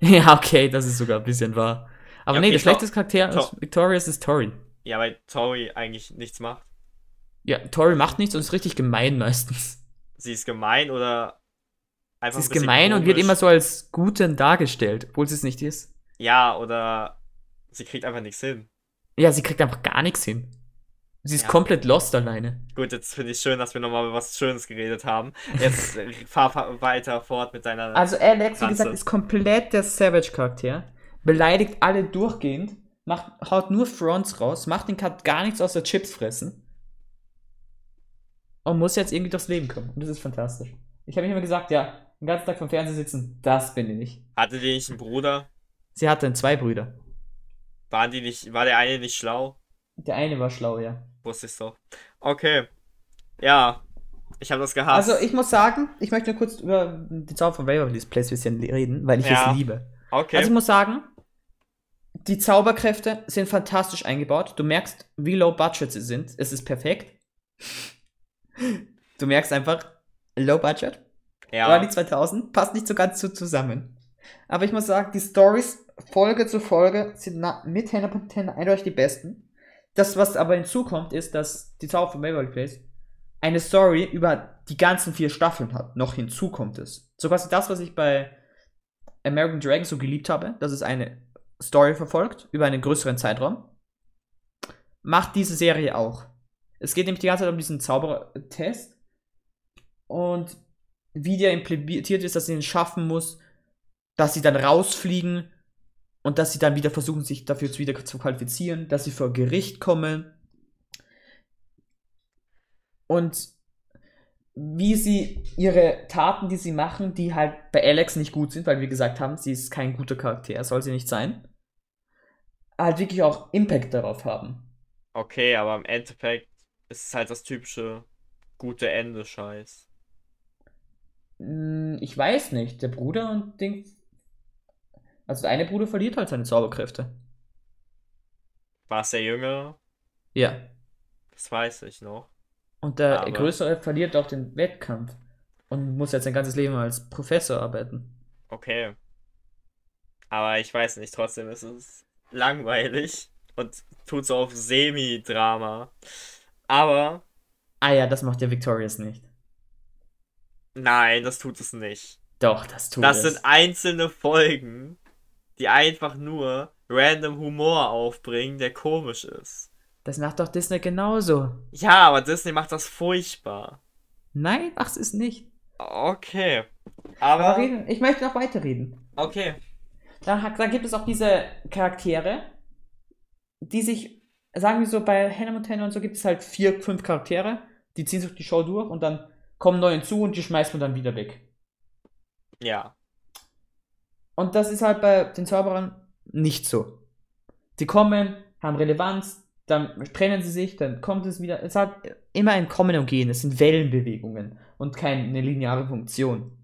S1: Ja, okay, das ist sogar ein bisschen wahr. Aber
S2: Ja,
S1: nee,
S2: okay,
S1: der
S2: Tor-
S1: schlechteste Charakter aus
S2: Tor-
S1: Victorious ist Tori.
S2: Ja, weil Tori eigentlich nichts macht.
S1: Ja, Tori macht nichts und ist richtig gemein meistens.
S2: Sie ist gemein oder einfach
S1: Sie
S2: ein
S1: ist
S2: bisschen
S1: gemein und wird
S2: komisch.
S1: immer so als Guten dargestellt, obwohl sie es nicht ist.
S2: Ja, oder sie kriegt einfach nichts hin.
S1: Ja, sie kriegt einfach gar nichts hin. Sie ist
S2: Ja.
S1: komplett lost alleine.
S2: Gut, jetzt finde ich schön, dass wir nochmal über was Schönes geredet haben. Jetzt fahr, fahr weiter fort mit deiner.
S1: Also Alex, wie gesagt, ist komplett der Savage-Charakter. Beleidigt alle durchgehend, macht, haut nur Fronts raus, macht den Cut gar nichts außer Chips fressen. Und muss jetzt irgendwie durchs Leben kommen. Und das ist fantastisch. Ich habe mir immer gesagt, ja, den ganzen Tag vom Fernseher sitzen, das bin ich.
S2: Hatte die nicht einen Bruder?
S1: Sie hatte zwei Brüder.
S2: Waren die nicht, war der eine nicht schlau?
S1: Der eine war schlau, ja.
S2: Wusste ich so. Okay. Ja. Ich habe das gehasst.
S1: Also ich muss sagen, ich möchte nur kurz über die Zauber von Waverly Place ein bisschen reden, weil ich
S2: Ja.
S1: es liebe.
S2: okay.
S1: Also ich muss sagen, die Zauberkräfte sind fantastisch eingebaut. Du merkst, wie low budget sie sind. Es ist perfekt. Du merkst einfach, low budget.
S2: ja.
S1: Early 2000 passt nicht so ganz so zusammen. Aber ich muss sagen, die Stories Folge zu Folge sind mit Hannah Montana eindeutig die besten. Das, was aber hinzukommt, ist, dass die Zauber von Waverly Place eine Story über die ganzen vier Staffeln hat. Noch hinzukommt es. So quasi das, was ich bei American Dragon so geliebt habe, dass es eine Story verfolgt über einen größeren Zeitraum, macht diese Serie auch. Es geht nämlich die ganze Zeit um diesen Zaubertest und wie der implementiert ist, dass sie ihn schaffen muss, dass sie dann rausfliegen und dass sie dann wieder versuchen, sich dafür zu- wieder zu qualifizieren, dass sie vor Gericht kommen und wie sie ihre Taten, die sie machen, die halt bei Alex nicht gut sind, weil wir gesagt haben, sie ist kein guter Charakter, soll sie nicht sein, halt wirklich auch Impact darauf haben.
S2: Okay, aber im Endeffekt ist es halt das typische gute Ende-Scheiß.
S1: Hm, Ich weiß nicht, der Bruder und Ding. Also der eine Bruder verliert halt seine Zauberkräfte.
S2: War es der Jüngere?
S1: Ja.
S2: Das weiß ich noch.
S1: Und der
S2: Aber-
S1: Größere verliert auch den Wettkampf. Und muss jetzt sein ganzes Leben als Professor arbeiten.
S2: Okay. Aber ich weiß nicht, trotzdem ist es langweilig und tut so auf Semi-Drama. Aber
S1: Ah ja, das macht der Victorious nicht.
S2: nein, das tut es nicht.
S1: Doch, das tut
S2: Das
S1: es.
S2: sind einzelne Folgen, die einfach nur random Humor aufbringen, der komisch ist.
S1: Das macht doch Disney genauso.
S2: Ja, aber Disney macht das furchtbar.
S1: Nein, macht es nicht.
S2: Okay.
S1: Aber
S2: Aber.
S1: reden, ich möchte noch weiterreden.
S2: Okay.
S1: Dann, hat- dann gibt es auch diese Charaktere, die sich, sagen wir so, bei Hannah Montana und so gibt es halt vier, fünf Charaktere, die ziehen sich die Show durch und dann kommen neue hinzu und die schmeißt man dann wieder weg.
S2: Ja.
S1: Und das ist halt bei den Zauberern nicht so. Die kommen, haben Relevanz, dann trennen sie sich, dann kommt es wieder. Es hat immer ein Kommen und Gehen, es sind Wellenbewegungen und keine lineare Funktion.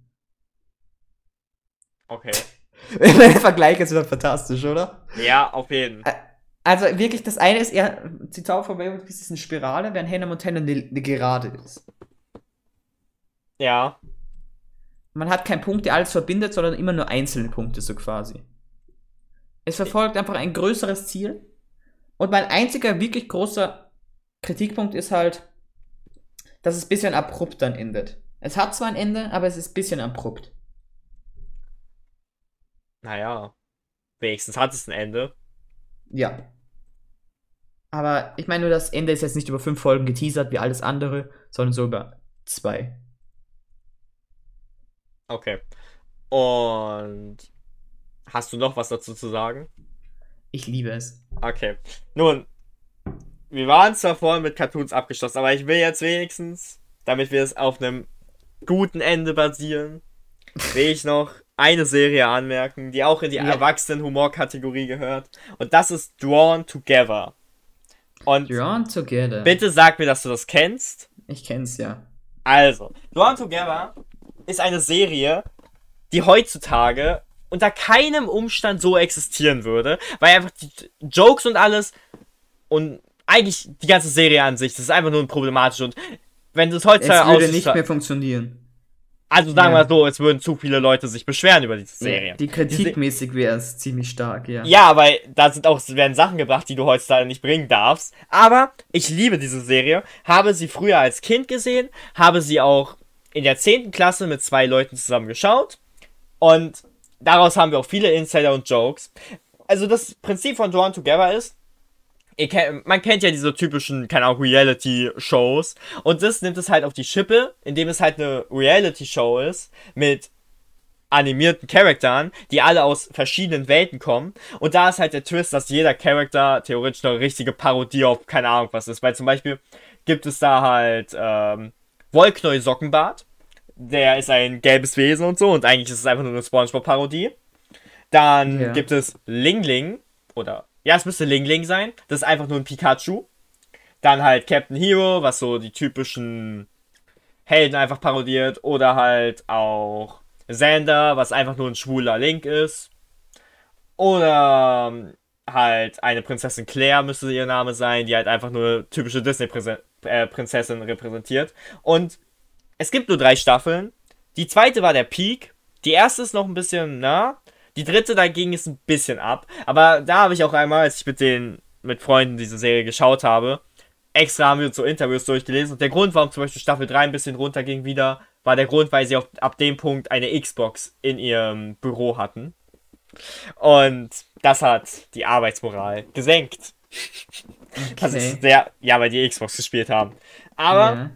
S2: Okay.
S1: Der Vergleich ist wieder fantastisch, oder?
S2: Ja, auf jeden.
S1: Also wirklich, das eine ist eher, die Zauber von Wayward ist eine Spirale, während Hannah Montana eine, eine Gerade ist.
S2: Ja.
S1: Man hat keinen Punkt, der alles verbindet, sondern immer nur einzelne Punkte, so quasi. Es verfolgt einfach ein größeres Ziel. Und mein einziger wirklich großer Kritikpunkt ist halt, dass es ein bisschen abrupt dann endet. Es hat zwar ein Ende, aber es ist ein bisschen abrupt.
S2: Naja. Wenigstens hat es ein Ende.
S1: Ja. Aber ich meine nur, das Ende ist jetzt nicht über fünf Folgen geteasert wie alles andere, sondern so über zwei.
S2: Okay. Und. Hast du noch was dazu zu sagen?
S1: Ich liebe es.
S2: Okay. Nun, wir waren zwar vorhin mit Cartoons abgeschlossen, aber ich will jetzt wenigstens, damit wir es auf einem guten Ende basieren, will ich noch eine Serie anmerken, die auch in die
S1: Ja.
S2: Erwachsenen-Humor-Kategorie gehört. Und das ist Drawn Together. Und
S1: Drawn Together.
S2: bitte sag mir, dass du das kennst.
S1: Ich kenn's ja.
S2: Also, Drawn Together ist eine Serie, die heutzutage unter keinem Umstand so existieren würde, weil einfach die Jokes und alles und eigentlich die ganze Serie an sich, das ist einfach nur problematisch und wenn Es heutzutage
S1: würde
S2: aussiehst-
S1: nicht mehr funktionieren.
S2: also sagen wir
S1: Ja.
S2: mal so, es würden zu viele Leute sich beschweren über diese Serie.
S1: Die kritikmäßig wäre es ziemlich stark, ja.
S2: Ja, aber da sind auch werden Sachen gebracht, die du heutzutage nicht bringen darfst. Aber ich liebe diese Serie, habe sie früher als Kind gesehen, habe sie auch in der 10. Klasse mit zwei Leuten zusammen geschaut und daraus haben wir auch viele Insider und Jokes. Also das Prinzip von Drawn Together ist, kennt, man kennt ja diese typischen, keine Ahnung, Reality-Shows und das nimmt es halt auf die Schippe, indem es halt eine Reality-Show ist mit animierten Charakteren, die alle aus verschiedenen Welten kommen. Und da ist halt der Twist, dass jeder Charakter theoretisch eine richtige Parodie auf keine Ahnung was ist. Weil zum Beispiel gibt es da halt ähm, Wollknäuel Sockenbart. Der ist ein gelbes Wesen und so. Und eigentlich ist es einfach nur eine Spongebob-Parodie. Dann
S1: Ja.
S2: gibt es Lingling. Oder, ja, es müsste Lingling sein. Das ist einfach nur ein Pikachu. Dann halt Captain Hero, was so die typischen Helden einfach parodiert. Oder halt auch Xander, was einfach nur ein schwuler Link ist. Oder ähm, halt eine Prinzessin Claire müsste ihr Name sein, die halt einfach nur eine typische Disney-Prinzessin repräsentiert. Und es gibt nur drei Staffeln. Die zweite war der Peak. Die erste ist noch ein bisschen, na. Die dritte dagegen ist ein bisschen ab. Aber da habe ich auch einmal, als ich mit den mit Freunden diese Serie geschaut habe, extra haben wir uns so Interviews durchgelesen. Und der Grund, warum zum Beispiel Staffel 3 ein bisschen runterging wieder, war der Grund, weil sie auf, ab dem Punkt eine Xbox in ihrem Büro hatten. Und das hat die Arbeitsmoral gesenkt. Das
S1: Okay.
S2: ist sehr, ja, weil die Xbox gespielt haben. Aber
S1: ja.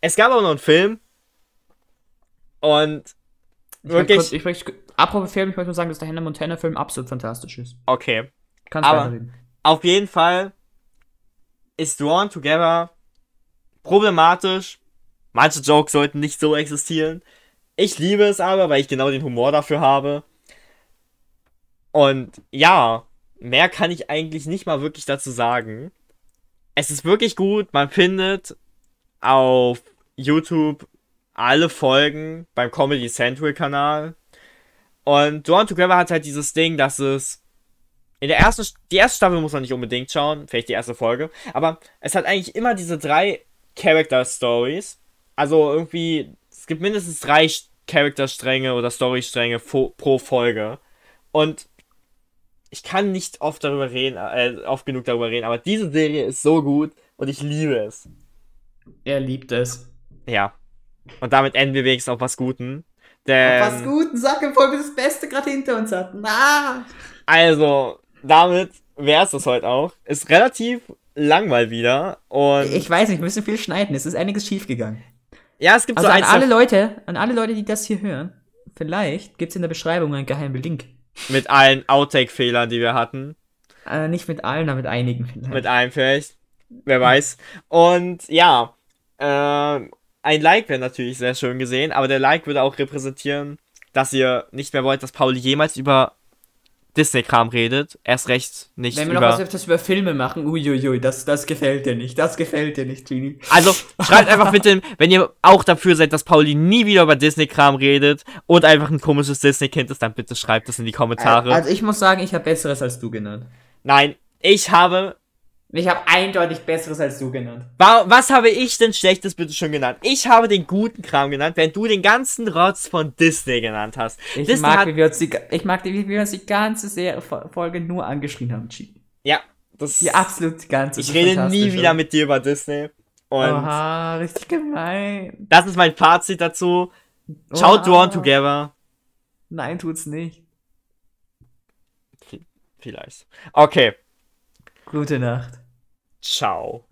S2: Es gab auch noch einen Film. Und
S1: Ich
S2: wirklich-
S1: kurz, ich möchte, apropos Film, ich möchte nur sagen, dass der Hannah Montana Film absolut fantastisch ist.
S2: okay.
S1: Kannst
S2: Aber-
S1: weiterreden.
S2: Auf jeden Fall ist Drawn Together problematisch. Manche Jokes sollten nicht so existieren. Ich liebe es aber, weil ich genau den Humor dafür habe. Und ja, mehr kann ich eigentlich nicht mal wirklich dazu sagen. Es ist wirklich gut. Man findet auf YouTube alle Folgen beim Comedy Central Kanal. Und Drawn Together hat halt dieses Ding, dass es in der ersten, die erste Staffel muss man nicht unbedingt schauen, vielleicht die erste Folge, aber es hat eigentlich immer diese drei Character Stories. Also irgendwie, es gibt mindestens drei Charakterstränge oder Storystränge pro Folge. Und ich kann nicht oft darüber reden, äh, oft genug darüber reden, aber diese Serie ist so gut und ich liebe es.
S1: Er liebt es.
S2: Ja. Und damit enden wir wenigstens auf was Guten. Denn,
S1: Was Guten, sag im Folge das Beste gerade hinter uns hatten. Ah!
S2: Also, damit wäre es das heute auch. Ist relativ lang mal wieder. Und
S1: Ich weiß nicht, wir müssen viel schneiden. Es ist einiges schiefgegangen.
S2: ja, es gibt
S1: Also
S2: so
S1: an alle Leute, an alle Leute, die das hier hören, vielleicht gibt es in der Beschreibung einen geheimen Link.
S2: mit allen Outtake-Fehlern, die wir hatten.
S1: Äh, nicht mit allen, aber mit einigen vielleicht.
S2: Mit einem vielleicht. Wer weiß. Und ja, ähm, ein Like wäre natürlich sehr schön gesehen, aber der Like würde auch repräsentieren, dass ihr nicht mehr wollt, dass Pauli jemals über Disney-Kram redet. Erst recht nicht
S1: Wenn wir noch was öfters über Filme machen, uiuiui, das, das gefällt dir nicht, das gefällt dir nicht, Genie.
S2: Also schreibt einfach bitte, wenn ihr auch dafür seid, dass Pauli nie wieder über Disney-Kram redet und einfach ein komisches Disney-Kind ist, dann bitte schreibt das in die Kommentare.
S1: Also ich muss sagen, ich habe Besseres als du genannt.
S2: Nein, ich habe.
S1: Ich habe eindeutig Besseres als du genannt.
S2: wa- Was habe ich denn Schlechtes bitte schon genannt? Ich habe den guten Kram genannt, während du den ganzen Rotz von Disney genannt hast.
S1: Ich
S2: Disney
S1: mag, wie wir uns die, ich mag, wie wir uns die ganze Serie, Folge nur angeschrien haben, Genie.
S2: Ja, das.
S1: Die absolut ganze.
S2: ich rede nie wieder mit dir über Disney. Und
S1: Oha, richtig gemein.
S2: das ist mein Fazit dazu. Schaut. Drawn Together.
S1: Nein, tut's nicht.
S2: Vielleicht. Okay.
S1: Gute Nacht.
S2: Ciao.